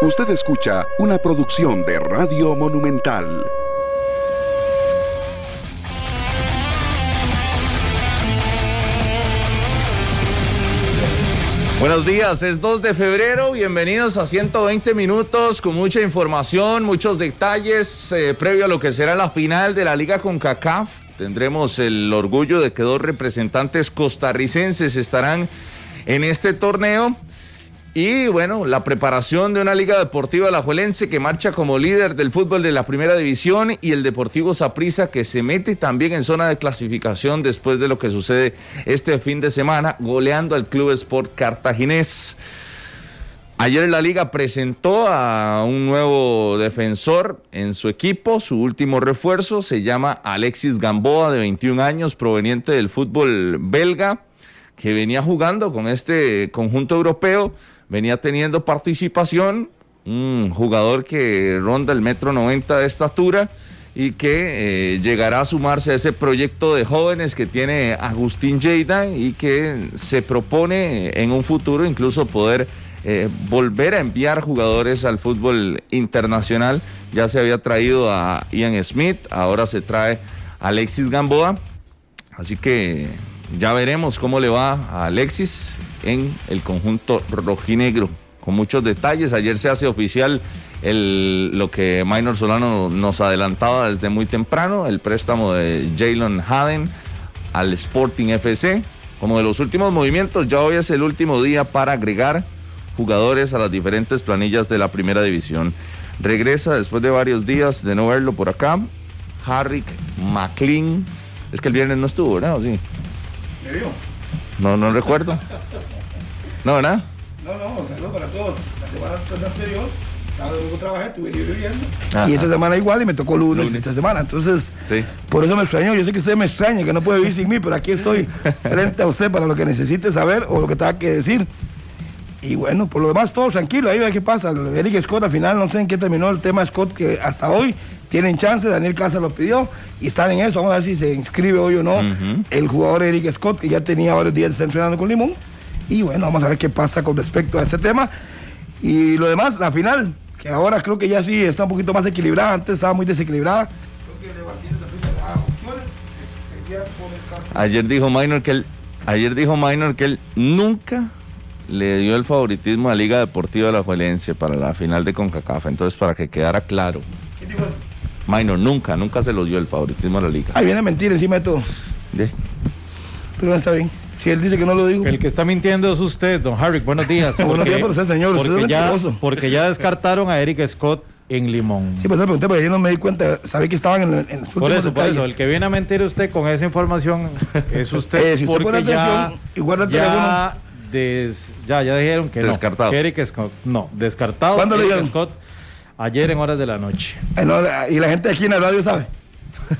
Usted escucha una producción de Radio Monumental. Buenos días, es 2 de febrero, bienvenidos a 120 minutos con mucha información, muchos detalles eh, previo a lo que será la final de la Liga con CACAF. Tendremos el orgullo de que dos representantes costarricenses estarán en este torneo. Y bueno, la preparación de una Liga Deportiva Alajuelense que marcha como líder del fútbol de la Primera División y el Deportivo Saprissa que se mete también en zona de clasificación después de lo que sucede este fin de semana, goleando al Club Sport Cartaginés. Ayer la liga presentó a un nuevo defensor en su equipo, su último refuerzo se llama Alexis Gamboa, de 21 años, proveniente del fútbol belga, que venía jugando con este conjunto europeo venía teniendo participación, un jugador que ronda el metro 90 de estatura y que eh, llegará a sumarse a ese proyecto de jóvenes que tiene Agustín Lleida y que se propone en un futuro incluso poder eh, volver a enviar jugadores al fútbol internacional. Ya se había traído a Ian Smith, ahora se trae a Alexis Gamboa. Así que ya veremos cómo le va a Alexis en el conjunto rojinegro. Con muchos detalles, ayer se hace oficial el, lo que Minor Solano nos adelantaba desde muy temprano, el préstamo de Jalen Haden al Sporting FC. Como de los últimos movimientos, ya hoy es el último día para agregar jugadores a las diferentes planillas de la primera división. Regresa después de varios días de no verlo por acá, Harrick McLean. Es que el viernes no estuvo, ¿verdad? sí? No, no recuerdo. ¿No, verdad? No, no, saludos para todos. La semana anterior, sábado domingo trabajé, tuve libre viernes. Y esta semana igual y me tocó lunes, esta semana. Entonces, sí. por eso me extrañó. Yo sé que usted me extraña, que no puede vivir sin mí, pero aquí estoy frente a usted para lo que necesite saber o lo que tenga que decir. Y bueno, por lo demás, todo tranquilo. Ahí ve qué pasa. Eric Scott, al final, no sé en qué terminó el tema Scott, que hasta hoy tienen chance. Daniel Casa lo pidió y están en eso. Vamos a ver si se inscribe hoy o no el jugador Eric Scott, que ya tenía varios días de estar entrenando con Limón. Y bueno, vamos a ver qué pasa con respecto a este tema. Y lo demás, la final, que ahora creo que ya sí está un poquito más equilibrada. Antes estaba muy desequilibrada. Ayer dijo Minor que él, ayer dijo Minor que él nunca le dio el favoritismo a Liga Deportiva de la Juelense para la final de CONCACAF. Entonces, para que quedara claro. ¿Qué dijo Minor nunca, nunca se lo dio el favoritismo a la liga. Ahí viene a mentir encima de todo. Pero está bien. Si él dice que no lo digo. El que está mintiendo es usted, don Harry. Buenos días. buenos días por usted, señor. Porque, usted ya, porque ya descartaron a Eric Scott en Limón. Sí, pues le pregunté porque yo no me di cuenta. Sabía que estaban en, en los por eso, Por eso, el que viene a mentir usted con esa información es usted. Eh, si usted pone ya, y guarda ya, des, ya, ya dijeron que descartado. no. Eric Scott, no, descartado. ¿Cuándo Eric le Scott Ayer en horas de la noche. y la gente aquí en la radio sabe.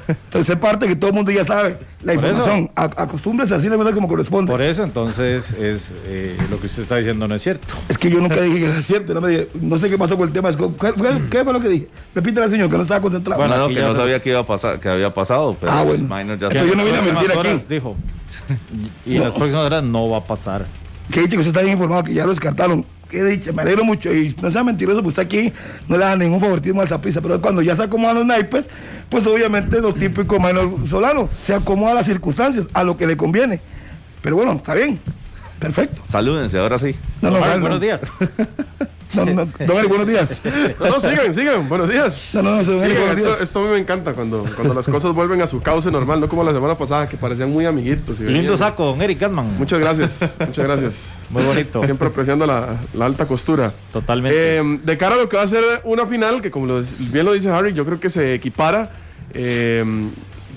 Entonces es parte que todo el mundo ya sabe la información. Acostúmbrese así la como corresponde. Por eso entonces es eh, lo que usted está diciendo no es cierto. Es que yo nunca dije que era cierto. No, sé qué pasó con el tema. ¿Qué, fue lo que dije? Repítela, señor, que no estaba concentrado. Bueno, no, que no sabía que iba a pasar, que había pasado. Pero ah, bueno. Ya yo no vine a mentir aquí. Dijo. y en las próximas horas no va a pasar. Que dicho que usted está bien informado que ya lo descartaron qué dicha, me alegro mucho. Y no sea mentiroso, pues aquí no le da ningún favoritismo al Zaprisa, pero cuando ya se acomodan los naipes, pues obviamente lo típico Manuel Solano, se acomoda a las circunstancias, a lo que le conviene. Pero bueno, está bien. Perfecto. Salúdense, ahora sí. No, no, buenos días. No, no, don buenos días. No, no, sigan, sigan, buenos días. No, no, no, sigan, buenos días. Esto, a mí me encanta cuando, cuando las cosas vuelven a su cauce normal, no como la semana pasada que parecían muy amiguitos. Lindo saco, don Eric Gatman. Muchas gracias, muchas gracias. Muy bonito. Siempre apreciando la, la alta costura. Totalmente. Eh, de cara a lo que va a ser una final, que como bien lo dice Harry, yo creo que se equipara. Eh,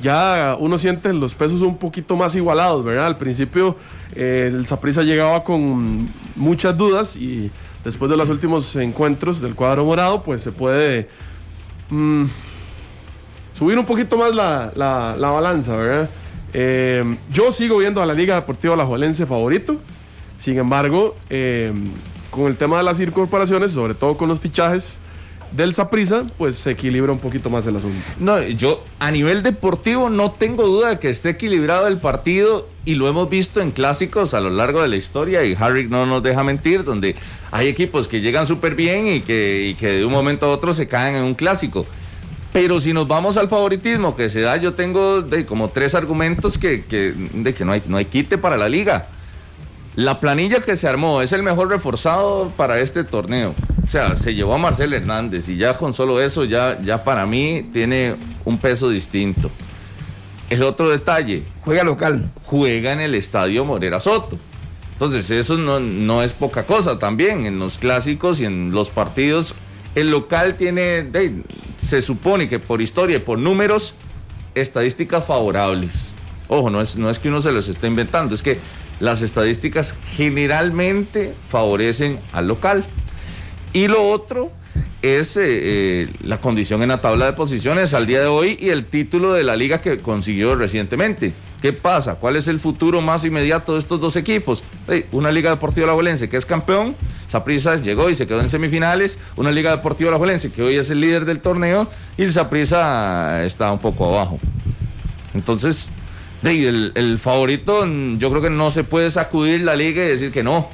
ya uno siente los pesos un poquito más igualados, ¿verdad? Al principio eh, el Saprissa llegaba con muchas dudas y después de los últimos encuentros del cuadro morado, pues se puede mm, subir un poquito más la, la, balanza, ¿verdad? Eh, yo sigo viendo a la Liga Deportiva La Juelense favorito, sin embargo, eh, con el tema de las incorporaciones, sobre todo con los fichajes, del Saprisa, pues se equilibra un poquito más el asunto. No, yo a nivel deportivo no tengo duda de que esté equilibrado el partido y lo hemos visto en clásicos a lo largo de la historia y Harry no nos deja mentir, donde hay equipos que llegan súper bien y que, que de un momento a otro se caen en un clásico. Pero si nos vamos al favoritismo que se da, yo tengo de como tres argumentos que, de que no, hay, no hay quite para la liga. La planilla que se armó es el mejor reforzado para este torneo. O sea, se llevó a Marcel Hernández y ya con solo eso ya, ya para mí tiene un peso distinto. El otro detalle. Juega local. Juega en el estadio Morera Soto. Entonces eso no, no es poca cosa también. En los clásicos y en los partidos, el local tiene, se supone que por historia y por números, estadísticas favorables. Ojo, no es, no es que uno se los esté inventando, es que las estadísticas generalmente favorecen al local. Y lo otro es eh, eh, la condición en la tabla de posiciones al día de hoy y el título de la liga que consiguió recientemente. ¿Qué pasa? ¿Cuál es el futuro más inmediato de estos dos equipos? una Liga Deportiva Alajuelense que es campeón, Saprissa llegó y se quedó en semifinales, una Liga Deportiva Alajuelense que hoy es el líder del torneo y el Saprissa está un poco abajo. Entonces, el, el, favorito, yo creo que no se puede sacudir la liga y decir que no.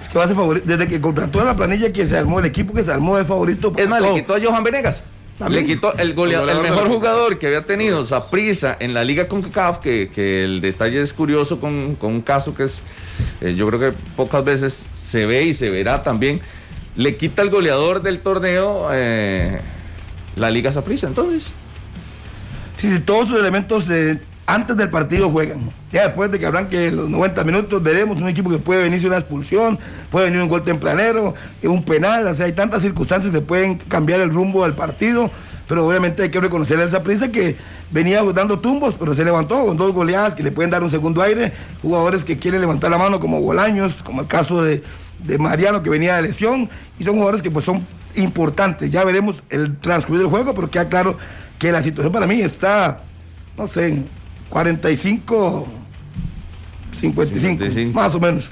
Es que va a ser favorito. Desde que contrató la planilla que se armó, el equipo que se armó es favorito. Es más, le quitó a Johan Venegas. Le quitó el, goleador, el mejor jugador que había tenido Saprisa en la liga con CAF, que, que, el detalle es curioso con, con un caso que es, eh, yo creo que pocas veces se ve y se verá también. Le quita el goleador del torneo eh, la liga Saprisa, entonces. Sí, todos sus elementos de antes del partido juegan. Ya después de que hablan que los 90 minutos veremos un equipo que puede venirse una expulsión, puede venir un gol tempranero, un penal, o sea, hay tantas circunstancias que pueden cambiar el rumbo del partido, pero obviamente hay que reconocer a esa prisa que venía dando tumbos, pero se levantó con dos goleadas que le pueden dar un segundo aire, jugadores que quieren levantar la mano como Bolaños, como el caso de, de Mariano que venía de lesión, y son jugadores que pues son importantes. Ya veremos el transcurrir del juego, pero queda claro que la situación para mí está, no sé, 45, 55, más o menos.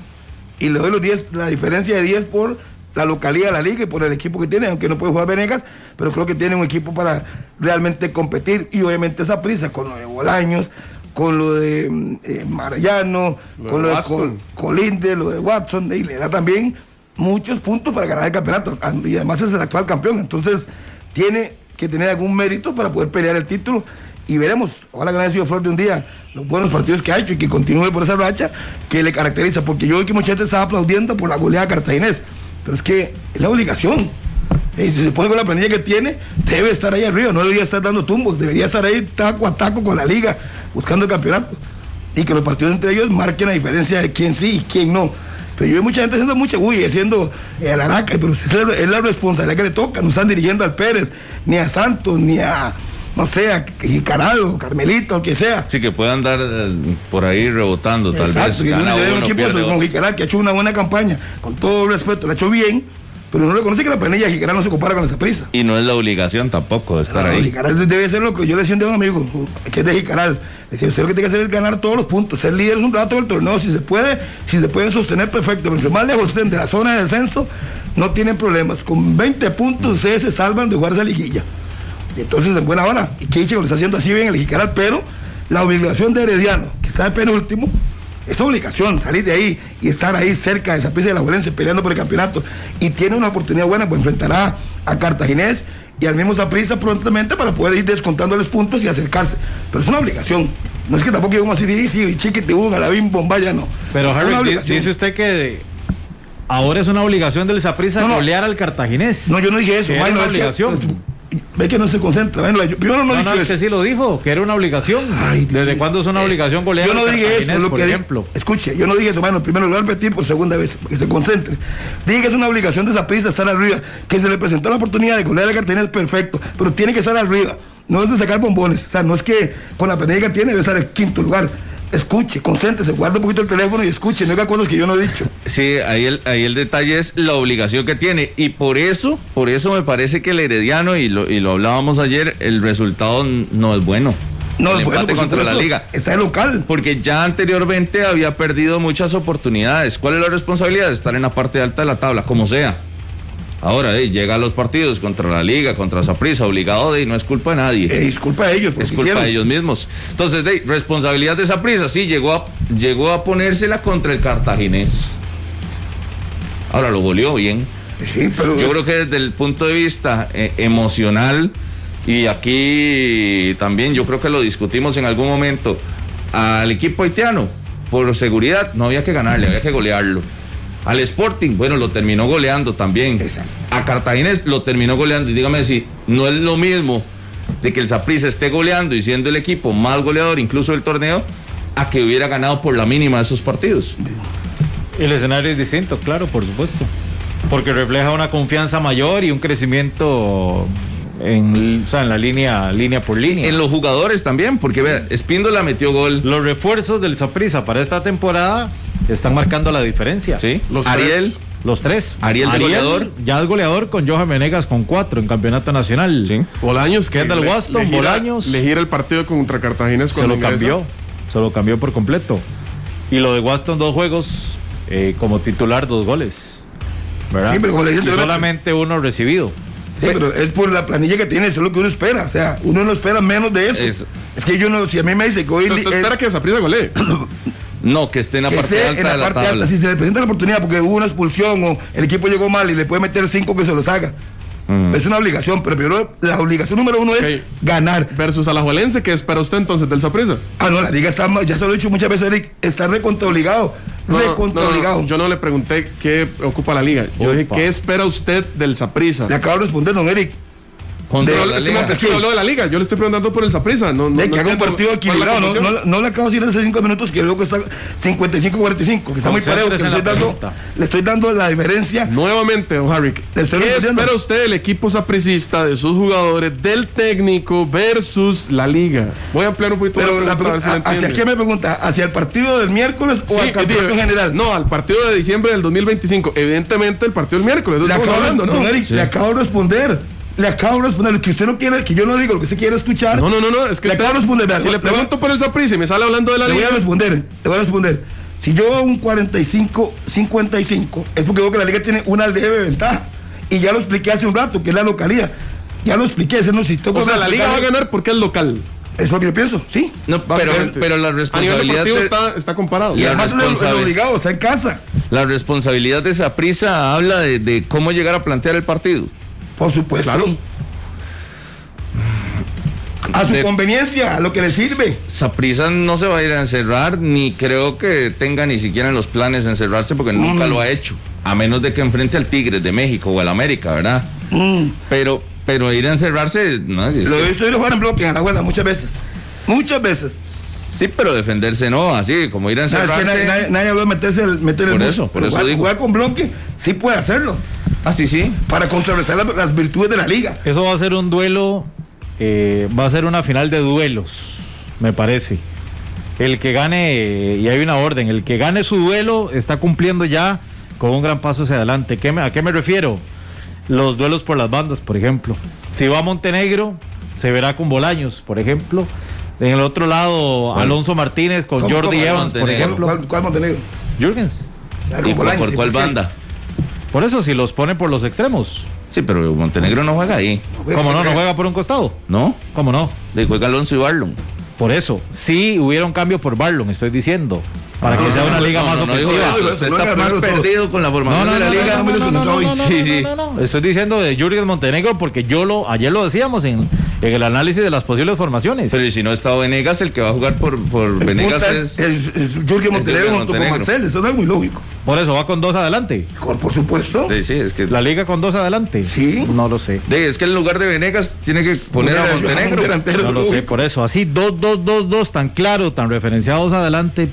Y le doy los 10, la diferencia de 10 por la localidad de la liga y por el equipo que tiene, aunque no puede jugar Venegas, pero creo que tiene un equipo para realmente competir y obviamente esa prisa con lo de Bolaños, con lo de mm, eh, Marayano, con lo de Colinde, lo de Watson, y le da también muchos puntos para ganar el campeonato y además es el actual campeón, entonces tiene que tener algún mérito para poder pelear el título y veremos, ojalá que no haya sido flor de un día, los buenos partidos que ha hecho y que continúe por esa racha que le caracteriza, porque yo vi que mucha gente estaba aplaudiendo por la goleada cartaginés, pero es que es la obligación. Y si se pone con la planilla que tiene, debe estar ahí arriba, no debería estar dando tumbos, debería estar ahí taco a taco con la liga, buscando el campeonato. Y que los partidos entre ellos marquen la diferencia de quién sí y quién no. Pero yo veo mucha gente haciendo mucha bulla, haciendo el araca, pero es la responsabilidad que le toca. No están dirigiendo al Pérez, ni a Santos, ni a no sé, Jicaral o Carmelito, o que sea. Sí, que puedan andar eh, por ahí rebotando, tal vez. Que uno, un equipo con Jicaral que ha hecho una buena campaña, con todo respeto, lo ha hecho bien, pero no reconoce que la planilla Jicaral no se compara con esa prisa. Y no es la obligación tampoco de estar ahí. Jicaral debe ser lo que yo le decía a un amigo, que es de Jicaral. Decía, usted lo que tiene que hacer es ganar todos los puntos, ser líder es un rato del torneo, si se puede, si se pueden sostener, perfecto, pero entre más lejos estén de la zona de descenso, no tienen problemas. Con 20 puntos ustedes se salvan de jugar esa liguilla. Entonces, en buena hora. Y Keiche lo está haciendo así bien el Jicaral, pero la obligación de Herediano, que está de penúltimo, es obligación salir de ahí y estar ahí cerca de esa pieza de la violencia peleando por el campeonato. Y tiene una oportunidad buena, pues enfrentará a Cartaginés y al mismo Zaprisa prontamente para poder ir descontándoles puntos y acercarse. Pero es una obligación. No es que tampoco íbamos así, sí, chiquete, a la bim, bombaya, no. Pero Harry, dice usted que ahora es una obligación del Zaprisa no, golear al Cartaginés. No, yo no dije eso, es una obligación. Ve que no se concentra. primero no, no, no Usted sí lo dijo, que era una obligación. ¿Desde cuándo es una eh, obligación golear? Yo no dije eso, lo por ejemplo. escuche, yo no dije eso, mano. Primero lo voy a repetir por segunda vez, para que se concentre. Dije que es una obligación de esa prisa estar arriba. Que se le presentó la oportunidad de golear a es perfecto, pero tiene que estar arriba. No es de sacar bombones. O sea, no es que con la planilla que tiene debe estar en quinto lugar escuche, concéntrese, guarde un poquito el teléfono y escuche, no haga cosas que yo no he dicho. Sí, ahí el, ahí el detalle es la obligación que tiene. Y por eso, por eso me parece que el Herediano, y lo, y lo hablábamos ayer, el resultado no es bueno. No, es bueno, contra la liga. Está en local. Porque ya anteriormente había perdido muchas oportunidades. ¿Cuál es la responsabilidad? Estar en la parte alta de la tabla, como sea. Ahora, llega a los partidos contra la Liga, contra Saprissa, obligado de, no es culpa de nadie. Eh, es culpa de ellos. Es culpa de ellos mismos. Entonces, de, responsabilidad de Saprissa, sí, llegó a, llegó a ponérsela contra el cartaginés. Ahora lo goleó bien. Sí, pero Yo creo que desde el punto de vista eh, emocional, y aquí también yo creo que lo discutimos en algún momento, al equipo haitiano, por seguridad, no había que ganarle, había que golearlo. Al Sporting, bueno, lo terminó goleando también. A Cartaginés lo terminó goleando. Y dígame si no es lo mismo de que el Saprissa esté goleando y siendo el equipo más goleador incluso del torneo, a que hubiera ganado por la mínima esos partidos. El escenario es distinto, claro, por supuesto. Porque refleja una confianza mayor y un crecimiento en, en la línea, línea por línea. En los jugadores también, porque vea, Espíndola metió gol. Los refuerzos del Saprissa para esta temporada están marcando la diferencia. Sí. Los Ariel. Tres. Los tres. Ariel, de goleador. Ya es goleador con Johan Menegas con cuatro en campeonato nacional. Sí. Bolaños, que el Waston, le Bolaños. Le gira el partido contra Cartagena. Se lo cambió. Se lo cambió por completo. Y lo de Waston, dos juegos eh, como titular, dos goles. ¿Verdad? Sí, pero y solamente uno recibido. Sí, pero es por la planilla que tiene, eso es lo que uno espera. O sea, uno no espera menos de eso. Es, que yo no, si a mí me dice que hoy. ¿Usted es... espera que Zaprisa golee? No, que esté en la parte alta. En la, parte alta, si se le presenta la oportunidad porque hubo una expulsión o el equipo llegó mal y le puede meter cinco que se los haga. Mm. Es una obligación, pero primero la obligación número uno es ganar. Versus a la Juelense, ¿qué espera usted entonces del Saprisa? Ah, no, la liga está, ya se lo he dicho muchas veces, Eric, está recontra obligado. recontra obligado. yo no le pregunté qué ocupa la liga. Yo dije, ¿qué espera usted del Saprisa? Le acabo de responder, don Eric. De, es, que, habló de la liga. Yo le estoy preguntando por el Saprisa. No, no, de que haga un partido equilibrado. No, no, no, le acabo de decir hace cinco minutos que luego está 55-45, que está muy parejo. Que le, estoy dando, le estoy dando la diferencia. Nuevamente, don Harry. ¿Qué espera usted del equipo sapricista, de sus jugadores, del técnico versus la liga? Voy a ampliar un poquito Pero la pregunta, ¿hacia qué me pregunta? ¿Hacia el partido del miércoles o al campeonato en general? No, al partido de diciembre del 2025. Evidentemente, el partido del miércoles. Le acabo, hablando, ¿no? le acabo de responder le acabo de responder lo que usted no quiere, que yo no digo lo que usted quiere escuchar. No, no, no, no es que le acabo de responder. si le pregunto por esa prisa y me sale hablando de la Le voy a responder, le voy a responder. Si yo hago un 45-55, es porque veo que la liga tiene una leve ventaja. Y ya lo expliqué hace un rato, que es la localidad. Ya lo expliqué, ese no O sea, la liga va a ganar porque es local. Eso es lo que yo pienso, sí. No, pero, pero la responsabilidad de, está, está, comparado. Y además es obligado, está en casa. La responsabilidad de esa prisa habla de, de, cómo llegar a plantear el partido. Por supuesto. Claro. A su conveniencia, a lo que le sirve. Saprisa no se va a ir a encerrar, ni creo que tenga ni siquiera en los planes encerrarse, porque nunca lo ha hecho. A menos de que enfrente al Tigres de México o al América, ¿verdad? Mm. Pero, pero ir a encerrarse. No, es lo he visto ir a jugar en bloque en la muchas veces. Muchas veces. Sí, pero defenderse no, así como ir a encerrarse. No, es que nadie, nadie, habló de meterse el, meter por eso, por eso jugar, jugar con bloque sí puede hacerlo. Ah, sí, sí. Para contrarrestar las, virtudes de la liga. Eso va a ser un duelo, eh, va a ser una final de duelos, me parece. El que gane, y hay una orden, el que gane su duelo está cumpliendo ya con un gran paso hacia adelante. ¿A qué me refiero? Los duelos por las bandas, por ejemplo. Si va a Montenegro, se verá con Bolaños, por ejemplo. En el otro lado, Alonso Martínez con Jordi Evans, por ejemplo. ¿Cuál, Montenegro? Jürgens. por, cuál banda? Por eso, si los pone por los extremos. Sí, pero Montenegro no juega ahí. ¿Cómo no? ¿No juega por un costado? ¿No? ¿Cómo no? Le juega Alonso y Barlon. Por eso, sí hubiera un cambio por Barlon, estoy diciendo. Para que sea una liga más ofensiva. Usted está más perdido con la formación de la liga. No, no, no, Estoy diciendo de Jürgen Montenegro porque yo lo, ayer lo decíamos en, en el análisis de las posibles formaciones. Pero si no está Venegas, el que va a jugar por, por Venegas es, es, Jürgen Montenegro junto con Marcel, eso es muy lógico. Por eso va con dos adelante. Por, supuesto. Sí, sí, es que. La liga con dos adelante. Sí. No lo sé. es que en lugar de Venegas tiene que poner a Montenegro. No lo sé, por eso. Así, dos, dos, dos, dos, tan claro, tan referenciados adelante.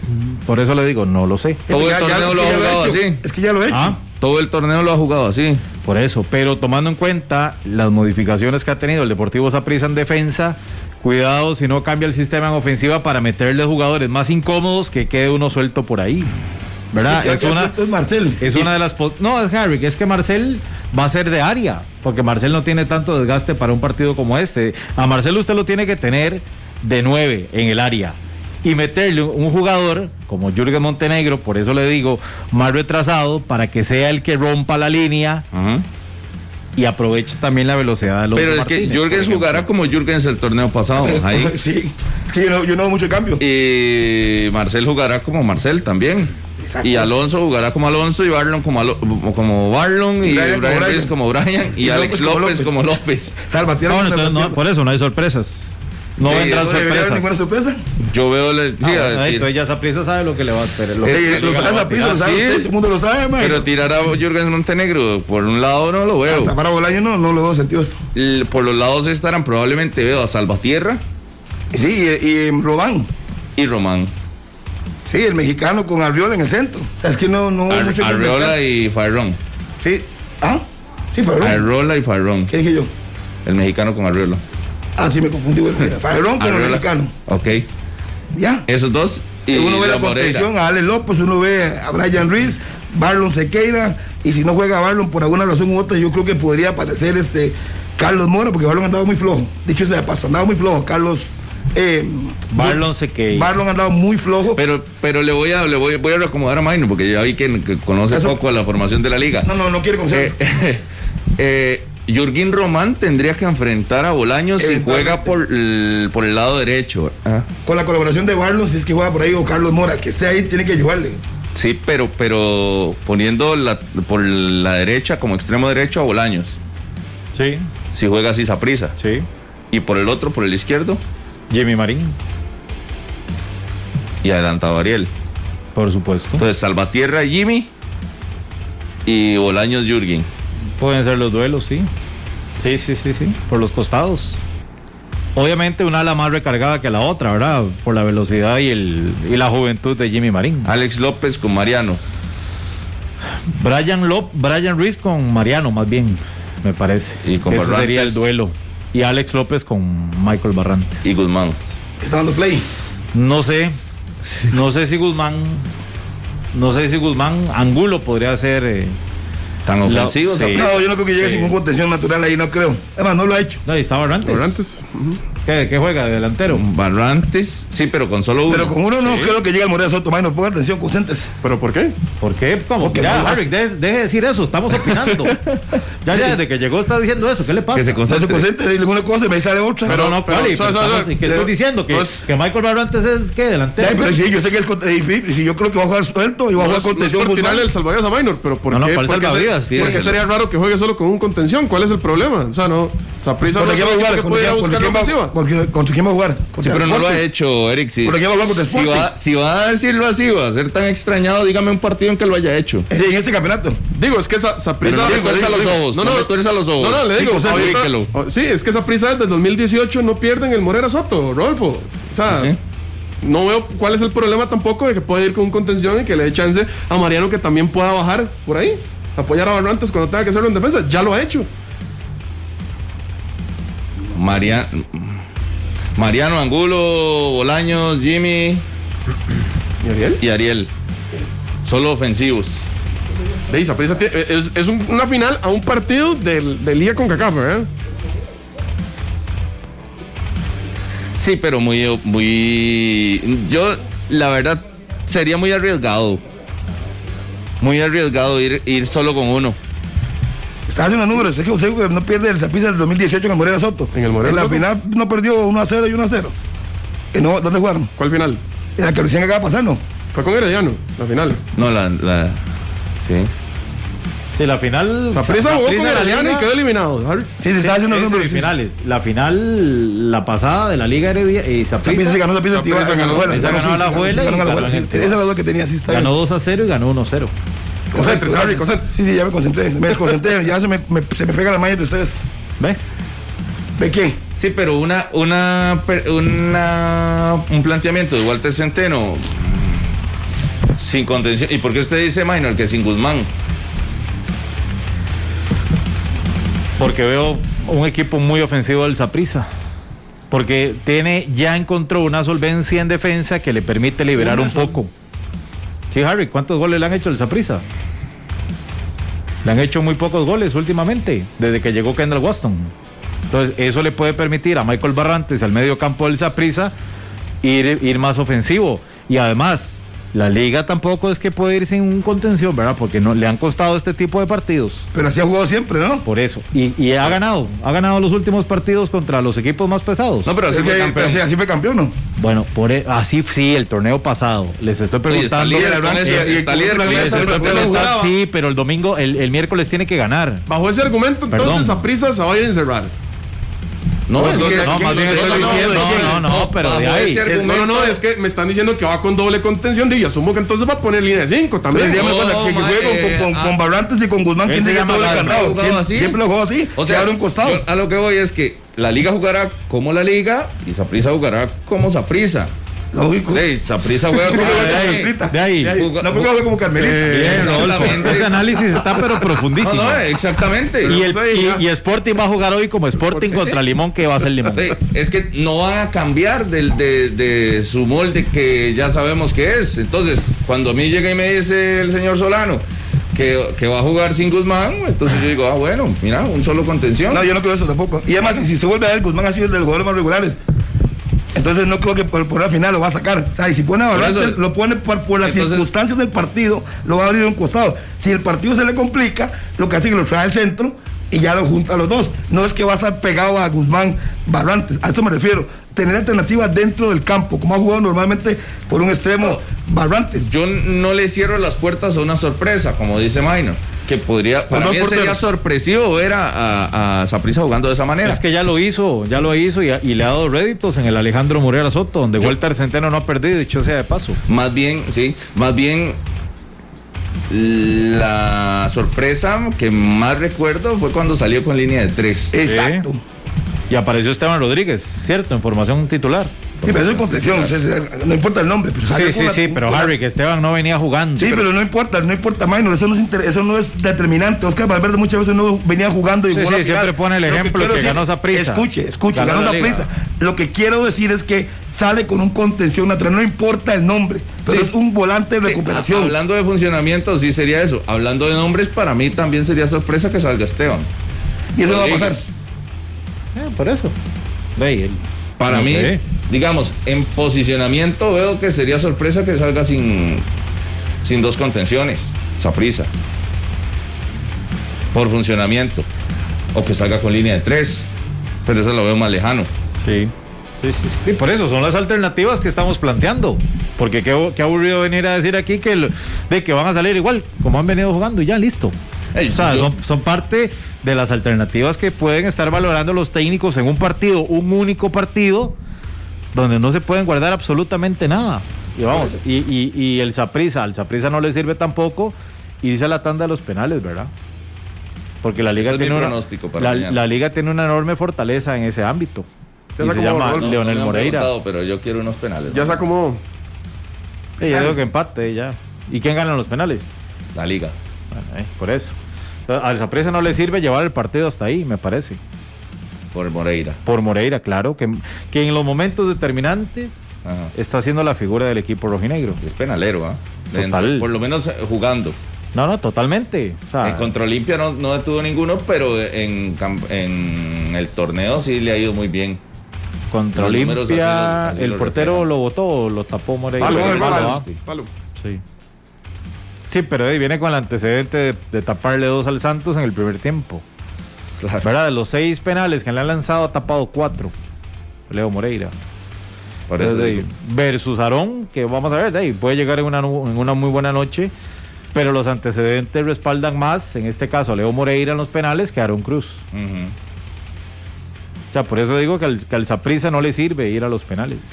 Por eso le digo, no lo sé. Todo el torneo lo ha jugado así. Es que ya lo he hecho. Ah. Todo el torneo lo ha jugado así. Por eso, pero tomando en cuenta las modificaciones que ha tenido el Deportivo Saprissa en defensa, cuidado si no cambia el sistema en ofensiva para meterle jugadores más incómodos que quede uno suelto por ahí. ¿Verdad? Es, una, es Marcel. Es una de las. No, es Harry, es que Marcel va a ser de área, porque Marcel no tiene tanto desgaste para un partido como este. A Marcel usted lo tiene que tener de nueve en el área y meterle un jugador como Jürgen Montenegro, por eso le digo, más retrasado, para que sea el que rompa la línea y aproveche también la velocidad de los Pero es que Jürgens jugará como Jürgens el torneo pasado. Ahí. sí, yo no, yo no mucho cambio. Y Marcel jugará como Marcel también. Y Alonso jugará como Alonso y Barlon como, como Barlon y, Brian, Brian como Brian y, Alex López, como López. Salva, por eso no hay sorpresas. No sí, vendrán sorpresas. ninguna sorpresa? Yo veo. Le, sí, no, entonces ya Zaprisa sabe lo que le va a esperar. Lo, eh, lo sabe Zaprisa, lo sabe todo el mundo lo sabe, man. Pero tirar a Jürgen Montenegro, por un lado no lo veo. Hasta para Bolaño no, no lo veo sentido. Por los lados estarán probablemente veo a Salvatierra. Sí, y, y Román. Y Román. Sí, el mexicano con Arriola en el centro. O sea, es que no, no Ar mucho Arriola y Farrón. Sí. ¿Ah? Sí, Farrón. Arriola y Farrón. ¿Qué dije yo? El mexicano con Arriola. Ah, sí, me confundí. Farrón con el mexicano. Ok. ¿Ya? Esos dos. Y uno ve la contención a Ale López, uno ve a Brian Reese, Barlon se queda, y si no juega Barlon por alguna razón u otra, yo creo que podría aparecer este Carlos Mora, porque Barlon andado muy flojo. Dicho sea de paso, andaba muy flojo. Carlos. Eh, Barlon se queda. Barlon ha andado muy flojo. Pero, pero le voy a, le voy, voy a recomodar a Maino, porque ya vi que, conoce poco a la formación de la liga. No, no, no quiere conocer. Eh, eh, Jurgín Román tendría que enfrentar a Bolaños si juega por el, por el lado derecho. Con la colaboración de Barlon, si es que juega por ahí, o Carlos Mora, que esté ahí, tiene que ayudarle. Sí, pero, pero poniendo la, por la derecha como extremo derecho a Bolaños. Sí. Si juega así prisa. Sí. Y por el otro, por el izquierdo. Jimmy Marín. Y adelantado Ariel. Por supuesto. Entonces, Salvatierra, Jimmy y Bolaños Jürgen. Pueden ser los duelos, sí. Sí, sí, sí, sí. Por los costados. Obviamente una ala más recargada que la otra, ¿verdad? Por la velocidad y, el, y la juventud de Jimmy Marín. Alex López con Mariano. Brian, Lop, Brian Ruiz con Mariano, más bien, me parece. Y con Ese sería el duelo. Y Alex López con Michael Barrantes. Y Guzmán. ¿Está dando play? No sé. No sé si Guzmán. No sé si Guzmán. Angulo podría ser. Eh, ¿Tan ofensivo? No, yo no creo que llegue sin contención natural ahí, no creo. Además, no lo ha hecho. No, y está Barrantes. Barrantes. ¿Qué, ¿Qué, juega? ¿De delantero? Barrantes, sí, pero con solo uno. Pero con uno no creo que llegue el Moreno Soto, no ponga atención, concéntrese. ¿Pero por qué? ¿Por qué? ¿Cómo? Porque ya, Harry, deje, de decir eso, estamos opinando. ya, ya, desde que llegó está diciendo eso, ¿qué le pasa? Que se concentre, se concentre una cosa y me sale otra. Pero no, pero, vale, pero, estamos, ¿qué estoy diciendo? Que, pues, que Michael Barrantes es, ¿qué? Delantero. Sí, pero sí, yo sé que es si yo creo que va a jugar suelto y va a jugar contención. No, tirarle el salvavidas a Minor, pero ¿por qué? ¿Por qué sería raro que juegue solo con un contención? ¿Cuál es el problema? O sea, no, Saprisa no quién va a jugar, puede ir a buscar. ¿Contra quién va a jugar? Sí, pero no lo ha hecho, Eric. Si, si, va, si va a decirlo así, va a ser tan extrañado, dígame un partido en que lo haya hecho. En este campeonato. Digo, es que esa, esa prisa. No, no, a los ojos. No, no, tú eres a los ojos. No, no, le digo. sí, es que esa prisa desde 2018 no pierden el Morera Soto, Rolfo. O sea. No veo cuál es el problema tampoco de que pueda ir con un contención y que le dé chance a Mariano que también pueda bajar por ahí. Apoyar a Barrantes cuando tenga que hacerlo en defensa. Ya lo ha hecho. Mariano. Mariano Angulo, Bolaños, Jimmy. ¿Y Ariel? Y Ariel. Solo ofensivos. es, es una final a un partido del, Liga con Cacá, ¿verdad? Sí, pero muy, muy. Yo, la verdad, sería muy arriesgado. Muy arriesgado ir, ir solo con uno. Está haciendo números, es que usted no pierde el Zapisa del 2018 en el Morena Soto. En el Morena En la final no perdió 1 a 0 y 1 a 0. No, ¿Dónde jugaron? ¿Cuál final? En la que recién acaba ¿no? Fue con Herediano, la final. No, la. la sí. Sí, la final. Saprissa jugó con Herediano y quedó eliminado. Sí, se está haciendo números. finales. La final, la pasada de la Liga Heredia y Saprissa. se ganó ganó, ganó, la Juela. Esa es la duda que tenía, sí, está Ganó 2 a 0 y ganó 1 a 0. Concentre, Harry, concentre. Sí, sí, ya me concentré. Me desconcentré, ya se me, me, se me pega la malla de ustedes. ¿Ve? ¿Ve quién? Sí, pero una, una, una, un planteamiento de Walter Centeno sin contención. ¿Y por qué usted dice, Minor, que sin Guzmán? Porque veo un equipo muy ofensivo del Zaprisa. Porque tiene, ya encontró una solvencia en defensa que le permite liberar un poco. Sí, Harry, ¿cuántos goles le han hecho el Zaprisa? Le han hecho muy pocos goles últimamente, desde que llegó Kendall Waston. Entonces, eso le puede permitir a Michael Barrantes, al medio campo del Zaprisa, ir, ir más ofensivo. Y además, La liga tampoco es que puede ir sin un contención, ¿verdad? Porque no le han costado este tipo de partidos. Pero así ha jugado siempre, ¿no? Por eso. Y, ha ganado. Ha ganado los últimos partidos contra los equipos más pesados. No, pero así, fue, campeón. Así, fue campeón, ¿no? Bueno, por e, así sí, el torneo pasado. Les estoy preguntando. Sí, pero el domingo, el, miércoles tiene que ganar. Bajo ese argumento, entonces a prisa se va a encerrar. No, es que, no, más bien estoy diciendo, no, no, no, pero de ahí. No, no, no, es que me están diciendo que va con doble contención, y asumo que entonces va a poner línea de 5 también. Pero que, juegue con, con, Barrantes y con Guzmán, quien se todo el candado. Siempre lo juego así, o sea, abre un costado. a lo que voy es que la liga jugará como la liga y Saprisa jugará como Saprisa. Lógico. De Saprisa juega como De ahí. No juega como Carmelita. Ese análisis está pero profundísimo. No, exactamente. Y, el, y, Sporting va a jugar hoy como Sporting contra Limón, que va a ser Limón. Es que no van a cambiar del, de, de su molde que ya sabemos que es. Entonces, cuando a mí llega y me dice el señor Solano, que, que, va a jugar sin Guzmán, entonces yo digo, ah, bueno, mira, un solo contención. No, yo no creo eso tampoco. Y además, si se vuelve a ver, Guzmán ha sido el de los jugadores más regulares. Entonces no creo que por, la final lo va a sacar. O sea, y si pone a lo pone por, las circunstancias del partido, lo va a abrir a un costado. Si el partido se le complica, lo que hace es que lo trae al centro y ya lo junta a los dos. No es que va a estar pegado a Guzmán Barrantes, a eso me refiero. Tener alternativas dentro del campo, como ha jugado normalmente por un extremo Barrantes. Yo no le cierro las puertas a una sorpresa, como dice Minor que podría, para mí sería sorpresivo ver a, a, jugando de esa manera. Es que ya lo hizo, ya lo hizo y, le ha dado réditos en el Alejandro Morera Soto, donde Walter Centeno no ha perdido, dicho sea de paso. Más bien, sí, más bien la sorpresa que más recuerdo fue cuando salió con línea de tres. Exacto. Y apareció Esteban Rodríguez, ¿cierto? En formación titular. Sí, pero eso es contención, no importa el nombre. Pero sí, sí, sí, pero Harry, que Esteban no venía jugando. Sí, pero, no importa, no importa, Minor, eso no es, eso no es determinante. Oscar Valverde muchas veces no venía jugando y Sí, sí, siempre pone el ejemplo que, ganó esa prisa. Escuche, escuche, ganó, esa prisa. Lo que quiero decir es que sale con un contención natural, no importa el nombre, pero es un volante de recuperación. hablando de funcionamiento, sí sería eso. Hablando de nombres, para mí también sería sorpresa que salga Esteban. Y eso va a pasar. Eh, por eso. Ve, para mí, digamos, en posicionamiento veo que sería sorpresa que salga sin, sin dos contenciones, prisa Por funcionamiento. O que salga con línea de tres. Pero eso lo veo más lejano. Sí. Sí, sí, Y por eso son las alternativas que estamos planteando. Porque qué, qué aburrido venir a decir aquí que, de que van a salir igual, como han venido jugando y ya, listo. o sea, son, son, parte de las alternativas que pueden estar valorando los técnicos en un partido, un único partido, donde no se pueden guardar absolutamente nada. Y vamos, y, y, el Saprisa, al Saprisa no le sirve tampoco irse a la tanda de los penales, ¿verdad? Porque la liga, tiene una, la, liga tiene una enorme fortaleza en ese ámbito. Y se llama Leonel Moreira. pero yo quiero unos penales. Ya se acomodó. Sí, yo digo que empate ya. ¿Y quién gana los penales? La liga. Bueno, eh, por eso. Al Saprisa no le sirve llevar el partido hasta ahí, me parece. Por Moreira. Por Moreira, claro, que, que en los momentos determinantes está haciendo la figura del equipo rojinegro. Es penalero, ¿ah? Por lo menos eh, jugando. No, no, totalmente. en contra Olimpia no, no detuvo ninguno, pero en, en el torneo sí le ha ido muy bien. Contra Olimpia, el portero lo botó o lo tapó Moreira. Palo, Sí. Sí, pero ahí viene con el antecedente de taparle dos al Santos en el primer tiempo. ¿Verdad? De los seis penales que le han lanzado, ha tapado cuatro. Leo Moreira. versus Aarón, que vamos a ver, de puede llegar en una, en una muy buena noche, pero los antecedentes respaldan más, en este caso, a Leo Moreira en los penales que a Aarón Cruz. O sea, por eso digo que al, que no le sirve ir a los penales.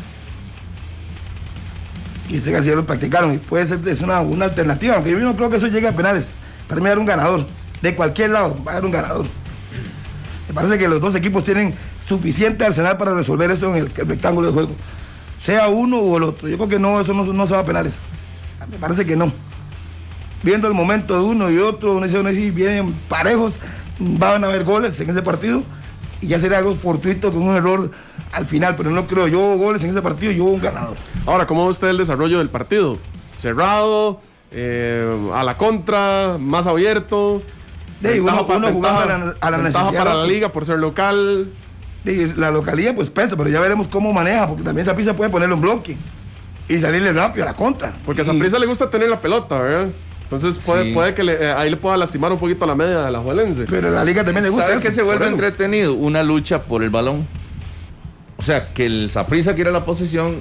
Y ese que así lo practicaron, y puede ser es una, una alternativa, aunque yo no creo que eso llegue a penales. Para mí va a haber un ganador. De cualquier lado va a haber un ganador. Me parece que los dos equipos tienen suficiente arsenal para resolver eso en el, rectángulo de juego. Sea uno o el otro. Yo creo que no, eso no, se va a penales. Me parece que no. Viendo el momento de uno y otro, uno dice, uno vienen parejos, van a haber goles en ese partido y ya sería algo fortuito con un error al final, pero no creo yo goles en ese partido, yo un ganador. Ahora, ¿cómo ve usted el desarrollo del partido? ¿Cerrado? Eh, ¿A la contra? ¿Más abierto? De, uno, jugando a la, a la necesidad. para la liga por ser local. De, la localidad pues pesa, pero ya veremos cómo maneja, porque también esa pista puede ponerlo en bloque. y salirle rápido a la contra. Porque a Zaprisa le gusta tener la pelota, ¿verdad? Entonces puede, puede que eh, ahí le pueda lastimar un poquito la media de la Juelense. Pero a la liga también le gusta. ¿Sabes que se vuelve entretenido? Una lucha por el balón. O sea, que el Zaprisa quiere la posesión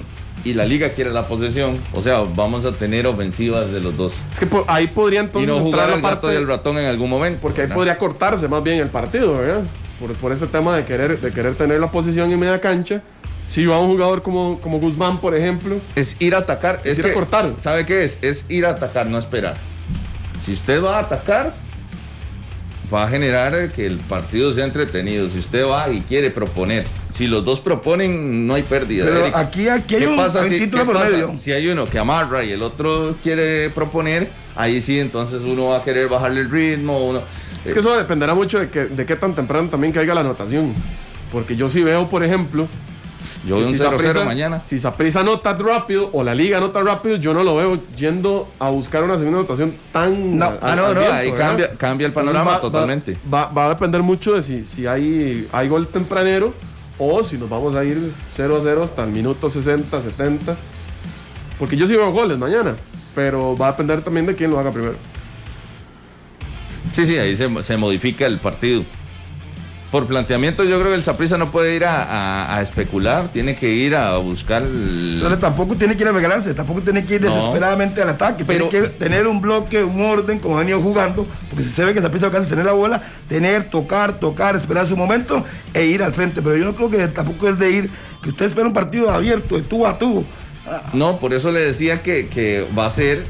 y la liga quiere la posesión. O sea, vamos a tener ofensivas de los dos. Es que ahí podría entonces. Y no jugar el gato y el ratón en algún momento. Porque ahí podría cortarse más bien el partido, ¿verdad? Por, por este tema de querer, de querer tener la posición en media cancha. Si va un jugador como, como Guzmán, por ejemplo. Es ir a atacar. Es, ir a cortar. ¿Sabe qué es? Es ir a atacar, no esperar. Si usted va a atacar, va a generar que el partido sea entretenido. Si usted va y quiere proponer, si los dos proponen, no hay pérdida. Pero aquí, aquí hay un, pasa si, título por medio. Si hay uno que amarra y el otro quiere proponer, ahí sí, entonces uno va a querer bajarle el ritmo. Uno, es que eso dependerá mucho de, que, de qué tan temprano también caiga la anotación. Porque yo sí veo, por ejemplo, yo veo un 0-0 mañana. Si Saprisa nota rápido o la liga nota rápido, yo no lo veo yendo a buscar una segunda anotación tan. No, ah, no, no, ahí cambia, cambia el panorama totalmente. Va, va, a depender mucho de si, si hay, hay gol tempranero o si nos vamos a ir 0-0 hasta el minuto 60, 70. Porque yo sí veo goles mañana, pero va a depender también de quién lo haga primero. Sí, sí, ahí se, se modifica el partido por planteamiento yo creo que el Saprissa no puede ir a, especular, tiene que ir a buscar Pero tampoco tiene que ir a regalarse, tampoco tiene que ir desesperadamente al ataque, tiene que tener un bloque, un orden como ha venido jugando, porque si se ve que que hace es tener la bola, tener, tocar, tocar, esperar su momento e ir al frente, pero yo no creo que tampoco es de ir, que usted espera un partido abierto, de tú a tú. No, por eso le decía que, que va a ser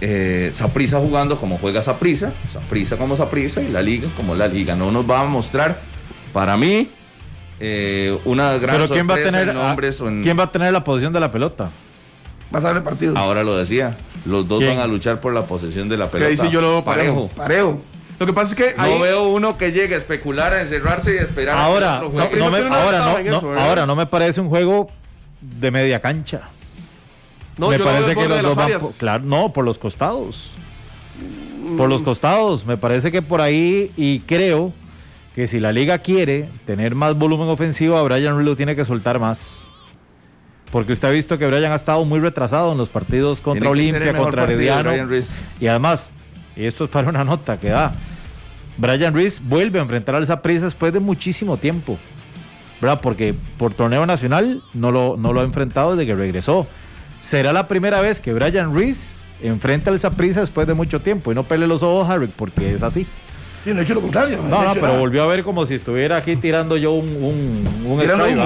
eh, Saprisa jugando como juega Saprisa, Saprisa como Saprisa y la liga como la liga. No nos va a mostrar, para mí, eh, una gran Pero ¿quién va a tener, ¿quién va a tener la posición de la pelota? Vas a ver el partido. Ahora lo decía, los dos van a luchar por la posesión de la pelota. Que sí yo lo veo parejo. Parejo. Lo que pasa es que no veo uno que llegue a especular, a encerrarse y esperar. Ahora, no, me, ahora no me parece un juego de media cancha. No, me parece que los dos van claro, no, por los costados. Por los costados, me parece que por ahí y creo que si la liga quiere tener más volumen ofensivo, a Brian lo tiene que soltar más. Porque usted ha visto que Brian ha estado muy retrasado en los partidos contra Olimpia, contra Herediano. Y además, y esto es para una nota que da, Brian Reese vuelve a enfrentar al Zaprisa después de muchísimo tiempo. ¿Verdad? Porque por torneo nacional no lo, no lo ha enfrentado desde que regresó. Será la primera vez que Brian Reese enfrenta esa prisa después de mucho tiempo y no pele los ojos Harry porque es así. Sí, no he hecho lo contrario. No, no, pero volvió a ver como si estuviera aquí tirando yo un, un, strike,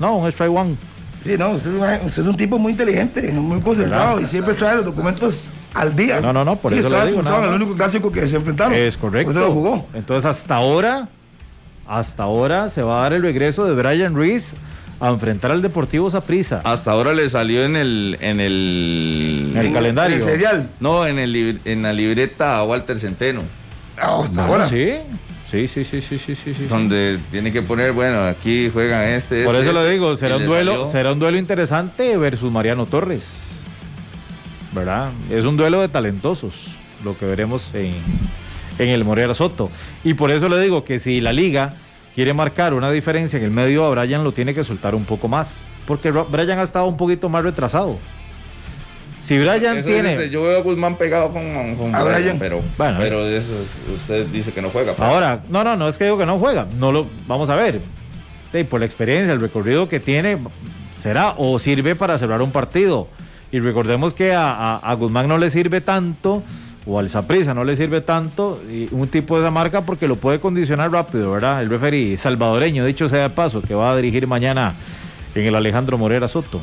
No, un strike one. Sí, no, usted es, un, tipo muy inteligente, muy concentrado y siempre trae los documentos al día. No, no, no, por eso lo digo. el único clásico que se enfrentaron. Es correcto. Eso lo jugó. Entonces hasta ahora, hasta ahora se va a dar el regreso de Brian Reese a enfrentar al Deportivo Saprissa. Hasta ahora le salió en el en el, el calendario. no, en el en la libreta a Walter Centeno. Ah, hasta ahora. Sí. Sí, sí, sí, sí, sí, sí, Donde tiene que poner, bueno, aquí juegan este. Por eso lo este, digo, será un duelo, será un duelo interesante versus Mariano Torres. ¿Verdad? Es un duelo de talentosos, lo que veremos en, en el Morera Soto. Y por eso le digo que si la liga quiere marcar una diferencia en el medio, a Brian lo tiene que soltar un poco más. Porque Brian ha estado un poquito más retrasado. Si Brian tiene. yo veo a Guzmán pegado con, Brian, pero, bueno, pero eso usted dice que no juega. Ahora, no, no, no es que digo que no juega. No lo, vamos a ver. por la experiencia, el recorrido que tiene, será o sirve para cerrar un partido. Y recordemos que a Guzmán no le sirve tanto o al Saprisa no le sirve tanto un tipo de esa marca porque lo puede condicionar rápido, ¿verdad? El referee salvadoreño, dicho sea de paso, que va a dirigir mañana en el Alejandro Morera Soto,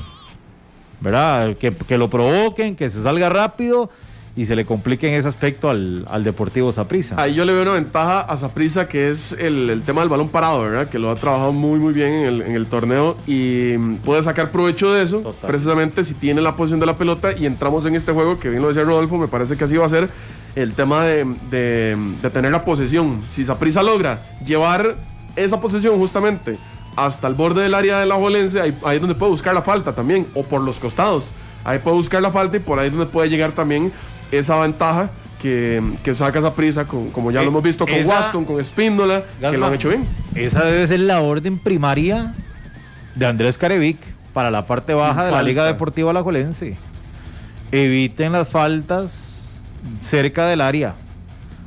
¿verdad? Que, que lo provoquen, que se salga rápido y se le complique en ese aspecto al, Deportivo Saprisa. Ahí yo le veo una ventaja a Saprisa que es el, tema del balón parado, ¿verdad? Que lo ha trabajado muy muy bien en el, torneo y puede sacar provecho de eso, precisamente si tiene la posición de la pelota y entramos en este juego que bien lo decía Rodolfo, me parece que así va a ser el tema de, tener la posesión. Si Saprisa logra llevar esa posesión justamente hasta el borde del área de la Jolense, ahí, ahí es donde puede buscar la falta también, o por los costados. Ahí puede buscar la falta y por ahí es donde puede llegar también esa ventaja que, saca esa prisa, como ya lo eh, hemos visto con Waston, con Espíndola, que lo han hecho bien. Esa debe ser la orden primaria de Andrés Carevic. para la parte baja de la Liga Deportiva Alajuelense. Eviten las faltas cerca del área,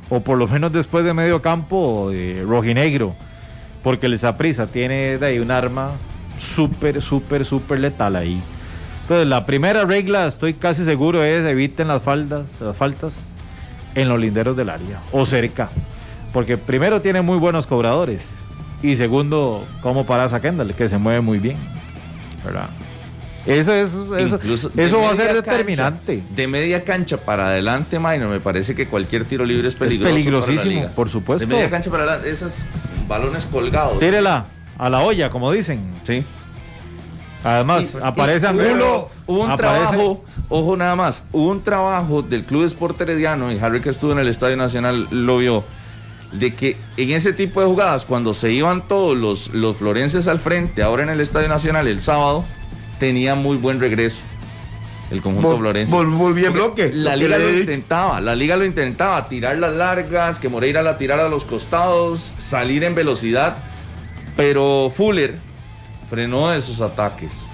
o por lo menos después de medio campo de rojinegro, porque el Zaprisa tiene de ahí un arma súper, súper, súper letal ahí. Entonces, la primera regla, estoy casi seguro, es eviten las faltas, las faltas en los linderos del área o cerca. Porque primero tiene muy buenos cobradores. Y segundo, como para a Kendall, que se mueve muy bien. ¿Verdad? Eso es eso, eso va a ser determinante. de media cancha para adelante, Minor, me parece que cualquier tiro libre es peligroso. Es peligrosísimo, por supuesto. De media cancha para adelante, esos balones colgados. Tírela a la olla, como dicen. Sí. Además, aparece Angulo. Hubo un trabajo, ojo nada más, hubo un trabajo del Club Sport Herediano, y Harry que estuvo en el Estadio Nacional lo vio, de que en ese tipo de jugadas, cuando se iban todos los, los florenses al frente, ahora en el Estadio Nacional el sábado, tenía muy buen regreso. El conjunto florense. Muy bien bloque. La liga lo intentaba, la liga lo intentaba, tirar las largas, que Moreira la tirara a los costados, salir en velocidad, pero Fuller frenó esos ataques.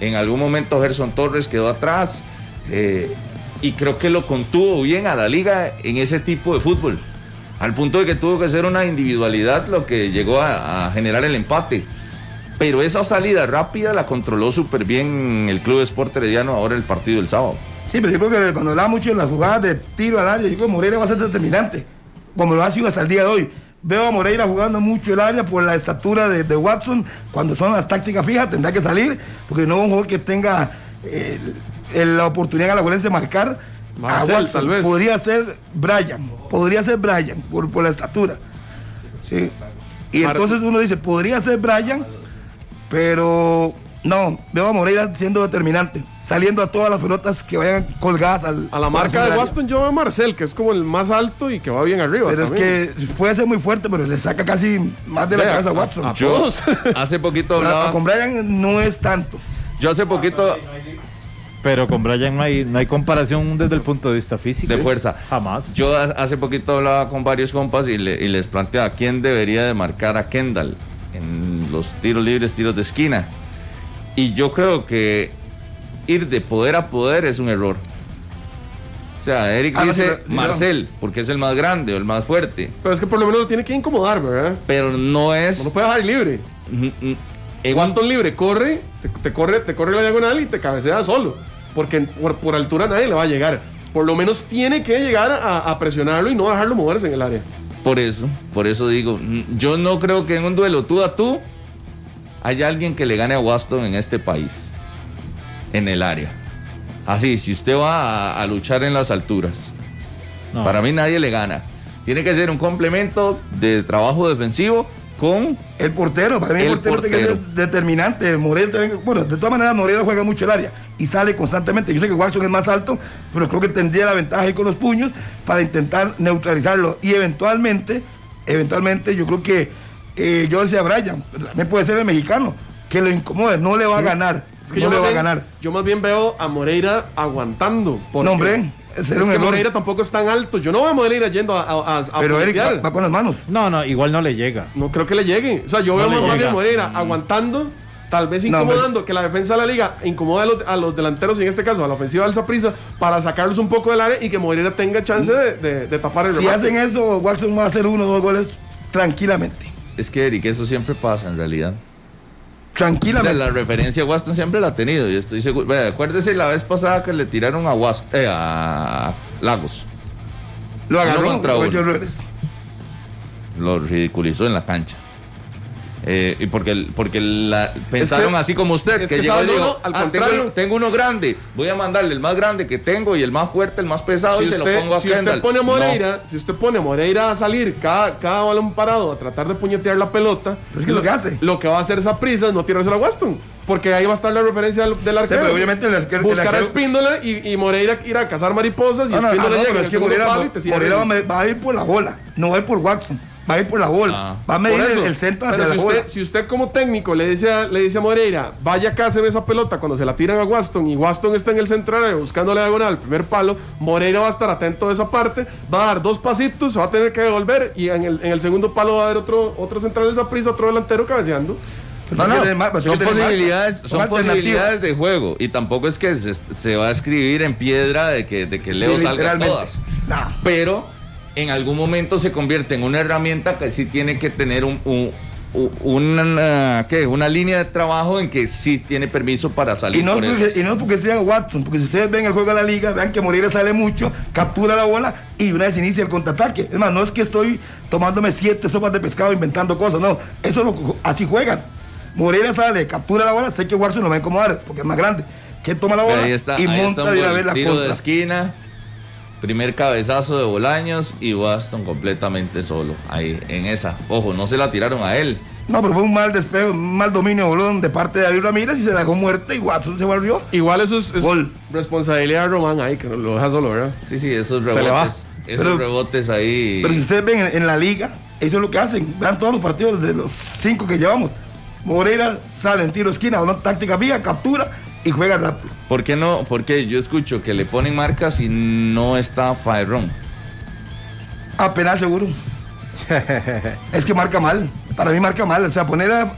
En algún momento Gerson Torres quedó atrás eh, y creo que lo contuvo bien a la liga en ese tipo de fútbol. Al punto de que tuvo que ser una individualidad lo que llegó a generar el empate pero esa salida rápida la controló súper bien el Club Sport Herediano ahora el partido del sábado. Sí, pero creo que cuando hablaba mucho de las jugadas de tiro al área, yo creo que Moreira va a ser determinante, como lo ha sido hasta el día de hoy. Veo a Moreira jugando mucho el área por la estatura de, Watson. Cuando son las tácticas fijas tendrá que salir, porque no es un jugador que tenga eh, la oportunidad a la de marcar. a Watson. Podría ser Brian, podría ser Brian por, por la estatura. Sí. Y entonces uno dice, podría ser Brian, pero no, veo a Moreira siendo determinante, saliendo a todas las pelotas que vayan colgadas al. A la marca de Boston yo veo a Marcel, que es como el más alto y que va bien arriba. Pero es que puede ser muy fuerte, pero le saca casi más de la cabeza a Watson. yo hace poquito hablaba. Con Brian no es tanto. Yo hace poquito. Pero con Brian no hay, no hay comparación desde el punto de vista físico. De fuerza. Jamás. Yo hace poquito hablaba con varios compas y, y les planteaba quién debería de marcar a Kendall en los tiros libres, tiros de esquina. Y yo creo que ir de poder a poder es un error. O sea, Eric ah, dice Marcel, porque es el más grande o el más fuerte. Pero es que por lo menos lo tiene que incomodar, ¿verdad? Pero no es. No lo puede dejar libre. En Waston libre, corre te, corre, te corre la diagonal y te cabecea solo. Porque por, altura nadie le va a llegar. Por lo menos tiene que llegar a presionarlo y no dejarlo moverse en el área. Por eso, por eso digo, yo no creo que en un duelo tú a tú haya alguien que le gane a Waston en este país, en el área. Así, si usted va a, luchar en las alturas, para mí nadie le gana. Tiene que ser un complemento de trabajo defensivo con el portero. Para mí el, portero, tiene que ser determinante. Moreira, bueno, de todas maneras, Moreira juega mucho el área y sale constantemente. Yo sé que Watson es más alto, pero creo que tendría la ventaja ahí con los puños para intentar neutralizarlo. Y eventualmente, eventualmente, yo creo que eh, yo decía Brian, también puede ser el mexicano, que lo incomode, no le va a ganar. Es que no le va a ganar. Yo más bien veo a Moreira aguantando. No, hombre. Es, que Moreira tampoco es tan alto. Yo no voy a Moreira yendo a. a, Pero Eric va, con las manos. No, no, igual no le llega. No creo que le llegue. O sea, yo veo más bien Moreira aguantando tal vez incomodando que la defensa de la liga incomode a los, delanteros, y en este caso a la ofensiva del Zaprisa, para sacarlos un poco del área y que Moreira tenga chance de, tapar el Si hacen eso, Watson va a hacer uno o dos goles tranquilamente. Es que Eric, eso siempre pasa en realidad. Tranquilamente. O sea, la referencia a Waston siempre la ha tenido y estoy seguro. acuérdese la vez pasada que le tiraron a, eh, a Lagos. Lo agarró contra Lo ridiculizó en la cancha. Eh, y porque, porque la, pensaron así como usted, que, llegó y dijo, al ah, contrario, tengo, uno grande, voy a mandarle el más grande que tengo y el más fuerte, el más pesado y se lo pongo a si usted pone a Moreira, Si usted pone a Moreira a salir cada, cada balón parado a tratar de puñetear la pelota, es que lo, que hace. Lo que va a hacer esa prisa es no tirarse a Weston. Porque ahí va a estar la referencia del, arquero. pero obviamente el arquero, Buscar a Espíndola y, Moreira ir a cazar mariposas y Espíndola llega. es que Moreira, va, a ir por la bola, no va a ir por Watson va a ir por la bola. Ah. va a medir el, centro hacia la si bola. Usted, si usted como técnico le dice, a, le dice a Moreira, vaya acá, se ve esa pelota cuando se la tiran a Waston y Waston está en el central buscándole diagonal al primer palo, Moreira va a estar atento a esa parte, va a dar dos pasitos, se va a tener que devolver y en el, en el segundo palo va a haber otro, otro central de esa prisa, otro delantero cabeceando. No, no, son posibilidades, son, posibilidades de juego y tampoco es que se, va a escribir en piedra de que, de que Leo salga todas. Pero en algún momento se convierte en una herramienta que sí tiene que tener un, una, ¿qué? una línea de trabajo en que sí tiene permiso para salir. Y no, porque, y no es porque sea Watson, porque si ustedes ven el juego de la liga, vean que Moreira sale mucho, captura la bola y una vez inicia el contraataque. Es más, no es que estoy tomándome siete sopas de pescado inventando cosas, no, eso lo, así juegan. Moreira sale, captura la bola, sé que Watson lo va a incomodar porque es más grande. Que toma la bola y monta de una vez la tiro de esquina Primer cabezazo de Bolaños y Waston completamente solo. Ahí, en esa. Ojo, no se la tiraron a él. No, pero fue un mal despejo, un mal dominio bolón de parte de David Ramírez y se dejó muerte y Watson se volvió. Igual eso es, responsabilidad de Román ahí, que lo deja solo, ¿verdad? Sí, sí, esos rebotes. Esos rebotes ahí. Pero si ustedes ven en, la liga, eso es lo que hacen. Vean todos los partidos de los cinco que llevamos. Moreira sale en tiro esquina, una táctica fija, captura y juega rápido. ¿Por qué no? Porque yo escucho que le ponen marcas y no está Faerrón. A penal seguro. es que marca mal. Para mí marca mal. O sea, poner a.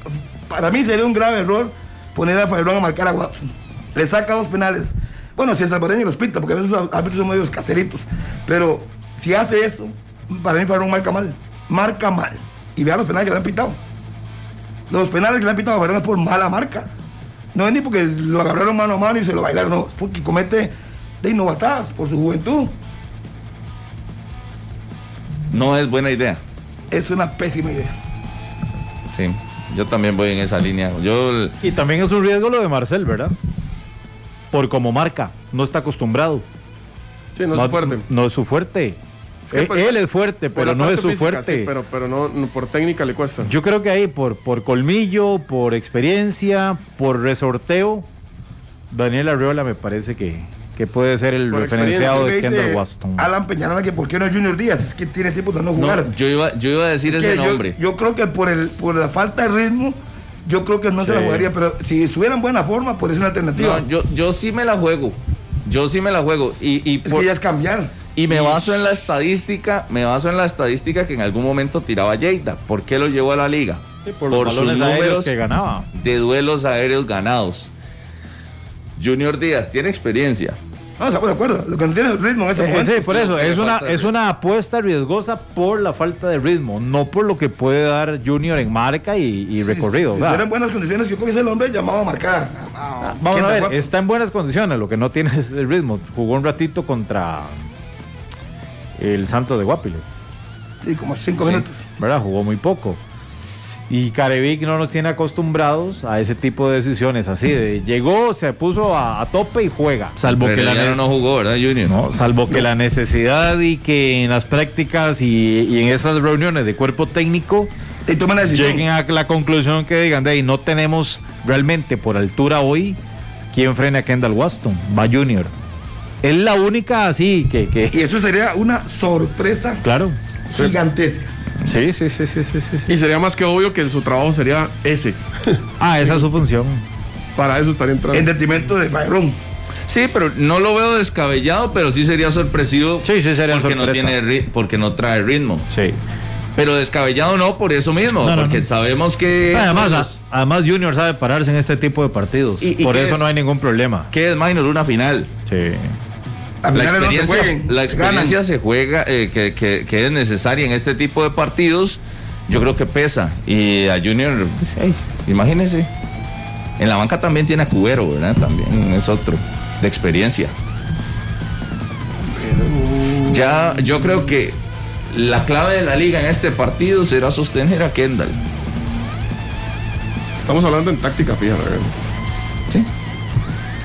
Para mí sería un grave error poner a Faerrón a marcar a Watson. Le saca dos penales. Bueno, si es salvadoreño los pinta, porque a veces los árbitros son medios caseritos. Pero si hace eso, para mí Faerrón marca mal. Marca mal. Y vea los penales que le han pitado. Los penales que le han pitado a Faerrón es por mala marca. No es ni porque lo agarraron mano a mano y se lo bailaron, no, porque comete de innovatadas por su juventud. No es buena idea. Es una pésima idea. Sí, yo también voy en esa línea. Yo... Y también es un riesgo lo de Marcel, ¿verdad? Por como marca, no está acostumbrado. Sí, no, es fuerte. No es su fuerte. Eh, pues, él, es fuerte, pero no es su fuerte. pero pero no, por técnica le cuesta. Yo creo que ahí, por, por colmillo, por experiencia, por resorteo, Daniel Arriola me parece que, que puede ser el referenciado de Kendall Waston. Alan Peñaranda que por qué no Junior Díaz, es que tiene tiempo de no jugar. yo, iba, yo iba a decir ese nombre. Yo, creo que por, el, por la falta de ritmo, yo creo que no se la jugaría, pero si estuviera en buena forma, por eso es una alternativa. yo, yo sí me la juego. Yo sí me la juego. Y, y es que ya es cambiar. Y me baso en la estadística, me baso en la estadística que en algún momento tiraba Lleida. ¿Por qué lo llevó a la liga? por, sus números que ganaba. de duelos aéreos ganados. Junior Díaz tiene experiencia. No, estamos de acuerdo. Lo que no tiene el ritmo en ese eh, momento. Sí, por eso. Es una, es una apuesta riesgosa por la falta de ritmo, no por lo que puede dar Junior en marca y, recorrido. Si, en buenas condiciones, yo como el hombre llamado a marcar. Ah, vamos a ver, está en buenas condiciones, lo que no tiene es el ritmo. Jugó un ratito contra el Santo de Guapiles. Sí, como cinco minutos. ¿Verdad? Jugó muy poco. Y Carevic no nos tiene acostumbrados a ese tipo de decisiones así de llegó, se puso a, tope y juega. Salvo que la no jugó, ¿verdad, Junior? No, salvo que la necesidad y que en las prácticas y, en esas reuniones de cuerpo técnico lleguen a la conclusión que digan, de ahí no tenemos realmente por altura hoy quién frena a Kendall Waston, va Junior. Es la única así que, que... Y eso sería una sorpresa claro. gigantesca. Sí, sí, sí, sí, sí, sí. Y sería más que obvio que su trabajo sería ese. ah, esa es su función. Para eso estaría entrando. En detrimento de Byron. Sí, pero no lo veo descabellado, pero sí sería sorpresivo. Sí, sí sería porque no tiene porque no trae ritmo. Sí. Pero descabellado no, por eso mismo, porque sabemos que. Además, además, Junior sabe pararse en este tipo de partidos. ¿Y, por eso no hay ningún problema. ¿Qué es Minor? Una final. Sí. La experiencia, la experiencia se juega, eh, que, es necesaria en este tipo de partidos, yo creo que pesa. Y a Junior, imagínense, en la banca también tiene a Cubero, ¿verdad? También es otro, de experiencia. Ya, yo creo que la clave de la liga en este partido será sostener a Kendall. Estamos hablando en táctica fija, ¿verdad? Sí.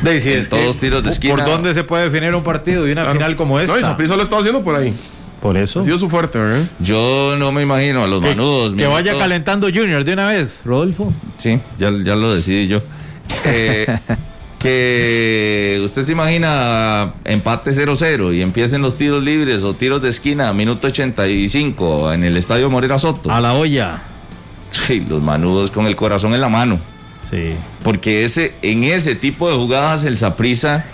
De todos tiros de esquina. ¿Por dónde se puede definir un partido y una final como esta? No, y Saprissa lo está haciendo por ahí. Por eso. Ha sido su fuerte, ¿verdad? Yo no me imagino a los manudos. Que vaya calentando Junior de una vez, Rodolfo. Sí, ya, ya lo decidí yo. Eh, que usted se imagina empate 0-0 y empiecen los tiros libres o tiros de esquina minuto 85 en el estadio Morera Soto. A la olla. Sí, los manudos con el corazón en la mano. Sí. Porque ese, en ese tipo de jugadas el Saprisa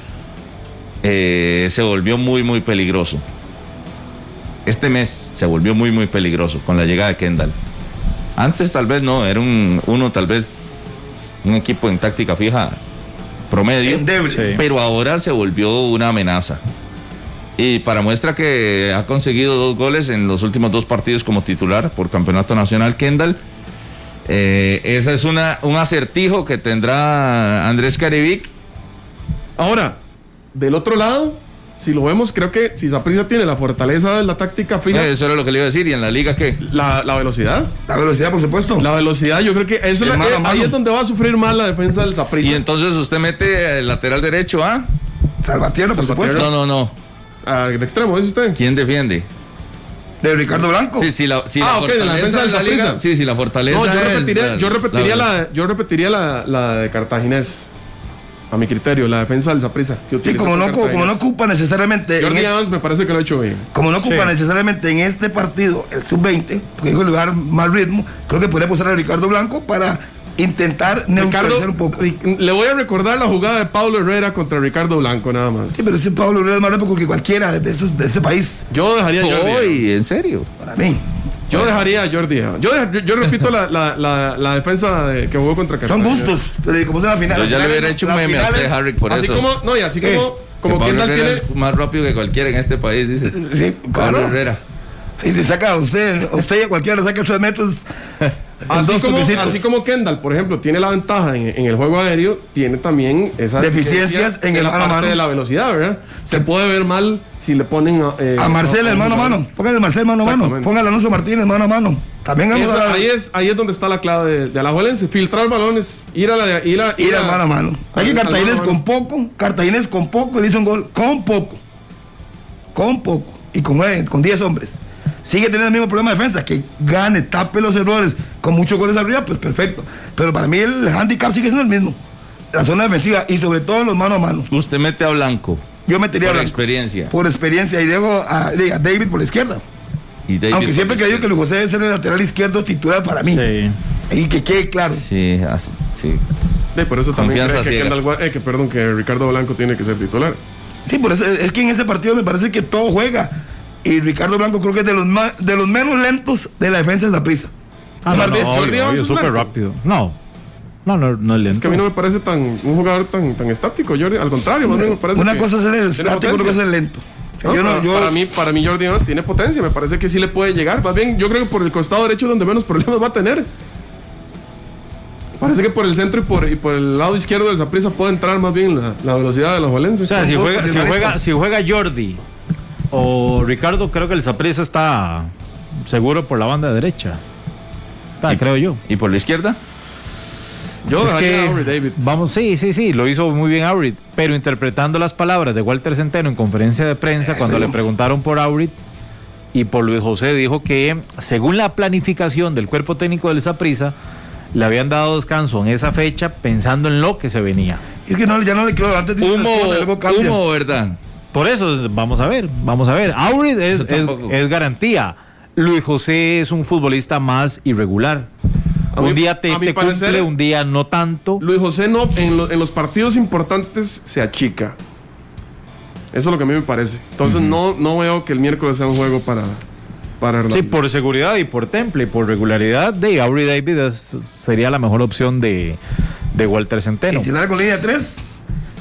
eh, se volvió muy, muy peligroso. Este mes se volvió muy, muy peligroso con la llegada de Kendall. Antes tal vez no, era un, uno tal vez un equipo en táctica fija promedio, pero ahora se volvió una amenaza. Y para muestra que ha conseguido dos goles en los últimos dos partidos como titular por Campeonato Nacional Kendall. Eh, ese es una, un acertijo que tendrá Andrés Caribic. Ahora, del otro lado, si lo vemos, creo que si Zaprisa tiene la fortaleza de la táctica fija. eso era lo que le iba a decir. ¿Y en la liga qué? La, velocidad. La velocidad, por supuesto. La velocidad, yo creo que eso es ahí es donde va a sufrir más la defensa del Zaprisa. Y entonces usted mete el lateral derecho, ¿ah? Salvatierra, por supuesto. No, no, no. De extremo, dice usted. ¿Quién defiende? De Ricardo Blanco. Sí, sí, la, ah, ok, la defensa del Zaprisa. Sí, sí, la fortaleza. No, yo repetiría, yo repetiría, la, yo repetiría la, la de Cartaginés a mi criterio, la defensa del Zaprisa. Sí, como no, como no ocupa necesariamente. Jordi Adams me parece que lo ha hecho bien. Como no ocupa necesariamente en este partido el sub-20, porque dijo lugar más ritmo, creo que podría posar a Ricardo Blanco para intentar neutralizar un poco. Le voy a recordar la jugada de Pablo Herrera contra Ricardo Blanco, nada más. Sí, pero ese Pablo Herrera es más rápido que cualquiera de, de ese país. Yo dejaría a Jordi. ¿En serio? Para mí. Yo dejaría a Jordi. Yo, yo, repito la, la, la, defensa que jugó contra Cartagena. Son gustos, pero como es la final. Yo ya le hubiera hecho un meme a usted, Harry, por así eso. Como, no, y así como, como Kendall tiene. Es más rápido que cualquiera en este país, dice. Sí, Pablo Herrera. Y se saca a usted, usted y a cualquiera le saca 3 metros. Así como, así como, Kendall, por ejemplo, tiene la ventaja en, en el juego aéreo, tiene también esas deficiencias en, el la mano de la velocidad, ¿verdad? Se puede ver mal si le ponen eh, a Marcelo mano a mano, póngale Marcelo mano a mano, póngale Alonso Martínez mano a mano. También ahí es ahí es donde está la clave de, de Alajuelense, filtrar balones, ir a la ir a, ir, a, mano a mano. Aquí Cartaginés con poco, Cartaginés con poco dice un gol con poco. Con poco y con con 10 hombres sigue teniendo el mismo problema de defensa, que gane, tape los errores con muchos goles arriba, pues perfecto. Pero para mí el handicap sigue siendo el mismo. La zona defensiva y sobre todo los mano a mano. Usted mete a Blanco. Yo metería por a Blanco. experiencia. Por experiencia y dejo a, David por la izquierda. Y Aunque siempre he creído que Luis José debe ser el lateral izquierdo titular para mí. Sí. Y que quede claro. Sí, así, sí. por eso también creo que, eh, que, perdón, que Ricardo Blanco tiene que ser titular. Sí, por eso es que en ese partido me parece que todo juega. Y Ricardo Blanco creo que es de los, más, de los menos lentos de la defensa de la prisa. Ah, no, no, es súper rápido. No. No, no, no es lento. Es que a mí no me parece tan un jugador tan, tan estático, Jordi. Al contrario, más bien me parece. Una cosa es el estático, otra cosa es lento. yo no, yo... Para, mí, para mí Jordi Evans tiene potencia, me parece que sí le puede llegar. Más bien, yo creo que por el costado derecho donde menos problemas va a tener. Parece que por el centro y por, y por el lado izquierdo del Zaprisa puede entrar más bien la, la velocidad de los Valencia. O sea, si juega, si juega, si juega Jordi o Ricardo, creo que el Saprissa está seguro por la banda derecha. Ah, creo yo. ¿Y por la izquierda? Yo es que, David. Vamos, sí, sí, sí, lo hizo muy bien Aurit, pero interpretando las palabras de Walter Centeno en conferencia de prensa cuando le preguntaron por Aurit y por Luis José dijo que según la planificación del cuerpo técnico del Saprissa le habían dado descanso en esa fecha pensando en lo que se venía. Y es que no, ya no le quedó antes de humo, humo, ¿verdad? Por eso, vamos a ver, vamos a ver. Aurid es, es, garantía. Luis José es un futbolista más irregular. un día te, cumple, un día no tanto. Luis José no, en, los partidos importantes se achica. Eso es lo que a mí me parece. Entonces no, no veo que el miércoles sea un juego para, para Sí, por seguridad y por temple y por regularidad, de Aubrey David sería la mejor opción de, de Walter Centeno. ¿Y si con línea 3?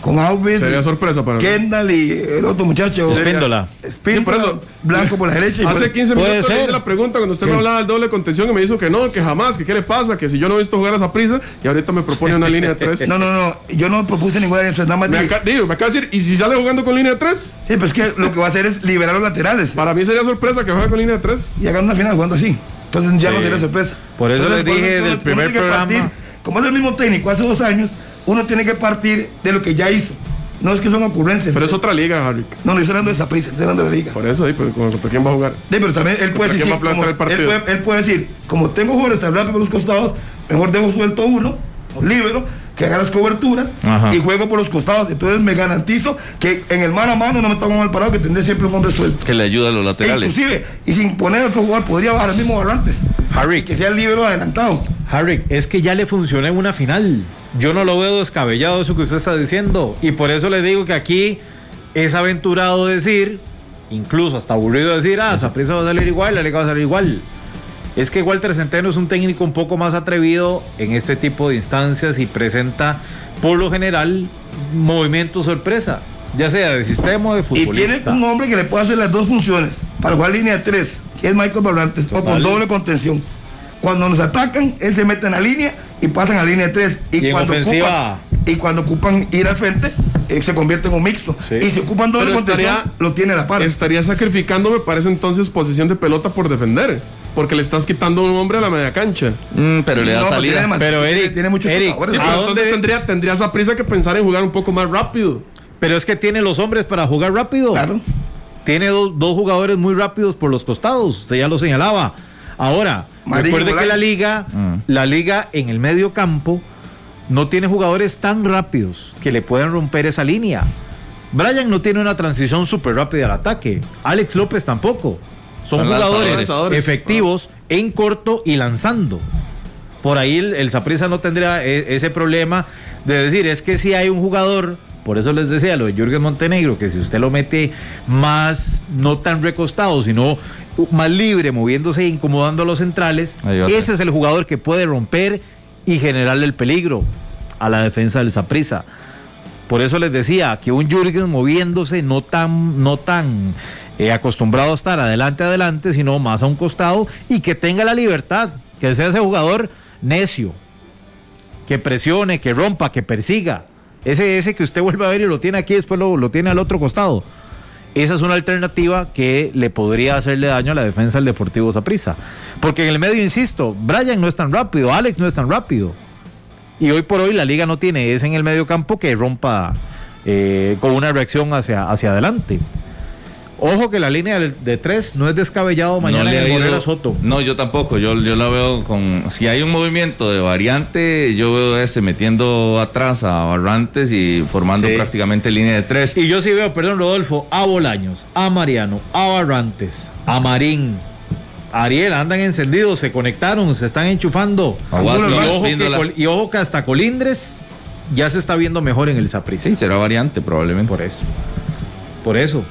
Con Alves. Sería sorpresa para Kendall y el otro muchacho. Espíndola. Espíndola. por eso, blanco por la derecha. Hace 15 minutos le hice la pregunta cuando usted me hablaba del doble contención y me dijo que no, que jamás, que qué le pasa, que si yo no he visto jugar a esa prisa y ahorita me propone una línea de 3. No, no, no. Yo no propuse ninguna línea de 3. Nada más me, acá, digo, me acaba de decir, ¿y si sale jugando con línea de 3? Sí, pero es que lo que va a hacer es liberar los laterales. Para mí sería sorpresa que juegue con línea de 3. Y hagan una final jugando así. Entonces ya no sería sorpresa. Por eso les dije del primer programa. como es el mismo técnico hace dos años, uno tiene que partir de lo que ya hizo. No es que son ocurrencias. Pero es otra liga, Harry. No, no estoy hablando de esa prisa, estoy hablando de la liga. Por eso, pues, ¿contra quién va a jugar? Sí, pero también él puede, decir, como, él, puede, él puede decir, como tengo jugadores hablar por los costados, mejor dejo suelto uno, o libero, que haga las coberturas y juego por los costados. Entonces me garantizo que en el mano a mano no me tomo mal parado, que tendré siempre un hombre suelto. Que le ayuda a los laterales. inclusive, y sin poner otro jugador, podría bajar el mismo barrante. Harry. Que sea el libero adelantado. Harry, es que ya le funciona en una final. Yo no lo veo descabellado eso que usted está diciendo. Y por eso le digo que aquí es aventurado decir, incluso hasta aburrido decir, ah, esa prisa va a salir igual, la liga va a salir igual. es que Walter Centeno es un técnico un poco más atrevido en este tipo de instancias y presenta por lo general movimiento sorpresa, ya sea de sistema o de futbolista. Y tiene un hombre que le puede hacer las dos funciones para jugar línea 3, que es Michael Barrantes, o con doble contención. Cuando nos atacan, él se mete en la línea y pasan a línea 3. Y, cuando ocupan, y cuando ocupan ir al frente, eh, se convierte en un mixto. Y si ocupan doble contención, lo tiene a la par. Estaría sacrificando, me parece entonces, posición de pelota por defender. Porque le estás quitando un hombre a la media cancha. Mm, pero le da salida. Pero, Eric, tiene mucho Eric, entonces tendría, tendría esa prisa que pensar en jugar un poco más rápido. Pero es que tiene los hombres para jugar rápido. Claro. Tiene dos jugadores muy rápidos por los costados. Usted ya lo señalaba. Ahora, recuerde que la liga, mm. la liga en el medio campo no tiene jugadores tan rápidos que le puedan romper esa línea. Brian no tiene una transición súper rápida al ataque. Alex López tampoco. Son, jugadores efectivos en corto y lanzando. Por ahí el Zaprisa no tendría e, ese problema de decir, es que si hay un jugador, por eso les decía lo de Jürgen Montenegro, que si usted lo mete más, no tan recostado, sino más libre, moviéndose e incomodando a los centrales, ese es el jugador que puede romper y generarle el peligro a la defensa del Zaprisa. Por eso les decía que un Jürgen moviéndose no tan, no tan eh, acostumbrado a estar adelante, adelante, sino más a un costado y que tenga la libertad, que sea ese jugador necio, que presione, que rompa, que persiga. Ese, ese que usted vuelve a ver y lo tiene aquí, después lo, lo tiene al otro costado. Esa es una alternativa que le podría hacerle daño a la defensa del Deportivo Zaprisa. Porque en el medio, insisto, Brian no es tan rápido, Alex no es tan rápido. Y hoy por hoy la liga no tiene ese en el medio campo que rompa eh, con una reacción hacia, hacia adelante. Ojo que la línea de tres no es descabellado mañana en el Soto. No, yo tampoco. Yo, yo la veo con. Si hay un movimiento de variante, yo veo ese metiendo atrás a Barrantes y formando prácticamente línea de tres. Y yo sí veo, perdón, Rodolfo, a Bolaños, a Mariano, a Barrantes, a Marín. Ariel, andan encendidos, se conectaron, se están enchufando. y, ojo que, hasta Colindres ya se está viendo mejor en el Saprissa. Sí, será variante probablemente. Por eso. Por eso.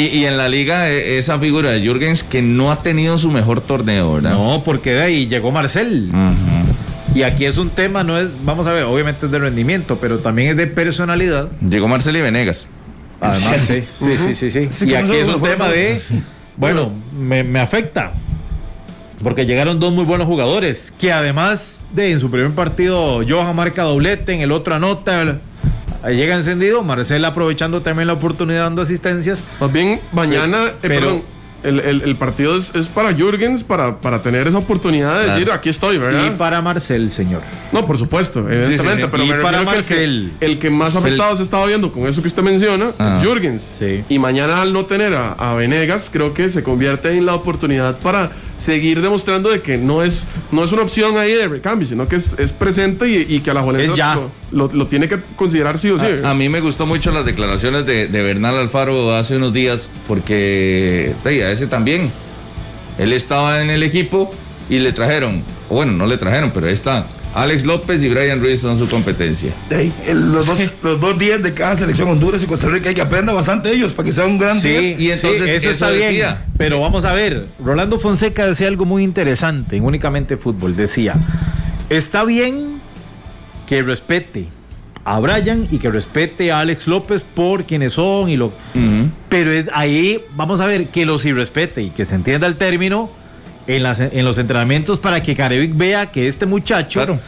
Y, en la liga, e, esa figura de Jürgens que no ha tenido su mejor torneo, ¿verdad? No, porque de ahí llegó Marcel. Y aquí es un tema, no es, vamos a ver, obviamente es de rendimiento, pero también es de personalidad. Llegó Marcel y Venegas. Además, sí, sí, sí, sí, Y aquí es un tema de, bueno, me, me afecta. Porque llegaron dos muy buenos jugadores, que además de en su primer partido Johan marca doblete, en el otro anota, Ahí llega encendido, Marcela aprovechando también la oportunidad dando asistencias. Más bien, mañana, eh, pero, el, partido es, para Jürgens para, para tener esa oportunidad de decir aquí estoy, ¿verdad? Y para Marcel, señor. No, por supuesto, evidentemente, pero y para Marcel. El que, más afectado se estaba viendo con eso que usted menciona es ah. Jürgens. Y mañana al no tener a, a Venegas, creo que se convierte en la oportunidad para seguir demostrando de que no es, no es una opción ahí de recambio, sino que es, es presente y, que a la Juventud lo, lo, tiene que considerar sí o sí. A, mí me gustó mucho las declaraciones de, de, Bernal Alfaro hace unos días, porque a ese también. Él estaba en el equipo y le trajeron, o bueno, no le trajeron, pero ahí está Alex López y Brian Ruiz son su competencia. los, dos, días de cada selección Honduras y Costa Rica hay que aprender bastante ellos para que sea un gran sí, Y entonces eso, está bien. Pero vamos a ver, Rolando Fonseca decía algo muy interesante en únicamente fútbol. Decía, está bien que respete a Brian y que respete a Alex López por quienes son y lo. Pero ahí vamos a ver que los irrespete y que se entienda el término en, los entrenamientos para que Carevic vea que este muchacho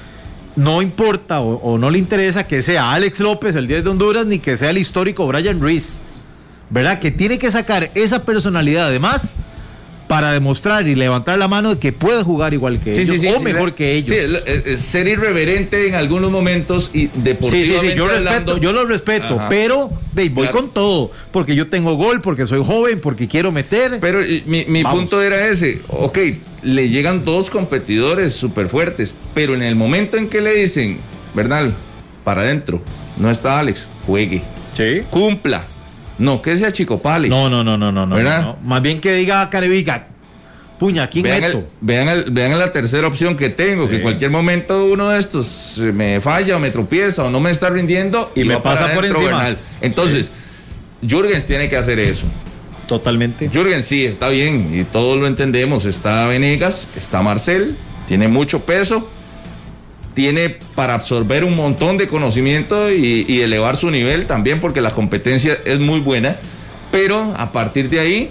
no importa o, no le interesa que sea Alex López, el 10 de Honduras, ni que sea el histórico Brian Ruiz. ¿Verdad? Que tiene que sacar esa personalidad además para demostrar y levantar la mano de que puede jugar igual que ellos o mejor que ellos. ser irreverente en algunos momentos y deportivamente yo, respeto, yo lo respeto, pero voy con todo, porque yo tengo gol, porque soy joven, porque quiero meter. Pero mi, punto era ese, ok, le llegan dos competidores súper fuertes, pero en el momento en que le dicen, Bernal, para adentro, no está Alex, juegue. Sí. Cumpla no, que sea Chico Pali. No, no, no, no, no, no, Más bien que diga Carevica, puña, ¿quién vean, vean, vean la tercera opción que tengo, que en cualquier momento uno de estos me falla o me tropieza o no me está rindiendo y, me pasa por encima. Entonces, Jürgens tiene que hacer eso. Totalmente. Jürgen, sí, está bien, y todos lo entendemos. Está Venegas, está Marcel, tiene mucho peso, tiene para absorber un montón de conocimiento y, y elevar su nivel también, porque la competencia es muy buena. Pero a partir de ahí,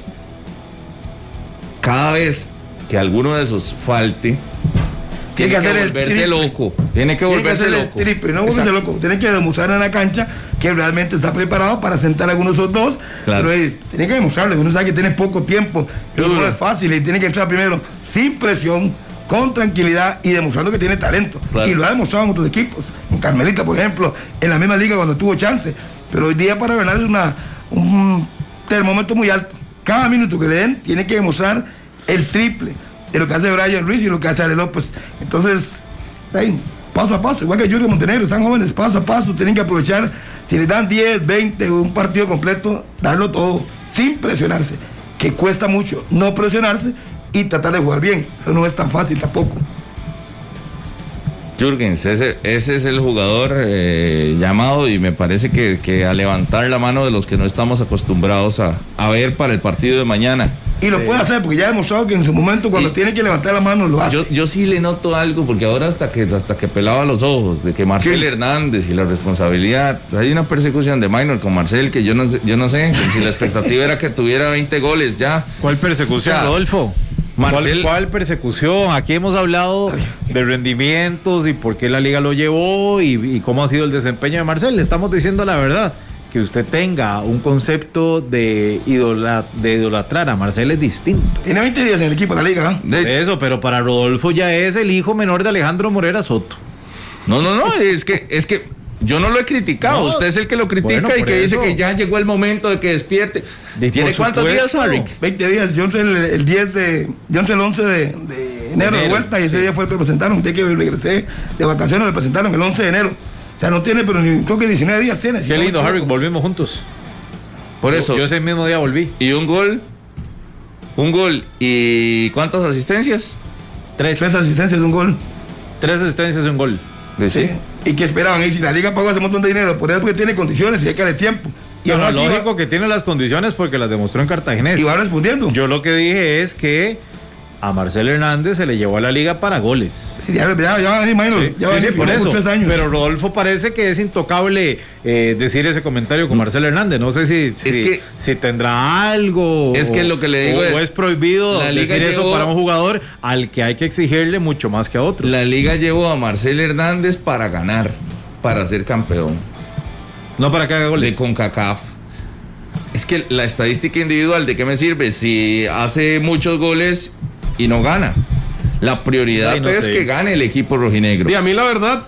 cada vez que alguno de esos falte, tiene que, hacer volverse el loco. Tiene que volverse tiene que loco. El triple, no volverse loco. Tiene que demostrar en la cancha que realmente está preparado para sentar a algunos de esos dos. Claro. Pero eh, tiene que demostrarlo. Uno sabe que tiene poco tiempo. Y no es fácil. Y tiene que entrar primero sin presión, con tranquilidad y demostrando que tiene talento. Claro. Y lo ha demostrado en otros equipos. En Carmelita, por ejemplo, en la misma liga cuando tuvo chance. Pero hoy día para Bernal es una, un termómetro muy alto. Cada minuto que le den tiene que demostrar el triple de lo que hace Brian Ruiz y lo que hace Ale López. Entonces, ahí, paso a paso, igual que Julio Montenegro, están jóvenes, paso a paso, tienen que aprovechar, si les dan 10, 20, un partido completo, darlo todo, sin presionarse, que cuesta mucho no presionarse y tratar de jugar bien. Eso no es tan fácil tampoco. Jürgens, ese, ese es el jugador eh, llamado y me parece que, que, a levantar la mano de los que no estamos acostumbrados a, a ver para el partido de mañana. Y lo puede hacer porque ya ha demostrado que en su momento cuando y, tiene que levantar la mano lo hace. Yo, yo, sí le noto algo porque ahora hasta que hasta que pelaba los ojos de que Marcel sí. Hernández y la responsabilidad, hay una persecución de Minor con Marcel que yo no yo no sé si la expectativa era que tuviera 20 goles ya. ¿Cuál persecución, O sea, Rodolfo? Marcel- ¿Cuál, cuál persecución? Aquí hemos hablado de rendimientos y por qué la liga lo llevó y, y cómo ha sido el desempeño de Marcel. Le estamos diciendo la verdad. Que usted tenga un concepto de, idola- de idolatrar a Marcel es distinto. Tiene 20 días en el equipo de la liga. ¿eh? De- Eso, pero para Rodolfo ya es el hijo menor de Alejandro Morera Soto. No, no, no, es que es que yo no lo he criticado, No. usted es el que lo critica Bueno, y que dice que ya llegó el momento de que despierte. De- ¿Tiene por cuántos días. Harry? 20 días, yo entré el, el 10 de, yo entré el 11 de, de enero de vuelta y ese sí. día fue el que presentaron, de que regresé de vacaciones me presentaron el 11 de enero. O sea, no tiene, pero ni, creo que 19 días tiene. Qué lindo, Harry, volvimos juntos. Por eso. Yo ese mismo día volví. Y un gol. Un gol. ¿Y cuántas asistencias? Tres. Tres asistencias de un gol. Tres asistencias un gol. De Sí. ¿Y qué esperaban? Y si la liga pagó ese montón de dinero, por eso porque tiene condiciones y hay que darle tiempo. Y así lógico que tiene las condiciones porque las demostró en Cartaginés. y va respondiendo. Yo lo que dije es que a Marcel Hernández se le llevó a la liga para goles. Sí, ya, ya, ya va a venir, Maynor. Sí, ya sí, por eso. años. Pero Rodolfo parece que es intocable eh, decir ese comentario con Marcel Hernández. No sé si, si, Es que- si tendrá algo. Es que lo que le digo o, es, o es prohibido decir eso para un jugador al que hay que exigirle mucho más que a otros. La liga llevó a Marcel Hernández para ganar, para ser campeón No para que haga de goles. CONCACAF. Es que la estadística individual, ¿de qué me sirve? Si hace muchos goles y no gana. La prioridad Ay, no es sé. que gane el equipo rojinegro. Y a mí la verdad,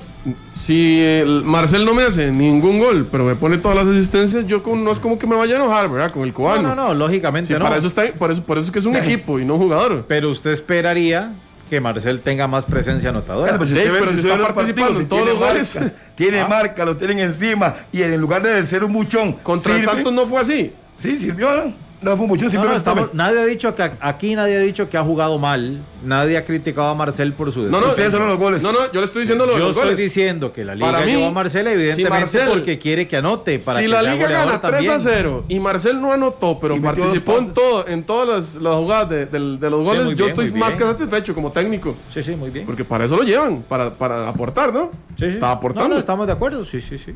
si el Marcel no me hace ningún gol, pero me pone todas las asistencias, yo con- no es como que me vaya a enojar, ¿verdad? Con el No, cubano. no, no, lógicamente Sí, no. para eso está, por eso, por eso es que es un equipo y no un jugador. Pero usted esperaría que Marcel tenga más presencia anotadora. Claro, pues si Sí, usted pero si si usted está participando partidos, en todos tiene los goles. marcas, Tiene Ah. marca, lo tienen encima. Y en lugar de ser un buchón. Contra el. Santos no fue así. Sí, sirvió. ¿No? No fue un buchón, No, no, simplemente estamos- nadie ha dicho que aquí nadie ha dicho que ha jugado mal. Nadie ha criticado a Marcel por su No, no, Ustedes los goles. No, no, yo le estoy diciendo lo de Yo los estoy goles. diciendo que la liga Para mí, llevó a Marcel evidentemente si Marcel- porque quiere que anote para si que la liga gana 3 también. a 0 y Marcel no anotó, pero Y participó en todo, en todas las, las jugadas de, los goles, yo estoy más que satisfecho como técnico. Sí, sí, muy bien. Porque para eso lo llevan, para, para aportar, ¿no? Sí, sí. Está No, aportando. no, estamos de acuerdo, sí, sí, sí.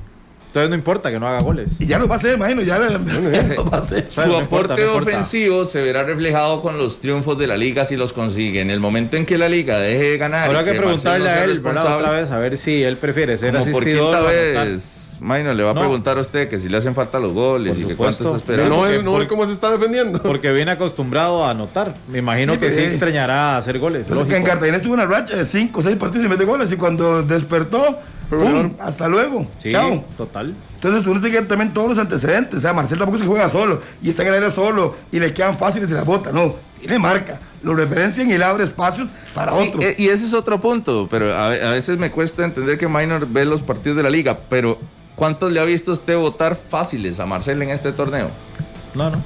Entonces no importa que no haga goles. Y ya lo va a hacer, imagino. Ya lo, lo va a hacer. Su no aporte importa, no importa. ofensivo se verá reflejado con los triunfos de la liga si los consigue. En el momento en que la liga deje de ganar. Habrá que Marcel preguntarle no a él otra vez a ver si él prefiere ser como por asistidor quinta vez, Maino, le va a No. preguntar a usted que si le hacen falta los goles Por y que supuesto. cuánto está esperando. no, no porque- cómo se está defendiendo. Porque viene acostumbrado a anotar. Me imagino Sí, que sí pero- extrañará a hacer goles. Porque en. Cartagena estuvo una racha de 5 o 6 partidos y mete goles. Y cuando despertó, ¡pum! Hasta luego. Sí, Chao. total. Entonces uno tiene que ver también todos los antecedentes. O sea, Marcel tampoco se juega solo y está en el área solo y le quedan fáciles y la bota. No, tiene marca. Lo referencian y le abre espacios para Sí, otro. eh, y ese es otro punto, pero a, a veces me cuesta entender que Minor ve los partidos de la liga, pero ¿cuántos le ha visto usted votar fáciles a Marcel en este torneo? No, no.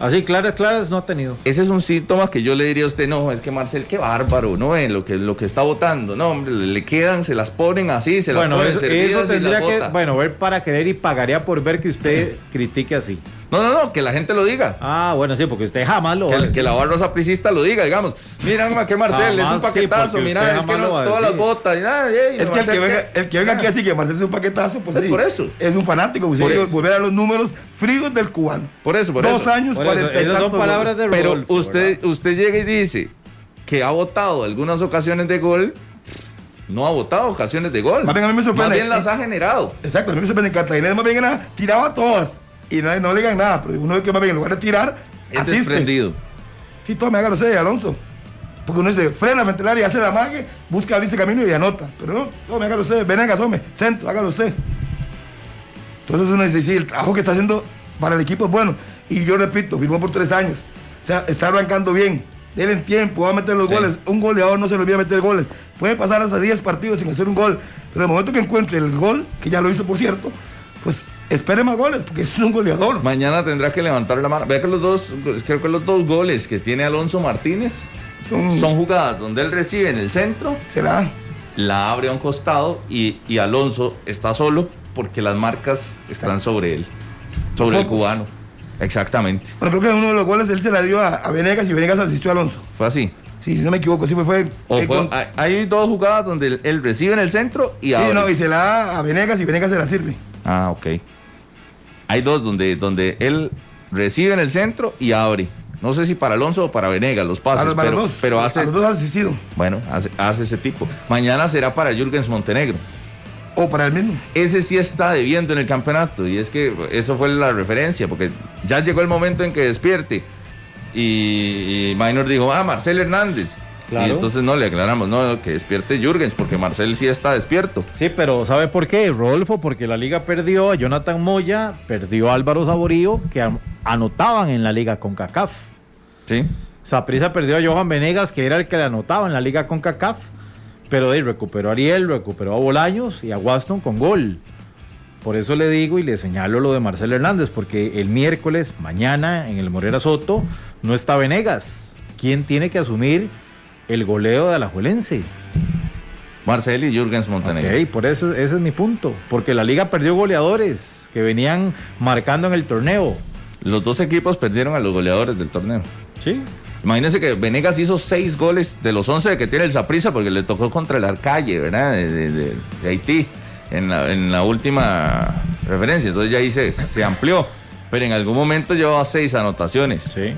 Así, claras, claras no ha tenido. Ese es un síntoma que yo le diría a usted, no, es que Marcel, qué bárbaro, no ve lo que, lo que está votando, no, hombre, le quedan, se las ponen así, se las Bueno, ponen eso, servidas eso y tendría las que, bota. bueno, ver para querer y pagaría por ver que usted critique así. No, no, no, que la gente lo diga. Ah, bueno, sí, porque usted jamás lo que, va a Que la barra sapricista lo diga, digamos. Mira, que Marcel es un paquetazo, mira, es que no, todas las botas. Y nada, es que el que, venga, el que venga aquí así que Marcel es un paquetazo, pues es por eso. Es un fanático, usted volver a los números fríos del cubano. Por eso, por Dos eso. años, cuarenta Esas son palabras de Pero usted, usted llega y dice que ha votado algunas ocasiones de gol no ha votado ocasiones de gol. Más bien a mí me sorprende. Más bien las ha generado. Exacto, a mí me sorprende. Cartagena más bien era, tiraba todas y no, no le digan nada, pero uno ve que más bien en lugar de tirar, es asiste. desprendido. Sí, todo me hágalo usted, Alonso. Porque uno dice, frena frente al área, hace la magia, busca abrirse camino y anota. Pero no, no, me hágalo usted, ven asome, centro, hágalo usted. Entonces uno dice, sí, el trabajo que está haciendo para el equipo es bueno. Y yo repito, firmó por tres años. O sea, está arrancando bien. Denle tiempo, va a meter los goles. Un goleador no se le olvida meter goles. Puede pasar hasta 10 partidos sin hacer un gol. Pero en el momento que encuentre el gol, que ya lo hizo por cierto, pues espere más goles, porque es un goleador. Mañana tendrá que levantar la mano. Vea que los dos, creo que los dos goles que tiene Alonso Martínez son, jugadas donde él recibe en el centro. Será. La abre a un costado y, Alonso está solo porque las marcas están sobre él, sobre el cubano. Exactamente. Bueno, creo que uno de los goles él se la dio a, Venegas y Venegas asistió a Alonso. Fue así. Sí, si no me equivoco, sí fue. fue, hay dos jugadas donde él, recibe en el centro y Sí, no, y se la da a Venegas y Venegas se la sirve. Ah, ok. Hay dos donde, donde él recibe en el centro y abre. No sé si para Alonso o para Venegas los pases. Para, pero, dos, pero hace. los dos ha asistido. Bueno, hace, ese tipo. Mañana será para Jürgens Montenegro. O para el mismo. Ese sí está debiendo en el campeonato. Y es que eso fue la referencia, porque ya llegó el momento en que despierte. Y, y Minor dijo, ah, Marcel Hernández. Y entonces no le aclaramos, no, que despierte Jürgens, porque Marcel sí está despierto. Sí, pero ¿sabe por qué, Rodolfo? Porque la liga perdió a Jonathan Moya, perdió a Álvaro Saborío, que anotaban en la liga con CACAF. Sí. Saprisa perdió a Johan Venegas, que era el que le anotaba en la liga con CACAF. Pero ahí recuperó a Ariel, recuperó a Bolaños y a Waston con gol. Por eso le digo y le señalo lo de Marcel Hernández, porque el miércoles, mañana, en el Morera Soto, no está Venegas. ¿Quién tiene que asumir el goleo de Alajuelense. Marcel y Jürgens Montenegro. Ok, por eso ese es mi punto. Porque la liga perdió goleadores que venían marcando en el torneo. Los dos equipos perdieron a los goleadores del torneo. Sí. Imagínense que Venegas hizo seis goles de los once que tiene el Zaprisa porque le tocó contra el Arcalle, ¿verdad? De, Haití en la, última referencia. Entonces ya ahí se, se amplió. Pero en algún momento llevaba seis anotaciones. Sí.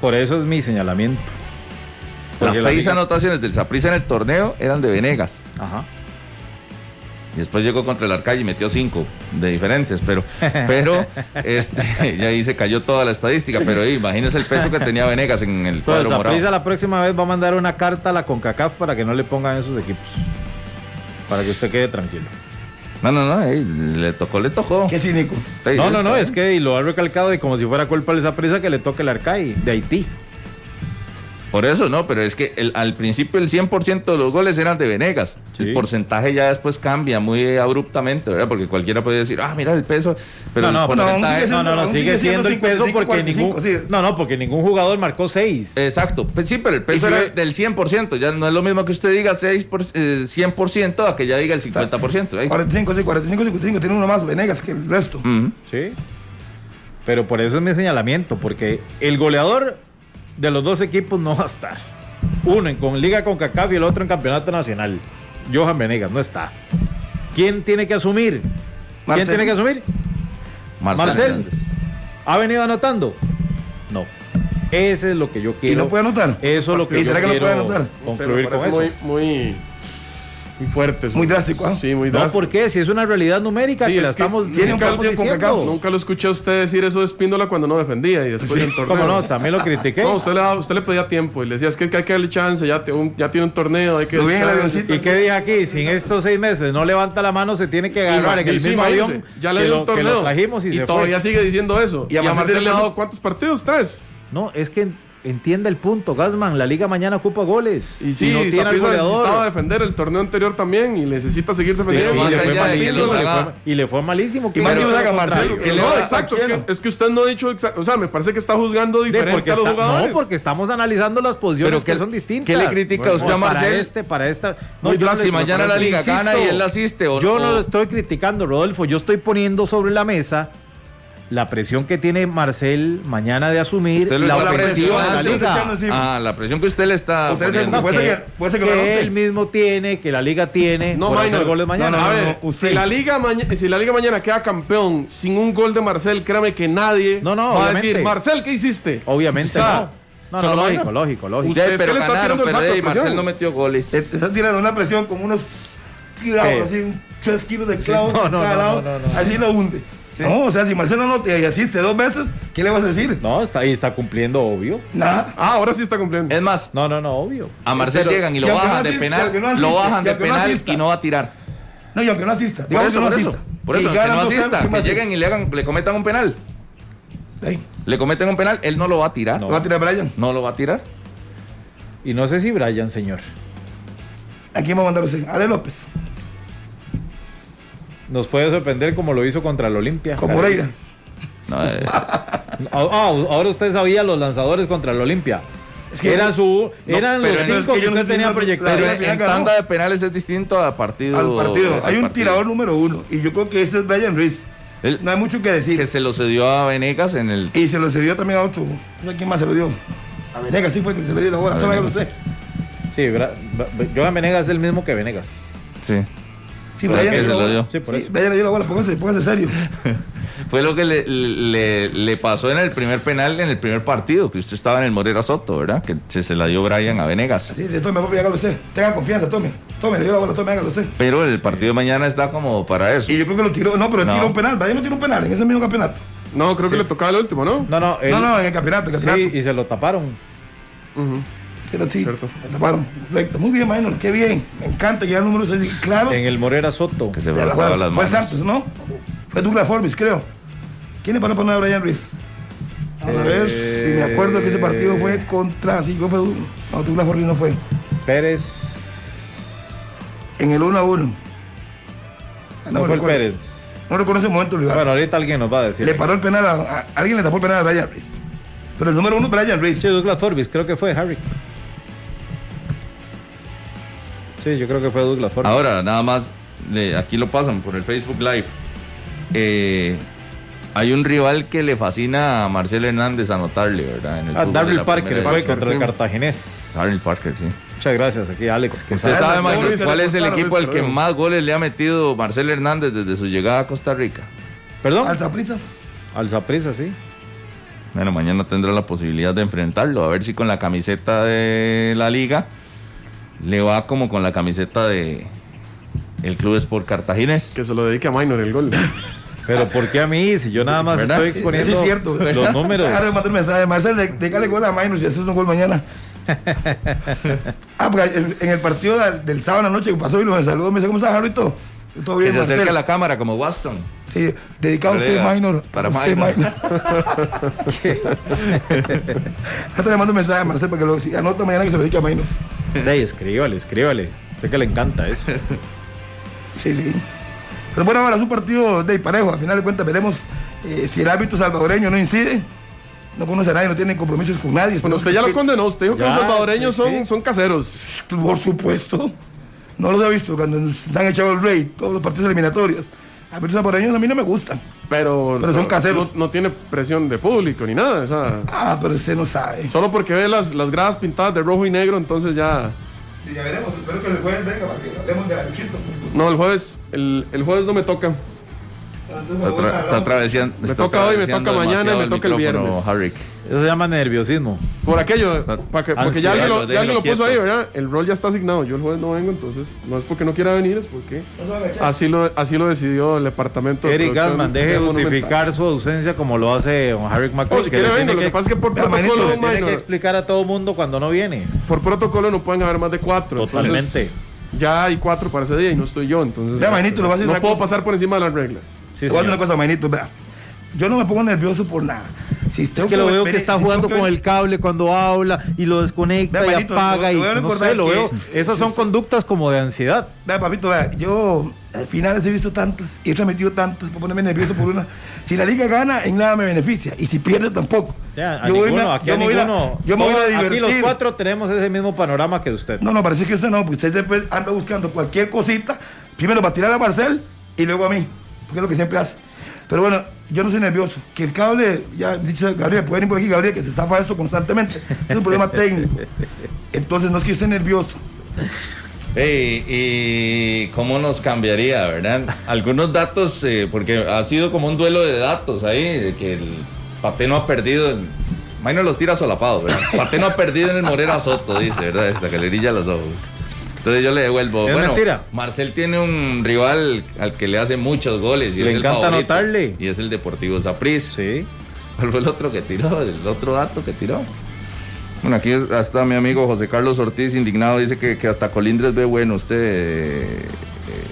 Por eso es mi señalamiento. Las seis anotaciones del Saprissa en el torneo eran de Venegas. Ajá. Y después llegó contra el Arcalle y metió cinco de diferentes, pero, pero este, ya ahí se cayó toda la estadística. Pero imagínese el peso que tenía Venegas en el cuadro pues morado. la próxima vez va a mandar una carta a la CONCACAF para que no le pongan esos equipos. Para que usted quede tranquilo. No, no, no, le tocó, le tocó. Qué cínico. No, no, no, es que y lo ha recalcado y como si fuera culpa de esa prisa que le toque el Arcalle de Haití. Por eso no, pero es que el, al principio el 100% de los goles eran de Venegas. El porcentaje ya después cambia muy abruptamente, ¿verdad? Porque cualquiera puede decir, ah, mira el peso. Pero no, no, no, no, no, sigue siendo el peso porque ningún. No, no, porque ningún jugador marcó 6. Exacto. Pues sí, pero el peso era del 100%. Ya no es lo mismo que usted diga 6 por, 100% eh, a que ya diga el 50%. ¿eh? 45, sí, 45, 55. Tiene uno más Venegas que el resto. Sí. Pero por eso es mi señalamiento, porque el goleador de los dos equipos no va a estar. Uno en con Liga con CACAF y el otro en Campeonato Nacional. Johan Venegas no está. ¿Quién tiene que asumir? ¿Quién tiene que asumir? Marcel. ¿Ha venido anotando? No. Ese es lo que yo quiero. ¿Y no puede anotar? Eso es lo que yo será que no puede anotar? concluir con eso. Muy, muy muy fuerte. Muy drástico. ¿ah? Sí, muy drástico. No, ¿por qué? Si es una realidad numérica que la estamos, tiene nunca, diciendo. Nunca lo escuché a usted decir eso de Espíndola cuando no defendía y después sí. torneo. ¿Cómo no? También lo critiqué. No, usted le, usted le pedía tiempo y le decía, es que hay que darle chance, ya, ya tiene un torneo, hay que... ¿Y qué dije aquí? Si en estos seis meses no levanta la mano, se tiene que agarrar en el mismo avión ya le dio un torneo. trajimos y, todavía sigue diciendo eso. ¿Y, a Marcel le ha dado cuántos partidos? ¿Tres? No, es que Entienda el punto, Gasman. La liga mañana ocupa goles. Y si no tiene al goleador. necesitaba defender el torneo anterior también y necesita seguir defendiendo. y, le fue malísimo, y, le fue malísimo. Y más No, exacto. Es que, es que, usted no ha dicho. O sea, me parece que está juzgando diferente a los jugadores. No, porque estamos analizando las posiciones que, son distintas. ¿Qué le critica usted a Marcel? Para este, para esta. No, yo si mañana la liga gana y él asiste. yo no lo estoy criticando, Rodolfo. Yo estoy poniendo sobre la mesa la presión que tiene Marcel mañana de asumir la, la presión de la liga. Ah, la presión que usted le está usted poniendo. Puede que, puede ser que, que él mismo tiene, que la liga tiene no, por hacer goles mañana. No, no, no, si, la liga si la liga mañana queda campeón sin un gol de Marcel, créame que nadie no, no, va a decir, Marcel, ¿qué hiciste? Obviamente no. No, no, lógico, lógico, lógico. Usted, pero le está tirando el y Marcel no metió goles. Está tirando una presión como unos clavos, así, 3 kilos de clavos no, no, no, no, así lo hunde. No, o sea, si Marcelo no te asiste dos veces, ¿qué le vas a decir? No, está ahí, está cumpliendo, obvio. Nada. Ah, ahora sí está cumpliendo. Es más, no, no, no, obvio. A Marcelo llegan y lo bajan de penal, lo bajan de penal y no va a tirar. No, y aunque no asista, por eso, no asista. Por eso, que no asista, que lleguen y le hagan, le cometan un penal. Le cometen un penal, él no lo va a tirar. ¿Lo va a tirar Brian? No lo va a tirar. Y no sé si Brian, señor. ¿A quién va a mandar usted? Ale López. Nos puede sorprender como lo hizo contra el Olimpia. Como Moreira. Eh. Ah, ahora usted sabía los lanzadores contra el Olimpia. Es que era su, eran los cinco que, usted tenía proyectado. Pero en, tanda de penales es distinto a partido. Al partido. Hay un tirador número uno. Y yo creo que este es Brian Ruiz. no hay mucho que decir. Que se lo cedió a Venegas en el. Y se lo cedió también a otro. No sé quién más se lo dio. A Venegas sí fue que se lo dio la bola. Todavía lo sé. Sí, Johan Venegas es el mismo que Venegas. Sí. Sí, Brian le dio. dio. Sí, por eso. le dio la bola, póngase, póngase serio. Fue lo que le, le, le, pasó en el primer penal, en el primer partido, que usted estaba en el Morera Soto, ¿verdad? Que se, se la dio Brian a Venegas. Sí, le tome, papi, hágalo usted. Tenga confianza, tome. Tome, le dio la bola, tome, hágalo usted. Pero el partido de mañana está como para eso. Y yo creo que lo tiró, no, pero él tiró un penal. Brian no tiró un penal en ese mismo campeonato. No, creo que le tocaba el último, ¿no? No, no. No, no, en el campeonato. El campeonato. Sí, y se lo taparon. Uh Sí, Cierto. Me taparon. Perfecto. Muy bien, Maynor. Qué bien. Me encanta que ya números así claros. En el Morera Soto. Que se de las manos. Fue el Santos, ¿no? Fue Douglas Forbis, creo. ¿Quién le paró poner a Brian Ruiz? A ver eh, si me acuerdo que ese partido fue contra. Sí, fue No, Douglas Forbis no fue. Pérez. En el 1 a 1. Ah, no, fue el Pérez. No recuerdo ese momento, rival. Bueno, ahorita alguien nos va a decir. Le paró el penal a, alguien le tapó el penal a Brian Ruiz. Pero el número uno, Brian Ruiz. Sí, Douglas Forbis, creo que fue Harry. Sí, yo creo que fue Douglas Forbis. Ahora, nada más, aquí lo pasan por el Facebook Live. Eh, hay un rival que le fascina a Marcel Hernández anotarle, ¿verdad? En el ah, Darryl Parker fue contra el cartaginés. Darryl Parker, sí. Muchas gracias aquí, Alex. ¿Usted sabe, cuál es el equipo al que más goles le ha metido Marcel Hernández desde su llegada a Costa Rica? ¿Perdón? Al Zaprisa. Al Zaprisa, sí. Bueno, mañana tendrá la posibilidad de enfrentarlo, a ver si con la camiseta de la liga le va como con la camiseta de el Club Sport Cartaginés. Que se lo dedique a Minor el gol. Pero ¿por qué a mí? Si yo nada más estoy exponiendo sí, es cierto. los números. Ahora me un mensaje. Marcel, déjale gol a Minor si haces un gol mañana. ah, porque en el partido del, sábado noche que pasó y me saludó, me dice, ¿cómo estás, Jarrito? Todo bien, que se acerca a la cámara como Waston. Sí, dedicado a usted, Minor. Para usted, Minor. Ahora le mando un mensaje a Marcel para que lo anota mañana que se lo dedique a Minor. Hey, escríbale, escríbale. Sé que le encanta eso. sí, sí. Pero bueno, ahora es un partido de parejo. Al final de cuentas veremos eh, si el árbitro salvadoreño no incide. No conoce a nadie, no tiene compromisos con nadie. Bueno, usted ya lo condenó. Usted dijo que los salvadoreños son, son caseros. Por supuesto. No los he visto cuando se han echado el rey, todos los partidos eliminatorios. A mí los salvadoreños a mí no me gustan. Pero, pero son caseros. No, tiene presión de público ni nada. Ah, pero usted no sabe. Solo porque ve las, las gradas pintadas de rojo y negro, entonces ya. Sí, ya veremos. Espero que el jueves venga para que hablemos de la No, el jueves, el, el jueves no me toca. Está, está atravesando. Me toca hoy, me toca mañana y me toca el viernes. Eso se llama nerviosismo. Por aquello, porque ya alguien lo, ya lo puso ahí, ¿verdad? El rol ya está asignado. Yo el jueves no vengo, entonces no es porque no quiera venir, es porque así lo, así lo decidió el departamento. Eric Gasman, deje justificar su ausencia como lo hace Harry McCoy. que lo que pasa es que por protocolo tiene que explicar a todo mundo cuando no viene. Por protocolo no pueden haber más de cuatro. Totalmente. ya hay cuatro para ese día y no estoy yo, entonces. no puedo pasar por encima de las reglas. Sí, Te una cosa, Mainito, vea. Yo no me pongo nervioso por nada. Si es que lo veo que está jugando con el cable cuando habla y lo desconecta y apaga y no sé, lo veo. Esas son conductas como de ansiedad. Vea, papito, vea, yo al finales he visto tantas y he transmitido tantas para ponerme nervioso por una. Si la liga gana, en nada me beneficia. Y si pierde, tampoco. Ya, yo ninguno, aquí a ninguno. yo me voy a divertir. Aquí los cuatro tenemos ese mismo panorama que usted. No, no, parece que usted no, porque usted siempre anda buscando cualquier cosita. Primero para tirar a Marcel y luego a mí. Porque es lo que siempre hace. Pero bueno, yo no soy nervioso. Que el cable, ya dicho Gabriel, puede venir por aquí, Gabriel, que se zafa esto constantemente. Es un problema técnico. Entonces no es que esté nervioso. Hey, ¿Y cómo nos cambiaría, verdad? Algunos datos, eh, porque ha sido como un duelo de datos ahí, de que el Pate no ha perdido. En, no los tira solapados, ¿verdad? Pate no ha perdido en el Morera Soto, dice, ¿verdad? Esta que le brilla los ojos. Entonces yo le devuelvo. Es bueno, mentira. Marcel tiene un rival al que le hace muchos goles. Y le es encanta el anotarle. Y es el Deportivo Saprissa. Sí. ¿Cuál fue el otro que tiró? El otro dato que tiró. Bueno, aquí está mi amigo José Carlos Ortiz, indignado, dice que, que hasta Colindres ve bueno usted eh,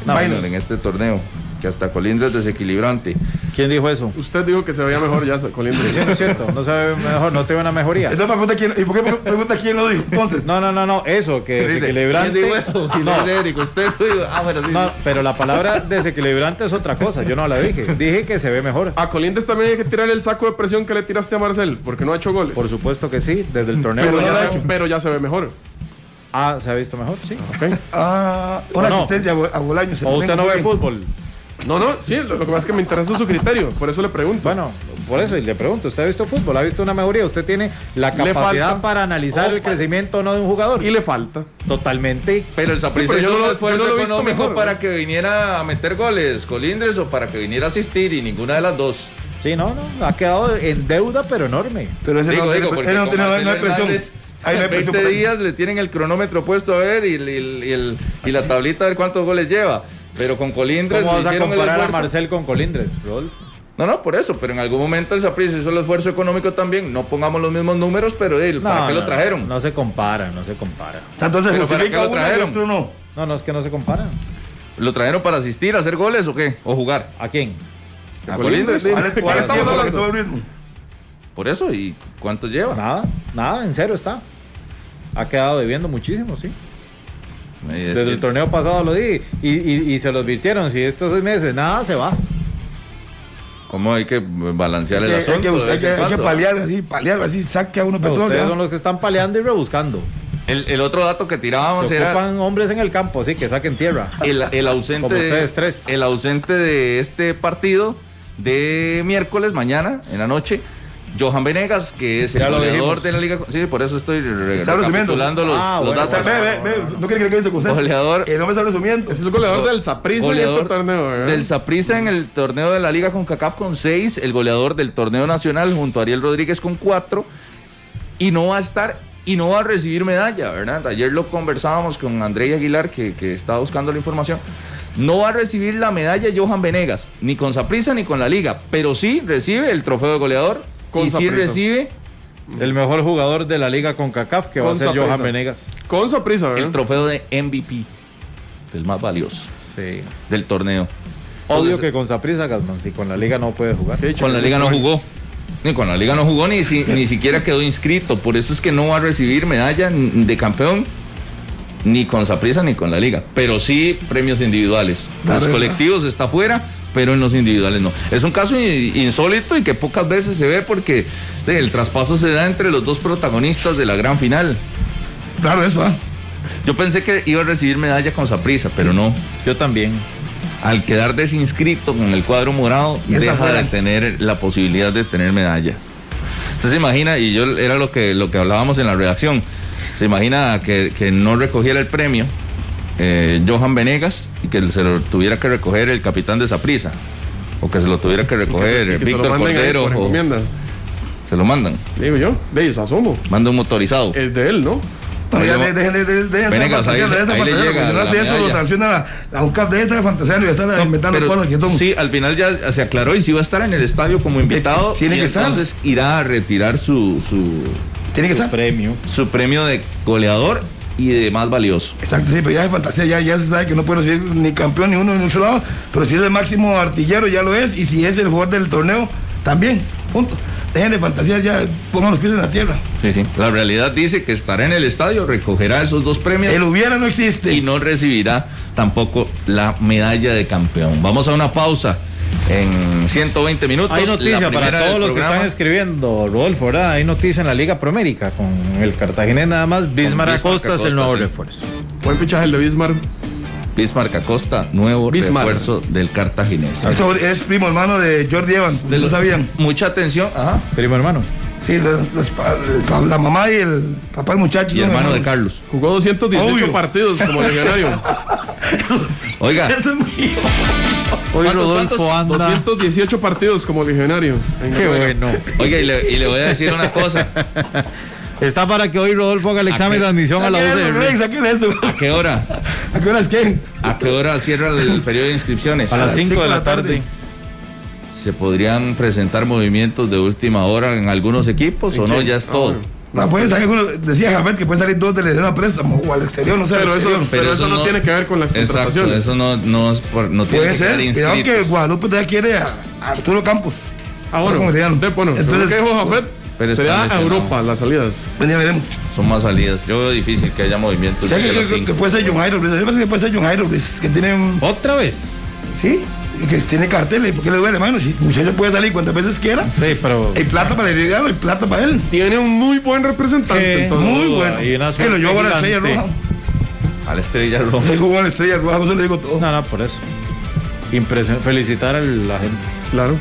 eh, en este torneo que hasta Colindres es desequilibrante. ¿Quién dijo eso? Usted dijo que se veía mejor ya Colindres. Sí, es cierto, no se ve mejor, no tiene una mejoría. Entonces pregunta quién, ¿y por qué pregunta quién lo dijo entonces? No, no, no, no, eso, que desequilibrante. ¿Quién dijo eso? No. Eric, usted dijo, ah, bueno, sí. No, pero la palabra desequilibrante es otra cosa, yo no la dije. Dije que se ve mejor. A Colindres también hay que tirarle el saco de presión que le tiraste a Marcel, porque no ha hecho goles. Por supuesto que sí, desde el torneo. Pero, ya, se, pero ya se ve mejor. Ah, ¿se ha visto mejor? Sí. Okay. Ah, una no? asistencia a Bolaños. ¿O usted no ve fútbol? No, no, sí, lo, lo, que pasa es que me interesa su criterio, por eso le pregunto. Bueno, por eso y le pregunto, ¿usted ha visto fútbol? ¿Ha visto una mejoría? ¿Usted tiene la capacidad para analizar el crecimiento o no de un jugador? Y le falta. Totalmente. Pero el Saprissa sí, yo no yo no lo he visto económico mejor, para que viniera a meter goles, Colindres, o para que viniera a asistir, y ninguna de las dos. Sí, no, no, ha quedado en deuda, pero enorme. Pero ese Digo, no, digo, tiene- no tiene Marcelo presión. Ahí no hay 20 presión por ahí. días le tienen el cronómetro puesto a ver y, el- y y el- y la tablita a ver cuántos goles lleva. Pero con Colindres ¿Cómo vas a comparar a. Marcel con Colindres, Rodolfo? No, no, por eso, pero en algún momento el Saprissa hizo el esfuerzo económico también. No pongamos los mismos números, pero ¿para No, qué lo trajeron? No se compara, no se compara. O sea, entonces Pero ¿para qué lo uno y trajeron? otro no. No, no es que no se compara. ¿Lo trajeron para asistir, hacer goles o qué? ¿O jugar? ¿A quién? A Colindres. ¿Cuál es- cuál es estamos hablando? que todo el ritmo? Por eso, ¿y cuánto lleva? Nada, nada, en cero está. Ha quedado debiendo muchísimo, sí. Es Desde que- el torneo pasado lo di y, y- y se lo advirtieron. Si estos seis meses nada, se va. ¿Cómo hay que balancear Hay el hay asunto? que, hay que, en hay que paliar así, paliar así, saque a uno No, petróleo. ustedes ¿ah? son los que están paleando y rebuscando. El, el otro dato que tirábamos Se era ocupan hombres en el campo, así que saquen tierra. el, el ausente Como de, ustedes tres. el ausente de este partido de miércoles mañana en la noche Johan Venegas que es el goleador de la liga sí por eso estoy Está recapitulando los, Ah, los bueno, datos ve, ve, ve, no quiere que le quede con usted. Goleador. El hombre está resumiendo. Es el goleador del Saprissa en este torneo, ¿verdad? del Saprissa en el torneo de la liga con CACAF con 6 el goleador del torneo nacional junto a Ariel Rodríguez con 4 y no va a estar y no va a recibir medalla, ¿verdad? Ayer lo conversábamos con André Aguilar, que, que estaba buscando la información. No va a recibir la medalla Johan Venegas, ni con Saprissa ni con la liga, pero sí recibe el trofeo de goleador Con y Saprissa. recibe El mejor jugador de la liga con CACAF, que va a ser. Johan Venegas. Con Saprissa, ¿verdad? el trofeo de MVP, el más valioso Sí. del torneo. Odio Entonces, que con Saprissa, Gasman, si con la liga no puede jugar. Con la liga no jugó. Ni con la liga no jugó ni, si- ni siquiera quedó inscrito. Por eso es que no va a recibir medalla de campeón ni con Saprissa ni con la liga. Pero sí premios individuales. Los colectivos está fuera, pero en los individuales no. Es un caso insólito y que pocas veces se ve porque eh, el traspaso se da entre los dos protagonistas de la gran final. Claro, eso, ¿ah? Yo pensé que iba a recibir medalla con Saprissa, pero no. Yo también. Al quedar desinscrito con el cuadro morado, deja fuera. de tener la posibilidad de tener medalla. Usted se imagina, y yo era lo que, lo que hablábamos en la redacción, se imagina que, que no recogiera el premio eh, Johan Venegas y que se lo tuviera que recoger el capitán de Saprissa, o que se lo tuviera que recoger que se lo Víctor ahí Cordero, por o se lo mandan, Digo yo, de ellos asomo. manda un motorizado. Es de él, ¿no? Ya Ahí dejen de, de, de, de, Venegas, ahí- de esta ahí le fantasía, llega porque si no la hace eso, lo sanciona la, la UCAP de esta fantasía y estar inventando Pero cosas que son. sí, al final ya se aclaró y sí va a estar en el estadio como invitado. Tiene y que estar. entonces irá a retirar su, su, Tiene que estar. Premio. su premio de goleador y de más valioso. Exacto, sí, pero ya es fantasía, ya, ya se sabe que no puede ser ni campeón ni uno ni otro lado, pero si es el máximo artillero ya lo es, y si es el jugador del torneo, también, punto. Dejen de fantasía, ya pongan los pies en la tierra. Sí, sí. La realidad dice que estará en el estadio, recogerá esos dos premios El hubiera no existe. y no recibirá tampoco la medalla de campeón. Vamos a una pausa en 120 minutos. Hay noticia para todos los que están escribiendo, Rodolfo, ¿verdad? Hay noticia en la Liga Promérica con el Cartaginés nada más. Bismar Bismar Acosta es el nuevo sí. refuerzo. Buen fichaje el de Bismarck. Bismarck Acosta, nuevo refuerzo del cartaginés. Eso es primo hermano de Jordi Evans, de lo sabían. Mucha atención, ajá. Primo hermano. Sí, la mamá y el papá del muchacho. Y hermano de Carlos. Jugó 218 partidos como legionario. Oiga. Eso es mío. Hoy Rodolfo anda. 218 partidos como legionario. Qué bueno. Oiga, y le, y le voy a decir una cosa. Está para que hoy Rodolfo haga el examen de admisión a la UCR. ¿A qué hora? ¿A qué hora es qué? ¿A qué hora cierra el periodo de inscripciones? A las 5 de la tarde. ¿Se podrían presentar movimientos de última hora en algunos equipos o no? Ya es todo. No, pueden salir, decía Jafet que pueden salir dos de la préstamo o al exterior, no sé. Pero, eso, pero, eso, no, tiene que ver con las exacto, eso no, no, es por, no tiene Puede ser, cuidado que Guadalupe todavía quiere a Arturo Campos. Ah, bueno, bueno entonces, ¿qué dijo Jafet? Pero Sería a Europa las salidas. Ya veremos. Son más salidas. Yo veo difícil que haya movimientos. ¿Sabes que, que, puede ser John Jairo? Yo que puede ser John Jairo, que tiene un... ¿Otra vez? Sí que tiene carteles, ¿por qué le duele, mano? Si el muchacho puede salir cuantas veces quiera. Sí, pero. Hay plata para el llegado, hay plata para él. Tiene un muy buen representante. Muy bueno. Que lo llevó a la estrella roja. A la estrella roja. Le jugó a la estrella roja, no se le digo todo. No, no, por eso. Impresión. Felicitar a la gente. Claro.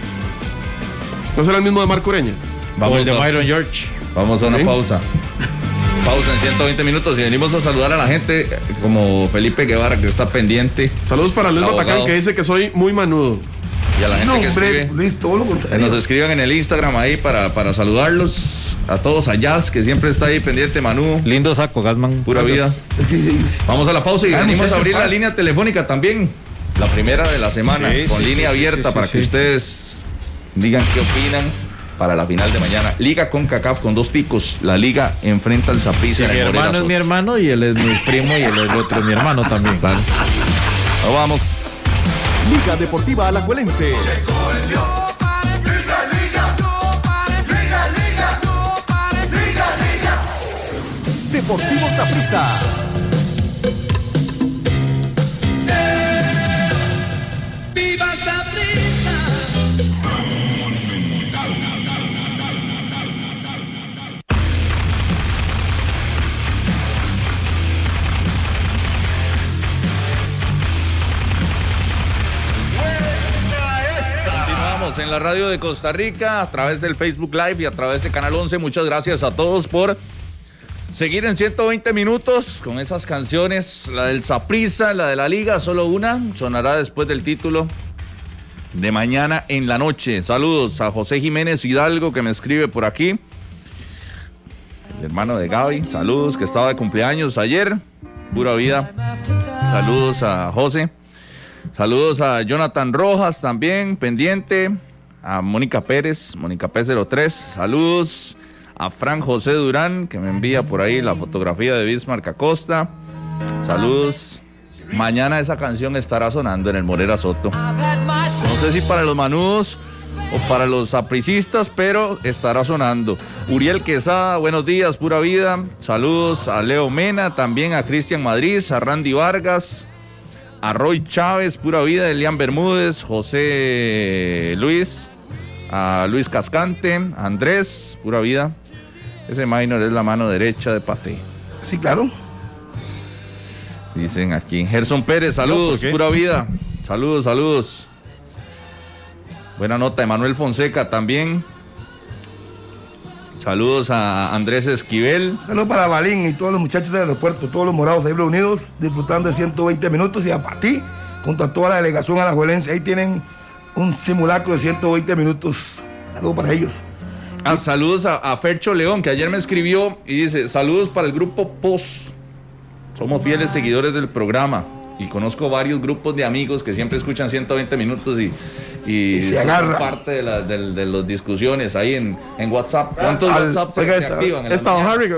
¿No será el mismo de Marco Ureña? Vamos el de Byron George. Vamos a una pausa pausa en 120 minutos y venimos a saludar a la gente como Felipe Guevara que está pendiente. Saludos para Luis Batacán que dice que soy muy manudo. Y a la gente que escribe, Luis, todo lo Que nos escriban en el Instagram ahí para, para saludarlos. A todos a Jazz, que siempre está ahí pendiente, Manu. Lindo saco, Gasman. Pura vida. Vamos a la pausa y venimos a abrir la línea telefónica también. La primera de la semana, con línea abierta para que ustedes digan qué opinan para la final de mañana. Liga con CACAF con dos ticos. La liga enfrenta al Zaprisa. mi hermano es mi hermano y él es mi primo y él es otro mi hermano también. vamos. Liga Deportiva Alajuelense. Deportivo En la radio de Costa Rica, a través del Facebook Live y a través de Canal 11. Muchas gracias a todos por seguir en 120 minutos con esas canciones. La del Saprisa, la de la Liga, solo una. Sonará después del título de mañana en la noche. Saludos a José Jiménez Hidalgo que me escribe por aquí. El hermano de Gaby. Saludos, que estaba de cumpleaños ayer. Pura vida. Saludos a José. Saludos a Jonathan Rojas también, pendiente. A Mónica Pérez, Mónica P03. Saludos a Fran José Durán, que me envía por ahí la fotografía de Bismarck Acosta. Saludos. Mañana esa canción estará sonando en el Morera Soto. No sé si para los manudos o para los apricistas, pero estará sonando. Uriel Quesada, buenos días, pura vida. Saludos a Leo Mena, también a Cristian Madrid, a Randy Vargas, a Roy Chávez, Pura Vida, Elian Bermúdez, José Luis, a Luis Cascante, Andrés, Pura Vida. Ese minor es la mano derecha de Pate. Sí, claro. Dicen aquí. Gerson Pérez, saludos, pura vida. Saludos, saludos. Buena nota, Emanuel Fonseca también. Saludos a Andrés Esquivel. Saludos para Balín y todos los muchachos del aeropuerto, todos los morados ahí reunidos, disfrutando de 120 minutos. Y a ti, junto a toda la delegación a la Juelense, ahí tienen un simulacro de 120 minutos. Saludos para ellos. Ah, saludos a, Fercho León, que ayer me escribió y dice: Saludos para el grupo POS. Somos fieles seguidores del programa y conozco varios grupos de amigos que siempre escuchan 120 minutos y, y, se agarra. parte de, la, de, las discusiones ahí en, en WhatsApp. ¿Cuántos WhatsApp se, activan? En Harry,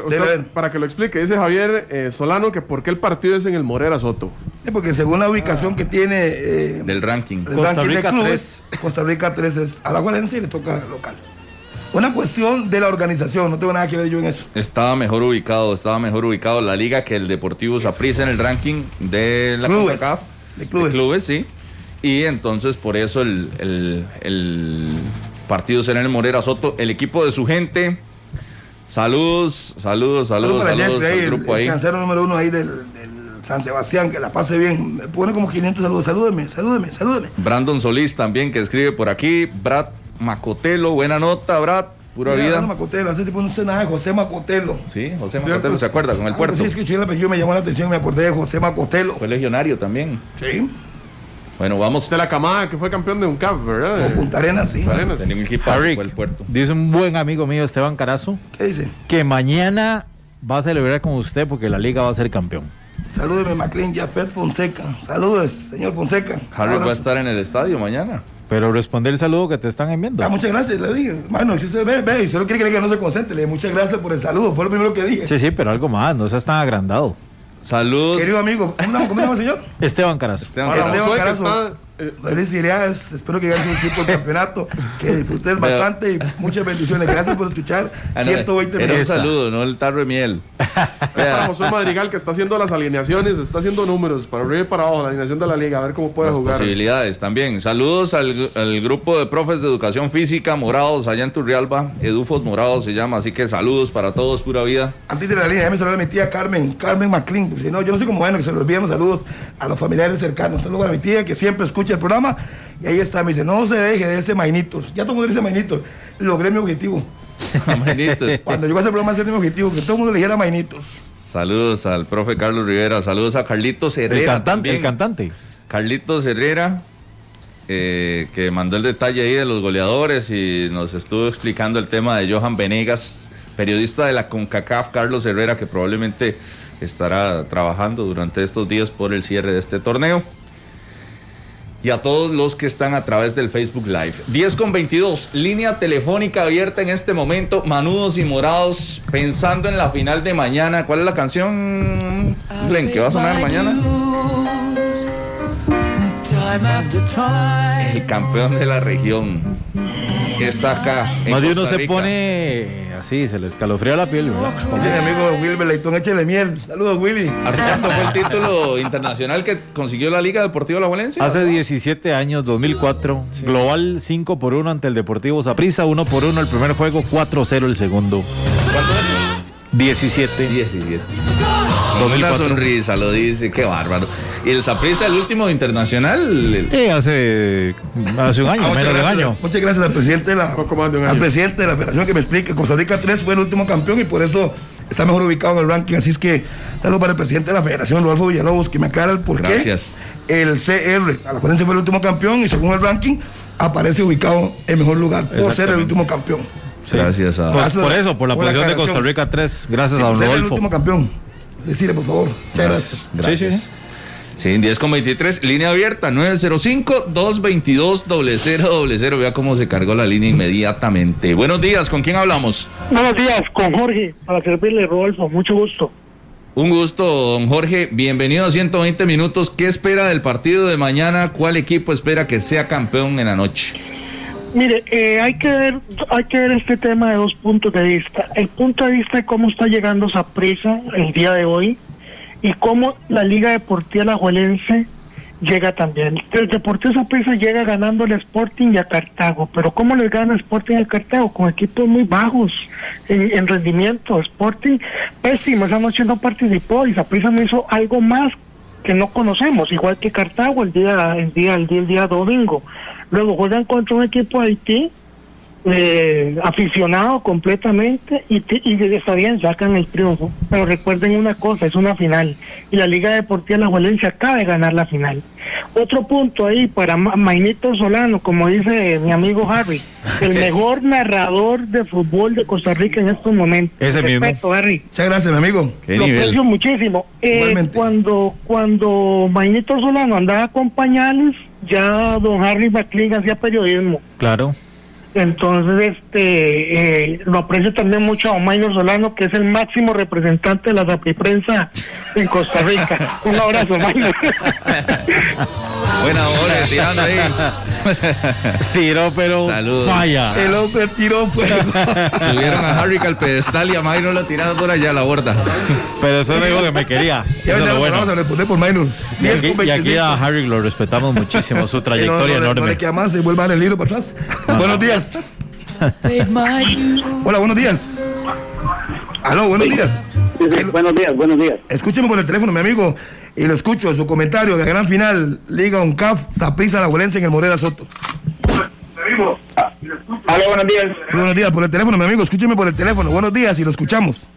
para que lo explique, dice Javier eh, Solano que por qué el partido es en el Morera Soto. porque según la ubicación que tiene eh, del ranking, Costa Rica de clubes, 3. Costa Rica 3 es a la Valencia y le toca local. Una cuestión de la organización, no tengo nada que ver yo en eso. Estaba mejor ubicado, estaba mejor ubicado la liga que el Deportivo Saprissa en el ranking de la clubes, de clubes. De clubes, sí. Y entonces por eso el, partido será en el Morera Soto, el equipo de su gente. Saludos, saludos, saludos, saludos, al grupo ahí. El número uno ahí del, San Sebastián, que la pase bien. Me pone como 500 saludos. Salúdeme, salúdeme, salúdeme. Brandon Solís también, que escribe por aquí. Brad Macotelo, buena nota, Brad. Pura vida. Macotelo, hace tipo no sé nada de José Macotelo. Sí, José Macotelo, ¿se acuerda? Con el ah, puerto. Sí, escuché el apellido, me llamó la atención, me acordé de José Macotelo. Fue legionario también. Sí. Bueno, vamos. De la camada que fue campeón de un CAP, ¿verdad? O Punta Arenas, sí. Punta Arenas. Tenía un equipazo, fue el puerto. Dice un buen amigo mío, Esteban Carazo. ¿Qué dice? Que mañana va a celebrar con usted porque la liga va a ser campeón. Salúdeme, McLean Jafet Fonseca. Saludos, señor Fonseca. Harry va a estar en el estadio mañana. Pero responde el saludo que te están enviando. Ah, muchas gracias, le dije. Bueno, si se ve, ve, y solo quiere que no se concentre, le dije muchas gracias por el saludo, fue lo primero que dije. Sí, sí, pero algo más, no seas tan agrandado. Saludos. Querido amigo, ¿cómo, se llama el señor? Esteban Carazo. Esteban Carazo. Feliz ideas, espero que gane un equipo el campeonato, que disfrutes bastante y muchas bendiciones. Gracias por escuchar 120 minutos. Un saludo, no el tarro de miel. para José Madrigal que está haciendo las alineaciones, está haciendo números para arriba y para abajo, la alineación de la liga, a ver cómo puede jugar. Posibilidades también. Saludos al, al, grupo de profes de educación física, morados, allá en Turrialba, Edufos Morados se llama, así que saludos para todos, pura vida. Antes de la línea, ya me saludó mi tía Carmen, Carmen McLean, si no, yo no sé cómo bueno que se los olviden saludos a los familiares cercanos. Saludos a mi tía que siempre escucha el programa. Y ahí está, me dice, no se deje de ese Mainitos. Ya todo el mundo dice Mainitos. Logré mi objetivo. Cuando llegó a ese programa, ese mi objetivo, que todo el mundo le dijera Mainitos. Saludos al profe Carlos Rivera, saludos a Carlitos Herrera. El cantante. El cantante. Carlitos Herrera, eh, que mandó el detalle ahí de los goleadores y nos estuvo explicando el tema de Johan Venegas, periodista de la CONCACAF, Carlos Herrera, que probablemente estará trabajando durante estos días por el cierre de este torneo y a todos los que están a través del Facebook Live. 10 con 22, línea telefónica abierta en este momento, Manudos y Morados, pensando en la final de mañana. ¿Cuál es la canción, Glenn, que va a sonar mañana? El campeón de la región que está acá. Más de uno se pone así, se le escalofría la piel. Dice mi amigo Wilber Leitón, échale miel. Saludos, Willy. ¿Hace cuánto fue el título internacional que consiguió la Liga Deportiva La Valencia? Hace 17 años, 2004. Global 5 por 1 ante el Deportivo Zaprisa, 1 por 1 el primer juego, 4-0 el segundo. ¿Cuánto es? 17. 17. Con una sonrisa lo dice, qué bárbaro. ¿Y el Saprissa, el último internacional? Sí, hace, hace un año, ah, menos de un año. Muchas gracias al presidente de la, al presidente de la federación que me explique. Costa Rica 3 fue el último campeón y por eso está mejor ubicado en el ranking. Así es que saludos para el presidente de la federación, Rodolfo Villalobos, que me aclara el por Gracias. El CR, a la cual fue el último campeón y según el ranking aparece ubicado en mejor lugar por ser el último campeón. Gracias a. Pues por eso, por la posición de Costa Rica 3. Gracias a don Rodolfo. el último campeón. Decirle, por favor. Muchas gracias. gracias. Sí, sí. Sí, 10 con 23, línea abierta, 905-222-0000. Vea cómo se cargó la línea inmediatamente. Buenos días, ¿con quién hablamos? Buenos días, con Jorge, para servirle, Rodolfo, mucho gusto. Un gusto, don Jorge. Bienvenido a 120 minutos. ¿Qué espera del partido de mañana? ¿Cuál equipo espera que sea campeón en la noche? Mire, eh, hay que ver, hay que ver este tema de dos puntos de vista. El punto de vista de cómo está llegando esa el día de hoy y cómo la Liga Deportiva Lajuelense llega también. El Deportivo Zaprisa llega ganando al Sporting y a Cartago, pero ¿cómo les gana Sporting a Cartago? Con equipos muy bajos en, rendimiento. Sporting pésimo, esa noche no participó y Zaprisa no hizo algo más que no conocemos, igual que Cartago el día, el día, el día, el día domingo. Luego juegan contra un equipo de Haití, eh, aficionado completamente, y, y está bien, sacan el triunfo. Pero recuerden una cosa, es una final. Y la Liga Deportiva La Valencia acaba de ganar la final. Otro punto ahí para Mainito Solano, como dice mi amigo Harry, el mejor narrador de fútbol de Costa Rica en estos momentos. Ese Respeto, Harry. Muchas gracias, mi amigo. Lo aprecio muchísimo. Eh, cuando, cuando Mainito Solano andaba con pañales, ya don Harry McLean hacía periodismo. Claro. Entonces, este, eh, lo aprecio también mucho a Omaino Solano, que es el máximo representante de la prensa en Costa Rica. Un abrazo, Omaino. Buena hora, tirando ahí. Tiró, pero falla. El hombre tiró fuego. Subieron a Harry al pedestal y a Maynor lo tiraron por allá a la borda. Pero después me dijo que me quería. Ya bueno. vamos a responder por Maynor. Y aquí, y aquí, a Harry lo respetamos muchísimo, su trayectoria enorme. No le queda más, se vuelve a el hilo para atrás. Buenos días. Hola, buenos días. Aló, buenos días. Sí, buenos días, buenos días. Escúcheme por el teléfono, mi amigo, y lo escucho, su comentario de gran final, Liga UNCAF, Saprisa La en el Morera Soto. Hola, buenos días. Sí, buenos días, por el teléfono, mi amigo, escúcheme por el teléfono. Buenos días y lo escuchamos.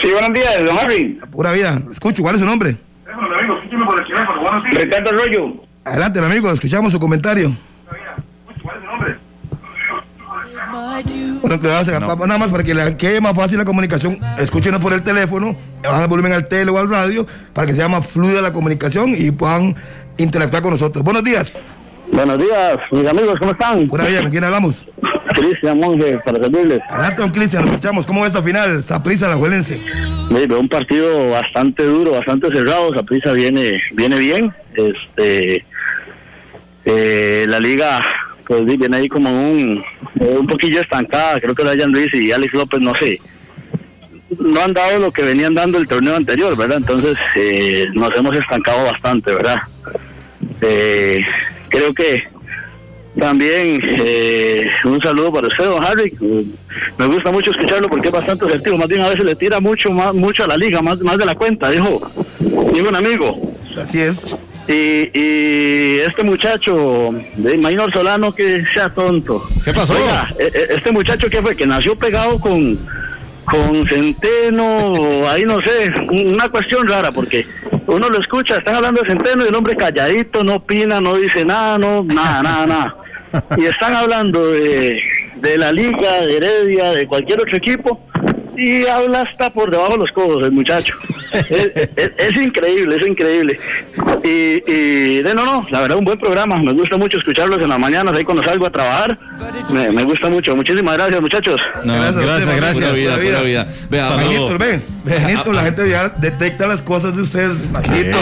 Sí, buenos días, don Harry. Pura vida, escucho, ¿cuál es su nombre? mi amigo, escúcheme por el teléfono. Buenos días. Ricardo Arroyo. Adelante, mi amigo, escuchamos su comentario. ¿Cuál es su nombre? Bueno, nada más para que le quede más fácil la comunicación, escúchenos por el teléfono, bajan el volumen al tele o al radio, para que sea más fluida la comunicación y puedan interactuar con nosotros. Buenos días. Buenos días, mis amigos, ¿cómo están? Buenas días, ¿con quién hablamos? Cristian Monge, para servirles. Adelante, don Cristian, escuchamos. ¿Cómo va esta final? Saprisa la Juelense. Veo un partido bastante duro, bastante cerrado. Saprisa viene, viene bien. Este, eh, la liga pues viene ahí como un, eh, un poquillo estancada. Creo que Ryan Luis y Alex López, no sé, no han dado lo que venían dando el torneo anterior, ¿verdad? Entonces eh, nos hemos estancado bastante, ¿verdad? Eh, creo que también un saludo para usted, don Harry. Me gusta mucho escucharlo porque es bastante asertivo. Más bien a veces le tira mucho más mucho a la liga, más, más de la cuenta, dijo, dijo un amigo. Así es. Y, y, este muchacho de Maynor Solano que sea tonto. ¿Qué pasó? E, e, este muchacho que fue que nació pegado con con Centeno, ahí no sé, una cuestión rara porque uno lo escucha, están hablando de Centeno y el hombre calladito, no opina, no dice nada, no, nada, nada, nada. Y están hablando de, de la liga, de Heredia, de cualquier otro equipo y habla hasta por debajo de los codos el muchacho. Es, increíble, es increíble. Y, y de no, no, la verdad, un buen programa. Me gusta mucho escucharlos en las mañanas, ahí cuando salgo a trabajar. Me, me gusta mucho. Muchísimas gracias, muchachos. gracias, gracias. gracias. vida, pura vida. Vea, ven. la gente ya detecta las cosas de usted.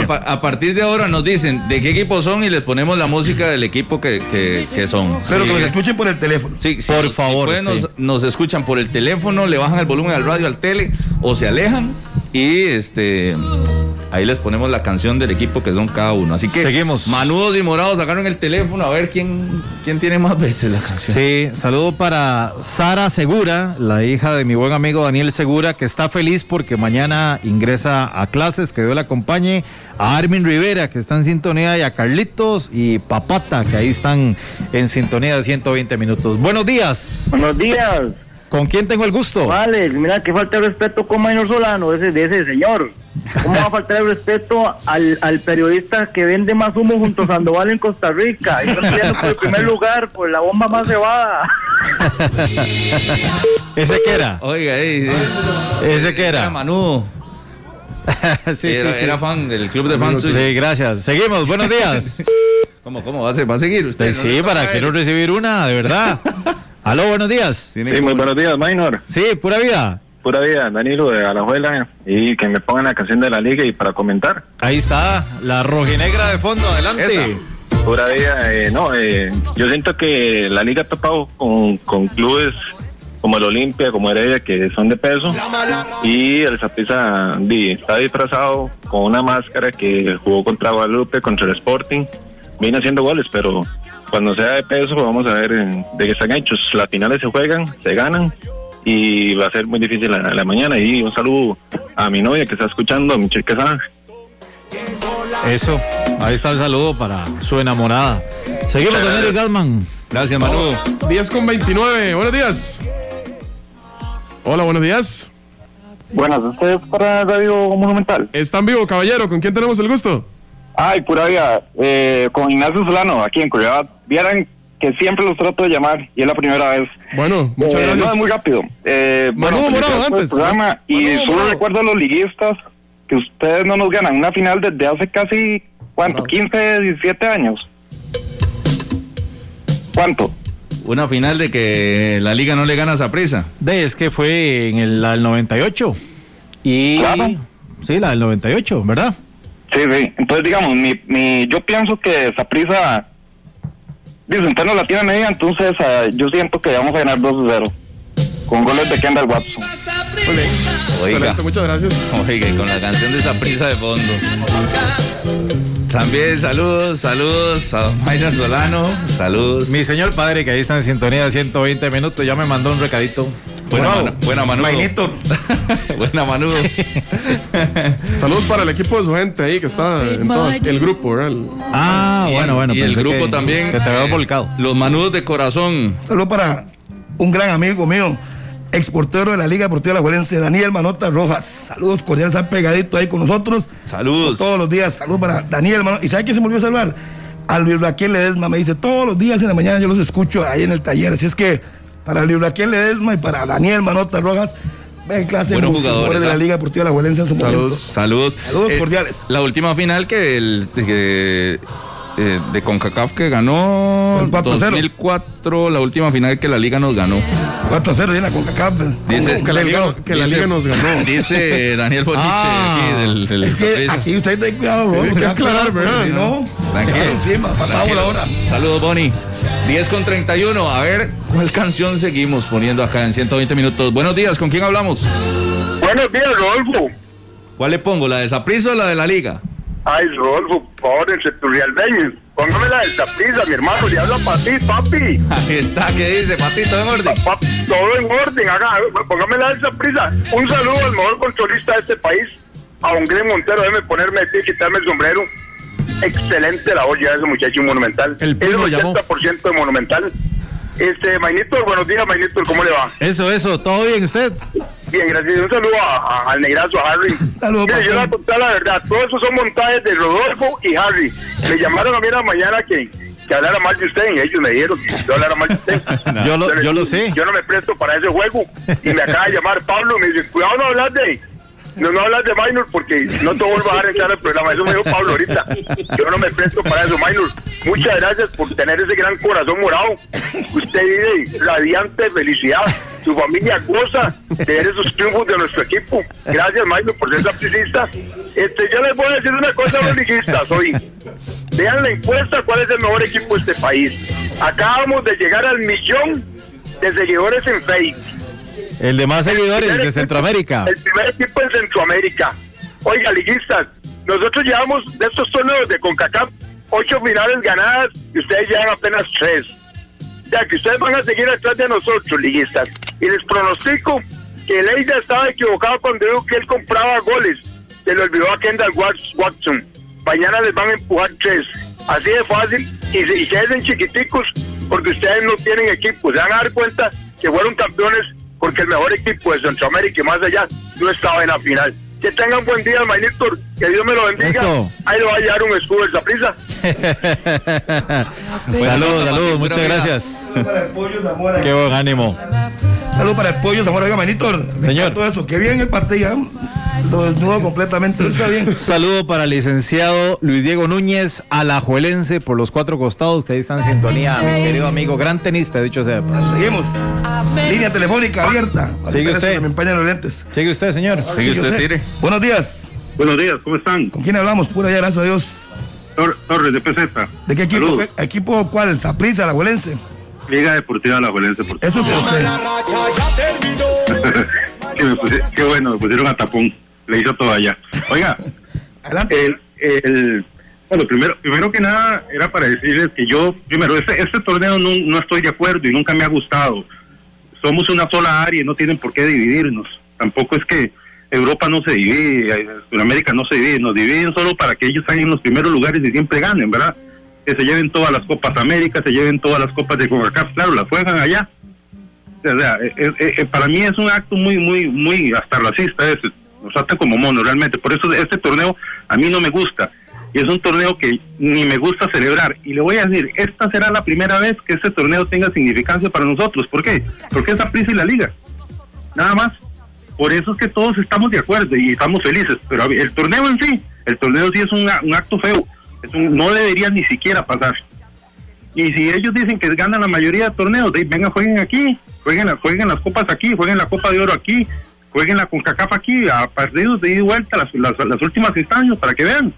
A, partir de ahora nos dicen de qué equipo son y les ponemos la música del equipo que, que, son. Pero que nos escuchen por el teléfono. Sí, por favor. nos, nos escuchan por el teléfono, le bajan el volumen al radio, al tele, o se alejan y este ahí les ponemos la canción del equipo que son cada uno. Así que seguimos. Manudos y Morados sacaron el teléfono a ver quién, quién tiene más veces la canción. Sí, saludo para Sara Segura, la hija de mi buen amigo Daniel Segura, que está feliz porque mañana ingresa a clases, que Dios la acompañe. A Armin Rivera, que está en sintonía, y a Carlitos y Papata, que ahí están en sintonía de 120 minutos. Buenos días. Buenos días. ¿Con quién tengo el gusto? Vale, mira que falta de respeto con Maynor Solano, ese, de ese señor. ¿Cómo va a faltar el respeto al, al, periodista que vende más humo junto a Sandoval en Costa Rica? Y está peleando por el primer lugar, por la bomba más cebada. ¿Ese qué era? Oiga, ¿ese qué era? Era Manu. sí, era, sí, era, fan del club de fans. Sí, gracias. Seguimos, buenos días. ¿Cómo, cómo va a, va a seguir usted? Sí, para quiero recibir una, de verdad. Aló, buenos días. Sí, muy buenos días, Maynor. Sí, pura vida. Pura vida, Danilo de Alajuela, y que me pongan la canción de la liga y para comentar. Ahí está, la rojinegra de fondo, adelante. Pura vida, eh, no, eh, yo siento que la liga ha topado con, con clubes como el Olimpia, como Heredia, que son de peso, y el Zapisa está disfrazado con una máscara que jugó contra Guadalupe, contra el Sporting, viene haciendo goles, pero cuando sea de peso, vamos a ver eh, de qué están hechos. Las finales se juegan, se ganan y va a ser muy difícil la, la mañana. Y un saludo a mi novia que está escuchando, a Michelle Quesada. Eso, ahí está el saludo para su enamorada. Seguimos con Eric Galman. Gracias, Manu. 10 con 29, buenos días. Hola, buenos días. Buenas, ¿ustedes para Radio Monumental? Están vivo, caballero, ¿con quién tenemos el gusto? Ay, pura vida, eh, con Ignacio Solano, aquí en Curidad. Vieran que siempre los trato de llamar y es la primera vez. Bueno, muchas eh, gracias. No, muy rápido. Eh, bueno, Morado antes. Programa, y solo recuerdo a los liguistas que ustedes no nos ganan una final desde hace casi, ¿cuánto? 15, 17 años. ¿Cuánto? Una final de que la liga no le gana a prisa. De, es que fue en el, la del 98. Y... Sí, la del 98, ¿verdad? Sí, sí. Entonces, digamos, mi, mi, yo pienso que esa prisa, dice, usted no la tiene media, entonces uh, yo siento que vamos a ganar 2-0. Con goles de Kendall Watson. Oiga. muchas gracias. Oiga, y con la canción de esa prisa de fondo. También saludos, saludos a Mayra Solano, saludos. Mi señor padre que ahí está en sintonía de 120 minutos, ya me mandó un recadito. Buena, buena Manudo. buena Manudo. Saludos para el equipo de su gente ahí que está en todo el grupo, ¿verdad? Ah, bueno, bueno. Y el grupo también. Que te veo volcado. Los Manudos de corazón. Saludos para un gran amigo mío, exportero de la Liga Deportiva La Juelense, Daniel Manota Rojas. Saludos cordiales, están pegadito ahí con nosotros. Saludos. Todos los días. Saludos para Daniel Manota. ¿Y sabe quién se me olvidó salvar? Al Raquel Ledesma me dice, todos los días en la mañana yo los escucho ahí en el taller. Así es que para Raquel Ledesma y para Daniel Manota Rojas, ven clase Buenos jugadores de la Liga Deportiva La Juelense en Saludos. Saludos. Saludos eh, cordiales. La última final que el... Que eh, de CONCACAF que ganó 2004, la última final que la liga nos ganó. 4-0 de la CONCACAF. Dice que, la liga, que la liga, nos ganó. Dice Daniel Boniche ah, aquí del, del Es que aquí usted ten cuidado, bro, Hay que aclarar, ¿verdad? no, Tranquilo. encima, patamos la hora. Saludos, Boni. 10 con 31. A ver, ¿cuál canción seguimos poniendo acá en 120 minutos? Buenos días, ¿con quién hablamos? Buenos días, Rodolfo. ¿Cuál le pongo? ¿La de Saprissa o la de la Liga? Ay, Rodolfo, por favor, el. Póngame la del tapiza, mi hermano, le hablo para ti, papi. Ahí está, ¿qué dice, patito, en orden? todo en orden, haga, póngame la del tapiza. Un saludo al mejor controlista de este país, a Ongre Montero, déjeme ponerme de y quitarme el sombrero. Excelente la olla de ese muchacho monumental. El es 80% de monumental. Este, Mainito, buenos días, Mainito, ¿cómo le va? Eso, eso, ¿todo bien usted? Bien, gracias. Un saludo a, al negrazo, a Harry. Saludos. Mira, yo le voy a contar la verdad. Todos esos son montajes de Rodolfo y Harry. Me llamaron a mí en la mañana que, que hablara mal de usted y ellos me dijeron que yo hablara mal de usted. yo, lo, yo, lo sé. Yo no me presto para ese juego. Y me acaba de llamar Pablo y me dice, cuidado no hablar de no, no hablas de Minor porque no te vuelvo a dar entrar al programa. Eso me dijo Pablo ahorita. Yo no me presto para eso, Minor. Muchas gracias por tener ese gran corazón morado. Usted vive radiante felicidad. Su familia goza de ver esos triunfos de nuestro equipo. Gracias, Minor, por ser sapricista. Este, yo les voy a decir una cosa, los hoy. Vean la encuesta cuál es el mejor equipo de este país. Acabamos de llegar al millón de seguidores en Facebook el de más seguidores de Centroamérica. El primer equipo en Centroamérica. Oiga, liguistas, nosotros llevamos de estos torneos de CONCACAF ocho finales ganadas y ustedes llevan apenas tres. O sea que ustedes van a seguir atrás de nosotros, liguistas. Y les pronostico que Leida estaba equivocado cuando dijo que él compraba goles. Se le olvidó a Kendall Watson. Mañana les van a empujar tres. Así de fácil. Y, y se hacen chiquiticos porque ustedes no tienen equipo. Se van a dar cuenta que fueron campeones porque el mejor equipo de Centroamérica y más allá no estaba en la final. Que tengan buen día, Maynito, que Dios me lo bendiga. Ahí le va a llegar un escudo de prisa. saludos, saludos, muchas gracias. Qué buen ánimo. Saludos para el pollo Zamora. Oiga, Manito, Señor. todo eso. Qué bien el partido. ¿eh? Lo desnudo completamente. Está bien. Saludo para el licenciado Luis Diego Núñez, alajuelense por los cuatro costados que ahí están en sintonía. Mi querido amigo, gran tenista, dicho sea. Seguimos. Línea telefónica abierta. Sigue usted. Me empañan los lentes. Sigue usted, señor. Sigue usted, tire. Buenos días. Buenos días, ¿cómo están? ¿Con quién hablamos? Pura ya, gracias a Dios. Torres de Peseta. ¿De qué equipo? ¿Qué ¿Equipo cuál? ¿Saprisa, la Huelense? Liga Deportiva La Juelense. Por Eso que usted. qué bueno, me pusieron a tapón. Le hizo todo allá. Oiga, Adelante. El, bueno, primero, primero que nada era para decirles que yo, primero, este, este torneo no, no estoy de acuerdo y nunca me ha gustado. Somos una sola área y no tienen por qué dividirnos. Tampoco es que Europa no se divide, Sudamérica no se divide, nos dividen solo para que ellos estén en los primeros lugares y siempre ganen, ¿verdad? Que se lleven todas las Copas América, se lleven todas las Copas de CONCACAF, claro, las juegan allá. O sea, eh, eh, eh, para mí es un acto muy, muy, muy hasta racista ese. Nos tratan como monos realmente. Por eso este torneo a mí no me gusta. Y es un torneo que ni me gusta celebrar. Y le voy a decir, esta será la primera vez que este torneo tenga significancia para nosotros. ¿Por qué? Porque es la prisa y la liga. Nada más. Por eso es que todos estamos de acuerdo y estamos felices. Pero el torneo en sí, el torneo sí es un, acto feo. Es no debería ni siquiera pasar. Y si ellos dicen que ganan la mayoría de torneos, de, venga, jueguen aquí, jueguen, jueguen las copas aquí, jueguen la Copa de Oro aquí, jueguen la CONCACAF aquí, a partidos de ida y vuelta, las, las, últimas instancias, para que vean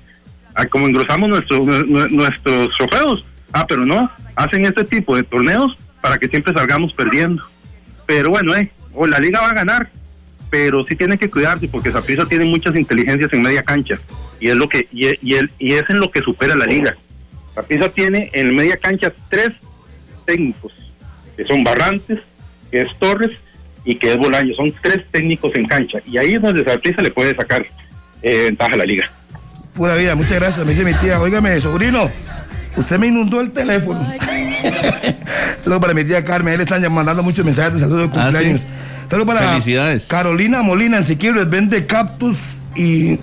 como engrosamos nuestros nuestros trofeos. Ah, pero no, hacen este tipo de torneos para que siempre salgamos perdiendo. Pero bueno, eh, o la liga va a ganar, pero sí tienen que cuidarse porque Zaprisa tiene muchas inteligencias en media cancha y es lo que y, y, y es en lo que supera la liga. Zaprisa tiene en media cancha tres técnicos, que son Barrantes, que es Torres y que es Bolaño. Son tres técnicos en cancha y ahí es donde Saprissa le puede sacar eh, ventaja a la liga. Pura vida, muchas gracias. Me dice mi tía, óigame, sobrino, usted me inundó el teléfono. Luego para mi tía Carmen, él están mandando muchos mensajes de saludos de ah, cumpleaños. Saludos para Felicidades. Carolina Molina en Siquirres, vende cactus y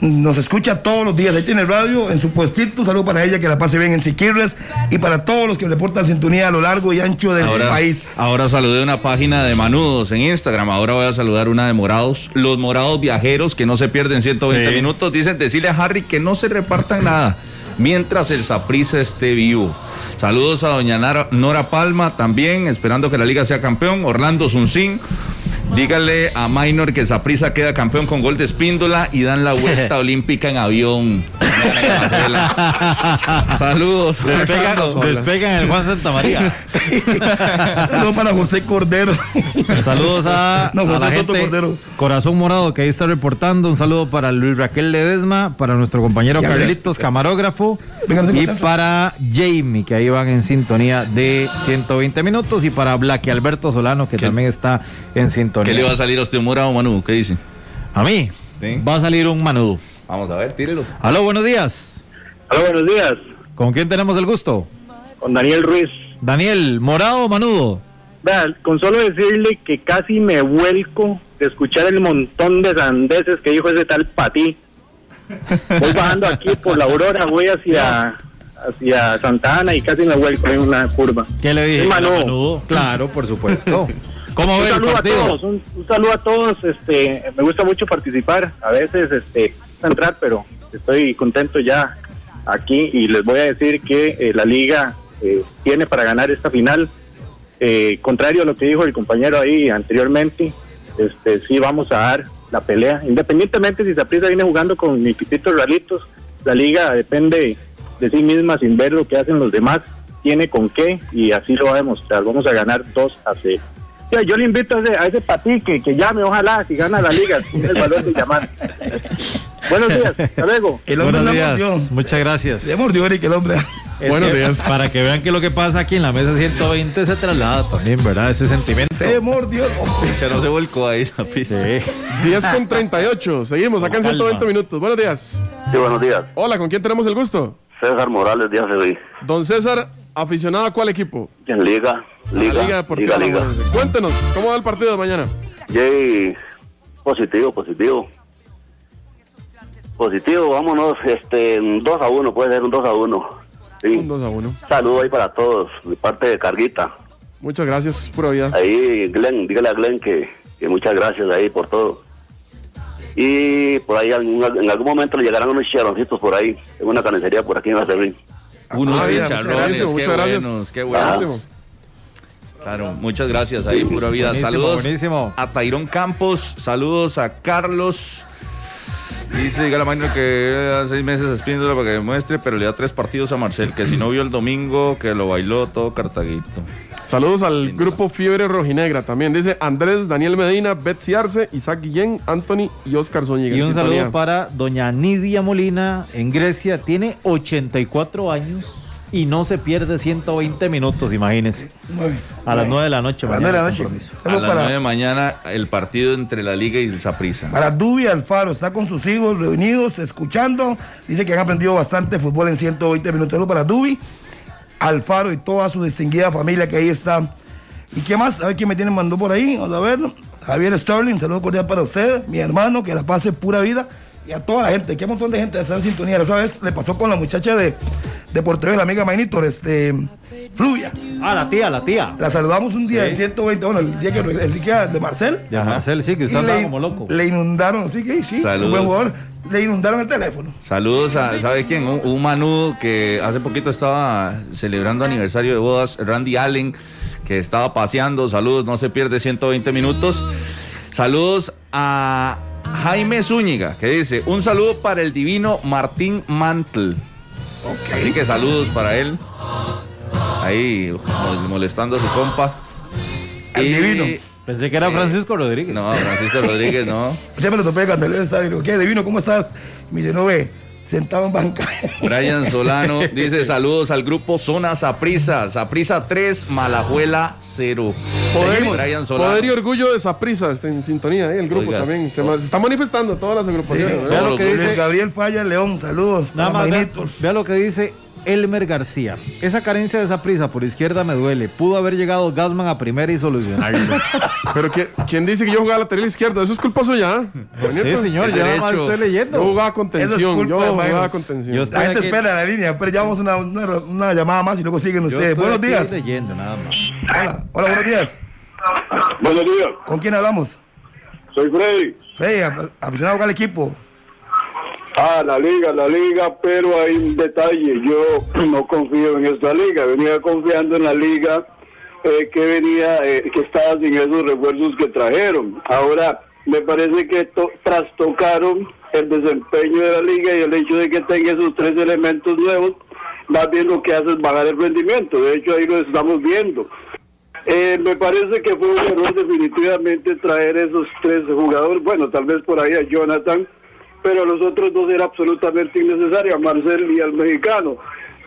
nos escucha todos los días. Ahí tiene el radio en su puestito. Un saludo para ella, que la pase bien en Siquirres. Y para todos los que reportan sintonía a lo largo y ancho del país. Ahora saludé una página de Manudos en Instagram. Ahora voy a saludar una de Morados. Los Morados viajeros que no se pierden 120 minutos. Dicen decirle a Harry que no se repartan nada mientras el Saprisa esté vivo. Saludos a doña Nora Palma también, esperando que la liga sea campeón. Orlando Zunzín. Dígale a Minor que Saprisa queda campeón con gol de Espíndola y dan la vuelta olímpica en avión. Saludos. Despegan, el Juan Santa María. Saludos para José Cordero. Saludos a, la gente Corazón Morado que ahí está reportando. Un saludo para Luis Raquel Ledesma, para nuestro compañero Carlitos, camarógrafo, y para Jamie, que ahí van en sintonía de 120 minutos, y para Blacky Alberto Solano, que también está en sintonía. ¿Qué le va a salir a usted, Morado Manu? ¿Qué dice? A mí va a salir un manudo. Vamos a ver, tírelo. Aló, buenos días. Aló, buenos días. ¿Con quién tenemos el gusto? Con Daniel Ruiz. Daniel, ¿morado o manudo? Vean, con solo decirle que casi me vuelco de escuchar el montón de sandeces que dijo ese tal Patí. Voy bajando aquí por la Aurora, voy hacia hacia Santa Ana y casi me vuelco en una curva. ¿Qué le dije? Manudo. Claro, por supuesto. ¿Cómo un saludo A todos, un, saludo a todos, este, me gusta mucho participar, a veces este entrar, pero estoy contento ya aquí y les voy a decir que eh, la liga eh, tiene para ganar esta final. Eh, contrario a lo que dijo el compañero ahí anteriormente, este sí vamos a dar la pelea, independientemente si Zaprisa viene jugando con mis pititos ralitos, la liga depende de sí misma sin ver lo que hacen los demás, tiene con qué y así lo va a demostrar. Vamos a ganar 2 a 0 yo le invito a ese, a ese patí que, que llame, ojalá, si gana la liga, tiene el valor de llamar. Buenos días, hasta luego. El hombre Buenos días, muchas gracias. Le mordió Eric, el hombre. Buenos días. Para que vean que lo que pasa aquí en la mesa 120 se traslada también, ¿verdad? Ese sentimiento. Se mordió el hombre. Ya no se volcó ahí la pista. Sí. 10 con 38. Seguimos acá en 120 minutos. Buenos días. Sí, buenos días. Hola, ¿con quién tenemos el gusto? César Morales Díaz de hoy. Don César, ¿aficionado a cuál equipo? En Liga. Liga, Liga Deportiva. Liga, Cuéntenos, ¿cómo va el partido de mañana? Yay, positivo, positivo. Positivo, vámonos, este, 2 a 1, puede ser un 2 a 1. Sí. Un 2 a 1. Saludo ahí para todos, de parte de Carguita. Muchas gracias, pura vida. Ahí, Glenn, dígale a Glenn que, que muchas gracias ahí por todo. Y por ahí en, algún momento le llegarán unos charroncitos por ahí, en una carnicería por aquí en Acerrín. Unos ah, charrones, qué buenos, qué buenos. Claro, muchas gracias ahí, pura vida. saludos a Tairón Campos, saludos a Carlos. Dice Galamagno que hace seis meses espíndola para que demuestre, pero le da tres partidos a Marcel, que si no vio el domingo, que lo bailó todo cartaguito. Saludos al grupo Fiebre Rojinegra también. Dice Andrés, Daniel Medina, Betsy Arce, Isaac Guillén, Anthony y Oscar Zúñiga. Y un saludo para doña Nidia Molina en Grecia. Tiene 84 años y no se pierde 120 minutos, imagínense. A las 9 de la noche. A las 9 de la noche. A las 9 de mañana el partido entre la Liga y el Saprissa. Para Dubi Alfaro, está con sus hijos reunidos, escuchando. Dice que han aprendido bastante fútbol en 120 minutos. Saludos para Dubi Alfaro y toda su distinguida familia que ahí está. ¿Y qué más? A ver quién me tiene mandó por ahí. Vamos a ver. Javier Sterling, saludos cordial para usted, mi hermano, que la pase pura vida y a toda la gente, que hay un montón de gente que está en sintonía. La otra vez le pasó con la muchacha de, de Portero, la amiga Mainitor, este, Fluya. Ah, la tía, la tía. La saludamos un día en 120, bueno, el día, que, el día de Marcel. Ya, Marcel, sí, que está como loco. Le inundaron, sí, que sí, Saludos. un buen jugador. Le inundaron el teléfono. Saludos a, ¿sabe quién? Un, un Manu que hace poquito estaba celebrando aniversario de bodas, Randy Allen, que estaba paseando. Saludos, no se pierde 120 minutos. Saludos a Jaime Zúñiga, que dice, un saludo para el divino Martín Mantle. Así que saludos para él. Ahí molestando a su compa. El divino. Pensé que era Francisco Rodríguez. No, Francisco Rodríguez no. Ya me lo topé cuando él está. Digo, ¿qué divino? ¿Cómo estás? Me dice, no ve sentado en banca. Brian Solano dice saludos al grupo Zona Saprisa, Saprisa 3, Malajuela 0. Poder, Brian Solano. poder y orgullo de Saprisa, está en sintonía, ¿eh? el grupo también. Se, está manifestando todas las agrupaciones. vea lo que dice Gabriel Falla León, saludos. Nada más, vea lo que dice Elmer García. Esa carencia de esa prisa por izquierda me duele. Pudo haber llegado Gasman a primera y solucionarlo. Pero ¿quién dice que yo jugaba lateral izquierdo? Eso es culpa suya. Sí, señor, ya nada más estoy leyendo. Yo jugaba con tensión. yo jugaba con tensión. la gente espera la línea, pero ya vamos una, una, llamada más y luego siguen ustedes. Buenos días. leyendo, nada más. Hola, hola, buenos días. Buenos días. ¿Con quién hablamos? Soy Freddy. Freddy, aficionado al equipo. Ah, la liga, la liga, pero hay un detalle. Yo no confío en esta liga. Venía confiando en la liga eh, que venía, eh, que estaba sin esos refuerzos que trajeron. Ahora me parece que trastocaron el desempeño de la liga y el hecho de que tenga esos tres elementos nuevos, más bien lo que hace es bajar el rendimiento. De hecho, ahí lo estamos viendo. Eh, me parece que fue un error definitivamente traer esos tres jugadores. Bueno, tal vez por ahí a Jonathan pero los otros dos era absolutamente innecesario, a Marcel y al mexicano.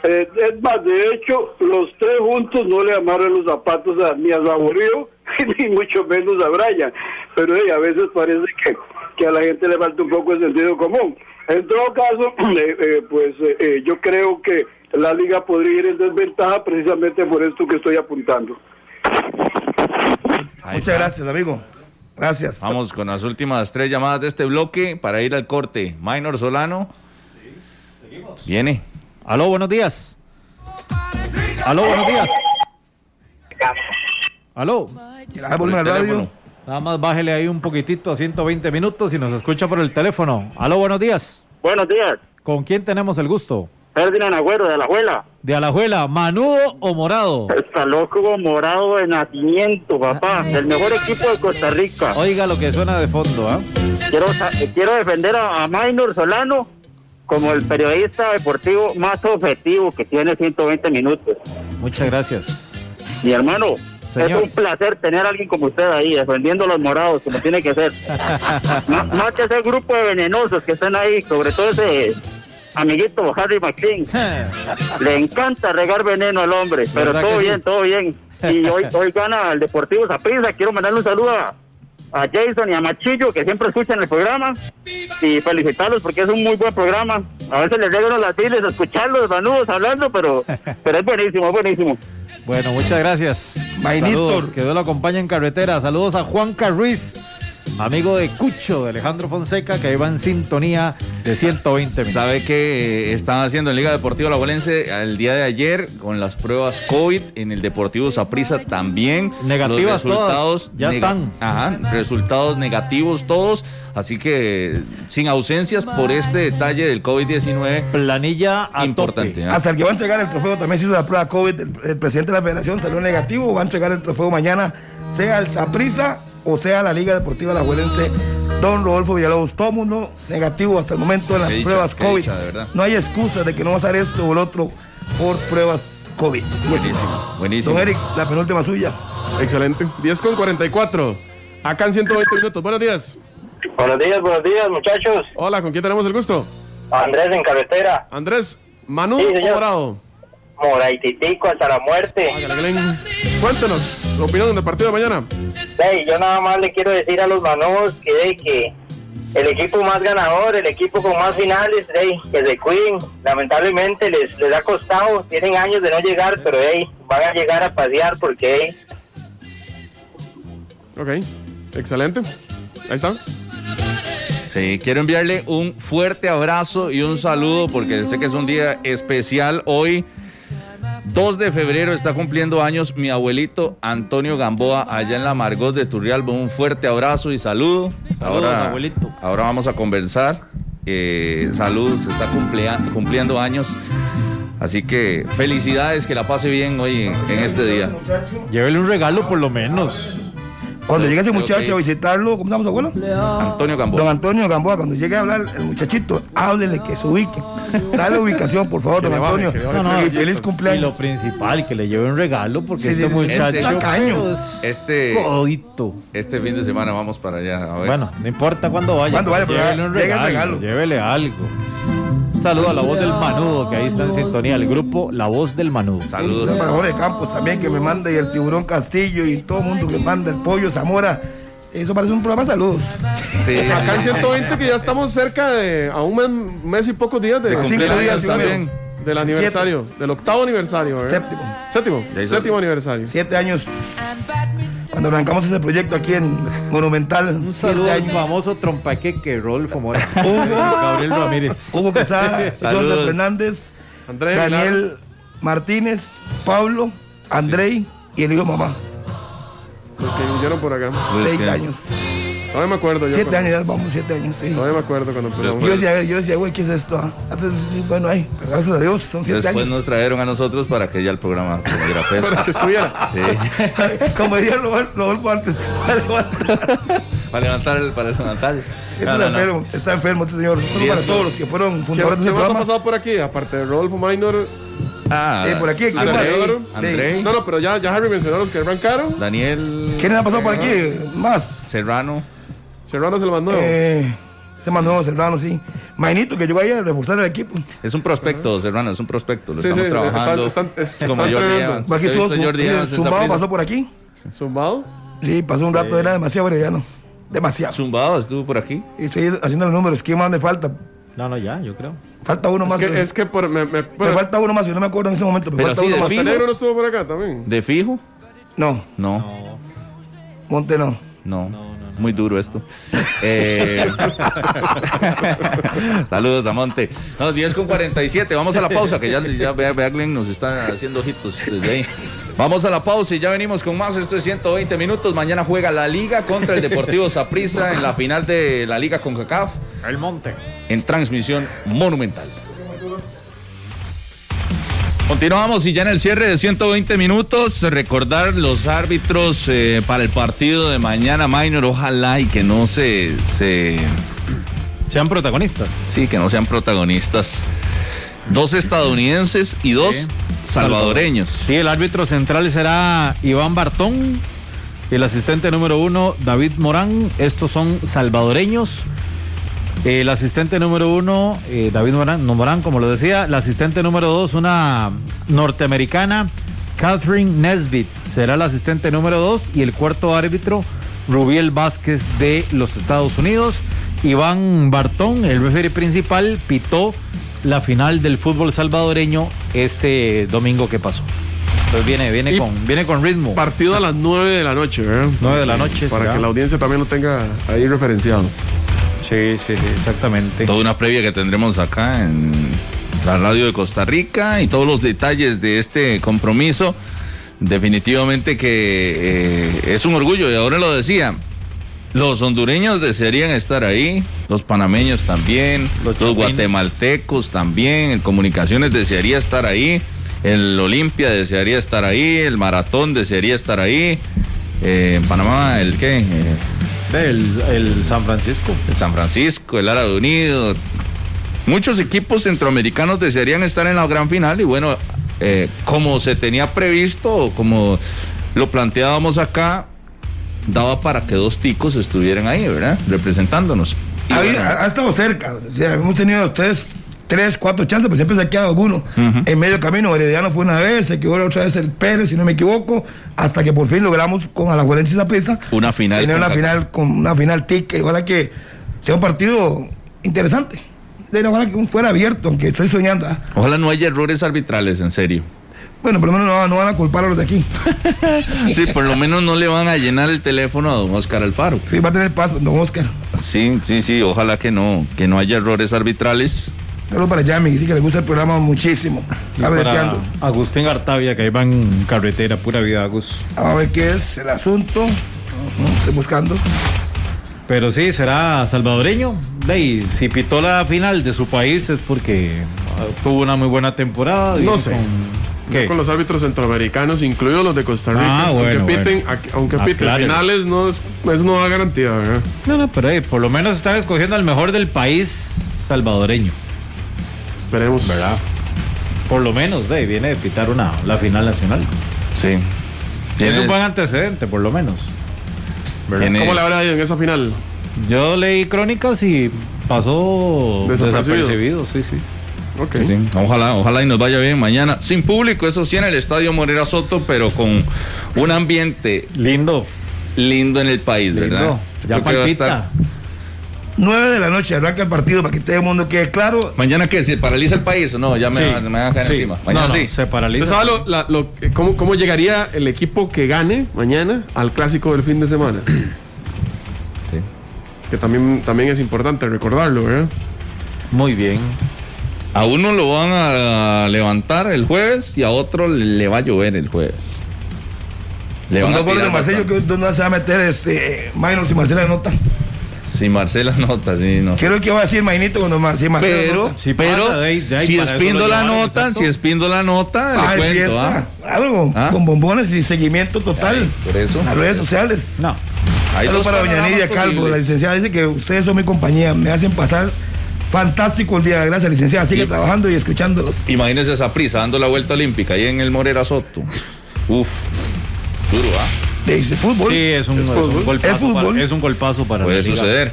Eh, es más, de hecho, los tres juntos no le amaron los zapatos a, ni a Saborío, ni mucho menos a Brian. Pero a veces parece que, que a la gente le falta un poco de sentido común. En todo caso, eh, eh, pues yo creo que la liga podría ir en desventaja precisamente por esto que estoy apuntando. Muchas gracias, amigo. Gracias. Vamos con las últimas tres llamadas de este bloque para ir al corte. Minor Solano. Seguimos. Viene. Aló, buenos días. Aló, buenos días. Aló. radio? Nada más bájele ahí un poquitito a 120 minutos y nos escucha por el teléfono. Aló, buenos días. Buenos días. ¿Con quién tenemos el gusto? Ferdinand Agüero, de Alajuela. De Alajuela, ¿manudo o morado? Está loco morado de nacimiento, papá. El mejor equipo de Costa Rica. Oiga lo que suena de fondo, ¿ah? Quiero, quiero defender a, a Maynor Solano como el periodista deportivo más objetivo que tiene 120 minutos. Muchas gracias. Mi hermano, Es un placer tener a alguien como usted ahí, defendiendo a los morados, como tiene que ser. más, que ese grupo de venenosos que están ahí, sobre todo ese amiguito Harry McLean. Le encanta regar veneno al hombre, pero todo bien, todo bien. Y hoy, hoy gana el Deportivo Zaprisa. Quiero mandarle un saludo a, Jason y a Machillo, que siempre escuchan el programa, y felicitarlos porque es un muy buen programa. A veces les dejo las filas escucharlos, manudos hablando, pero, pero es buenísimo, es buenísimo. Bueno, muchas gracias. Saludos, que Dios lo acompañe en carretera. Saludos a Juan Carriz amigo de Cucho, de Alejandro Fonseca, que iba en sintonía de 120 minutos. ¿Sabe que eh, están haciendo en Liga Deportiva La Volense el día de ayer con las pruebas COVID en el Deportivo Saprissa también? Negativas resultados ya están. Ajá, resultados negativos todos, así que sin ausencias por este detalle del COVID-19. Planilla importante. Hasta el que va a entregar el trofeo también se hizo la prueba COVID, el, presidente de la federación salió negativo, va a entregar el trofeo mañana, sea el Saprissa o sea la Liga Deportiva La Juelense, Don Rodolfo Villalobos. Todo mundo negativo hasta el momento en las pruebas COVID. no hay excusa de que no va a hacer esto o el otro por pruebas COVID. Buenísimo, buenísimo. Don Eric, la penúltima suya. Excelente. 10 con 44. Acá en 120 minutos. Buenos días. Buenos días, buenos días, muchachos. Hola, ¿con quién tenemos el gusto? Andrés en carretera. Andrés, Manu sí, o Morado. Moraititico hasta la muerte. Cuéntanos, opinión del partido de mañana. Hey, yo nada más le quiero decir a los manos que, que el equipo más ganador, el equipo con más finales, hey, que de Queen, lamentablemente les, les ha costado, tienen años de no llegar, pero hey, van a llegar a pasear porque Ok, excelente. Ahí está. Sí, quiero enviarle un fuerte abrazo y un saludo porque sé que es un día especial hoy. 2 de febrero está cumpliendo años mi abuelito Antonio Gamboa allá en la Margot de Turrialba. Un fuerte abrazo y saludo. Saludos, ahora, abuelito. Ahora vamos a conversar. Eh, saludos, está cumpliendo años. Así que felicidades, que la pase bien hoy en este día. Llévele un regalo por lo menos. Cuando llegue ese muchacho a visitarlo, ¿cómo se llama su abuelo? Antonio Gamboa. Don Antonio Gamboa, cuando llegue a hablar el muchachito, háblele que se ubique. Dale ubicación, por favor, don Antonio. y feliz cumpleaños. Y lo principal, que le lleve un regalo, porque este muchacho este, este, este fin de semana vamos para allá. Bueno, no importa cuándo vaya. Cuando vaya, llévele un regalo, Llévele algo. Saludo a la voz del Manudo, que ahí está en sintonía, el grupo La Voz del Manudo. Saludos. para Jorge Campos también, que me manda, y el Tiburón Castillo, y todo el mundo que manda, el Pollo Zamora. Eso parece un programa de saludos. Sí. Acá en 120 que ya estamos cerca de a un mes, y pocos días de, de cinco días del aniversario, del octavo aniversario. Séptimo. Séptimo. Séptimo aniversario. Siete años cuando arrancamos ese proyecto aquí en Monumental. Un saludo al famoso trompaqueque Rolfo Mora. Hugo, Gabriel Ramírez. Hugo Quesada, Joseph Fernández, Daniel Martínez, Pablo, Andrei y el hijo mamá. Los que vinieron por acá. Seis años. No me acuerdo. Yo siete años, ya vamos, siete años, sí. No me acuerdo cuando empezamos. Yo decía, yo decía, güey, ¿qué es esto? Ah, bueno, ahí, pero gracias a Dios, son siete Después años. nos trajeron a nosotros para que ya el programa tuviera peso. para que subiera. Sí. Como decía Rodolfo antes, para levantar. para levantar el, para levantar. Este está enfermo, está enfermo este señor. Solo para todos los que fueron fundadores de este programa. ¿Qué ha pasado por aquí? Aparte de Rodolfo Minor. Ah, eh, por aquí, ¿quién? Andrei. No, no, pero ya, ya Harry mencionó los que arrancaron. Daniel. ¿Quiénes han pasado por aquí? Más. Serrano. Serrano es el más nuevo. Eh, ese más nuevo, Serrano, sí. Mainito, que llegó ahí a reforzar el equipo. Es un prospecto, Serrano, es un prospecto. Lo Sí, estamos sí, trabajando. están- están- como están Jordi. Evans. Aquí Jordi Evans Zumbado, pasó por aquí. ¿Zumbado? Sí, pasó un rato, era demasiado brillano. Demasiado. Zumbado estuvo por aquí. Y estoy haciendo los números. ¿Quién más me falta? No, no, ya, yo creo. Falta uno más. Es que, es que por, me, me- Me bueno, falta uno más, yo no me acuerdo en ese momento. Me Pero falta sí, uno de más. fijo. Montenegro no estuvo por acá también. ¿De fijo? No, No. Monte no. No. Muy duro esto. Eh, Saludos a Monte. No, 10 con 47. Vamos a la pausa, que ya, ya vea, vea Glenn nos está haciendo ojitos desde ahí. Vamos a la pausa y ya venimos con más. Esto es 120 minutos. Mañana juega la Liga contra el Deportivo Saprissa en la final de la Liga con CACAF El Monte. en transmisión monumental. Continuamos y ya en el cierre de 120 minutos, recordar los árbitros eh, para el partido de mañana, Minor, ojalá y que no se, se, Sean protagonistas. sí, que no sean protagonistas. Dos estadounidenses y dos Sí. salvadoreños. Sí, el árbitro central será Iván Bartón. Y el asistente número uno, David Morán. Estos son salvadoreños. El asistente número uno, eh, David Morán, como lo decía. La asistente número dos, una norteamericana, Catherine Nesbitt, será el asistente número dos. Y el cuarto árbitro, Rubiel Vázquez de los Estados Unidos. Iván Bartón, el referee principal, pitó la final del fútbol salvadoreño este domingo que pasó. Entonces viene, viene, Y- con, viene con ritmo. Partido a las 9 de la noche, ¿verdad? 9 de la noche, Para que la audiencia también lo tenga ahí referenciado. Sí, sí, sí, exactamente. Toda una previa que tendremos acá en la radio de Costa Rica y todos los detalles de este compromiso. Definitivamente que eh, es un orgullo y ahora lo decía. Los hondureños desearían estar ahí, los panameños también, Los guatemaltecos también, el Comunicaciones desearía estar ahí, el Olimpia desearía estar ahí, el Maratón desearía estar ahí, eh, en Panamá, ¿el qué? Eh, El, el San Francisco. el San Francisco, el Árabe Unido. Muchos equipos centroamericanos desearían estar en la gran final y bueno, eh, como se tenía previsto o como lo planteábamos acá, daba para que dos ticos estuvieran ahí, ¿verdad? Representándonos. Ha, bueno, ha- ha estado cerca. O sea, hemos tenido tres, tres, cuatro chances, pero siempre se ha quedado alguno. En medio camino, Herediano fue una vez, se quedó la otra vez el Pérez, si no me equivoco, hasta que por fin logramos con Alajuelense y Zaprisa Una final Tener una final con una final tica. Y ojalá que sea un partido interesante. Ojalá que fuera abierto, aunque estoy soñando. ¿ah? ojalá no haya errores arbitrales, en serio. Bueno, por lo menos no, no van a culpar a los de aquí. Sí, por lo menos no le van a llenar el teléfono a don Oscar Alfaro. Sí, va a tener paso, don Oscar. Sí, sí, sí, ojalá que no, que no haya errores arbitrales. Saludos para Yami, que sí que le gusta el programa muchísimo. Está Para breteando. Agustín Artavia, que ahí va en carretera, pura vida, Agus. Vamos a ver qué es el asunto. Estoy buscando. Pero sí, será salvadoreño. De ahí, si pitó la final de su país es porque ah, tuvo una muy buena temporada. No sé. con-. Con los árbitros centroamericanos, incluidos los de Costa Rica. Ah, bueno, aunque piten, bueno. aunque piten Aclárelo. finales, no es, eso no da garantía, ¿verdad? No, no, pero ahí, por lo menos están escogiendo al mejor del país salvadoreño. Esperemos. ¿Verdad? Por lo menos, de viene de pitar una, la final nacional. Sí. Es Tiene- un buen antecedente, por lo menos. ¿Cómo le habrá ido en esa final? Yo leí crónicas y pasó Desapercibido. desapercibido, sí, sí. ojalá, ojalá y nos vaya bien mañana. Sin público, eso sí, en el estadio Morera Soto, pero con un ambiente lindo. Lindo en el país, ¿verdad? Ya palpita. 9 de la noche arranca el partido para que todo el mundo quede claro. ¿Mañana qué? ¿Se paraliza el país o no? Ya me, van a caer encima. Mañana sí. Se paraliza. ¿Usted sabe lo, cómo, cómo, llegaría el equipo que gane mañana al clásico del fin de semana? sí. Que también, también es importante recordarlo, ¿verdad? Muy bien. A uno lo van a levantar el jueves y a otro le va a llover el jueves. Le Con dos goles de Marcelo, que no se va a meter este Minor si Marcela nota. Si Marcela nota, sí, no Creo que va a decir Mainito cuando si Marcela Pero, nota. pero si Espindo la nota, si Espindo la nota, ah, le cuento, ¿ah? Algo, ¿Ah? con bombones y seguimiento total. por eso. Las redes sociales. No. Hay para doña Nidia Calvo, la licenciada dice que ustedes son mi compañía, me hacen pasar Fantástico el día, gracias licenciada. Sigue trabajando y escuchándolos. Imagínese esa prisa dando la vuelta olímpica ahí en el Morera Soto. Uf, duro, ¿ah? Dice fútbol. Sí, es un, es un golpazo. Fútbol? Para, es un golpazo para Puede suceder.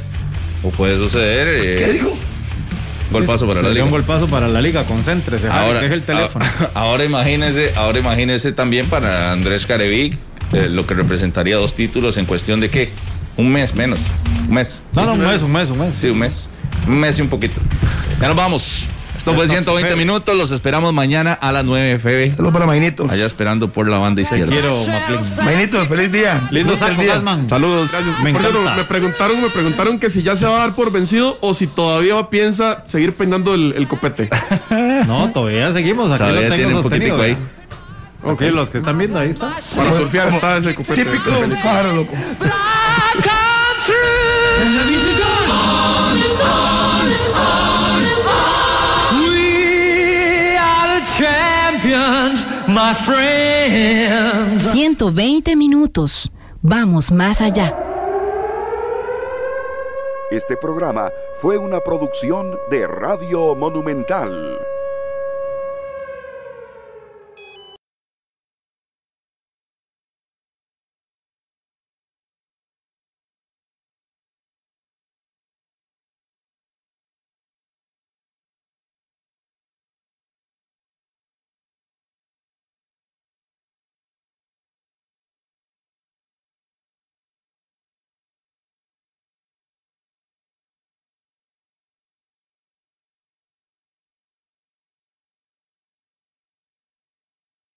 O puede suceder. Eh, ¿Qué dijo? Golpazo para la liga. Un golpazo para la liga, concéntrese, ahora, es el teléfono. Ahora imagínese, ahora imagínese también para Andrés Carevic eh, lo que representaría dos títulos en cuestión de qué? Un mes menos. Un mes. No, no, un mes, un mes, un mes. Sí, un mes. Un mes y un poquito. Ya nos vamos. Esto fue 120 minutos. Los esperamos mañana a las 9 FB. Saludos para Mainito. Allá esperando por la banda izquierda. Te quiero, Mainito, feliz día. Lindo saco, día. Saludos. Me, me, preguntaron, me preguntaron que si ya se va a dar por vencido o si todavía piensa seguir peinando el, copete. no, todavía seguimos. Aquí lo tengo sostenido. Ahí. Ok, los que están viendo, ahí está. Para surfear está ese copete. Típico pájaro loco. My friends. 120 minutos. Vamos más allá. Este programa fue una producción de Radio Monumental.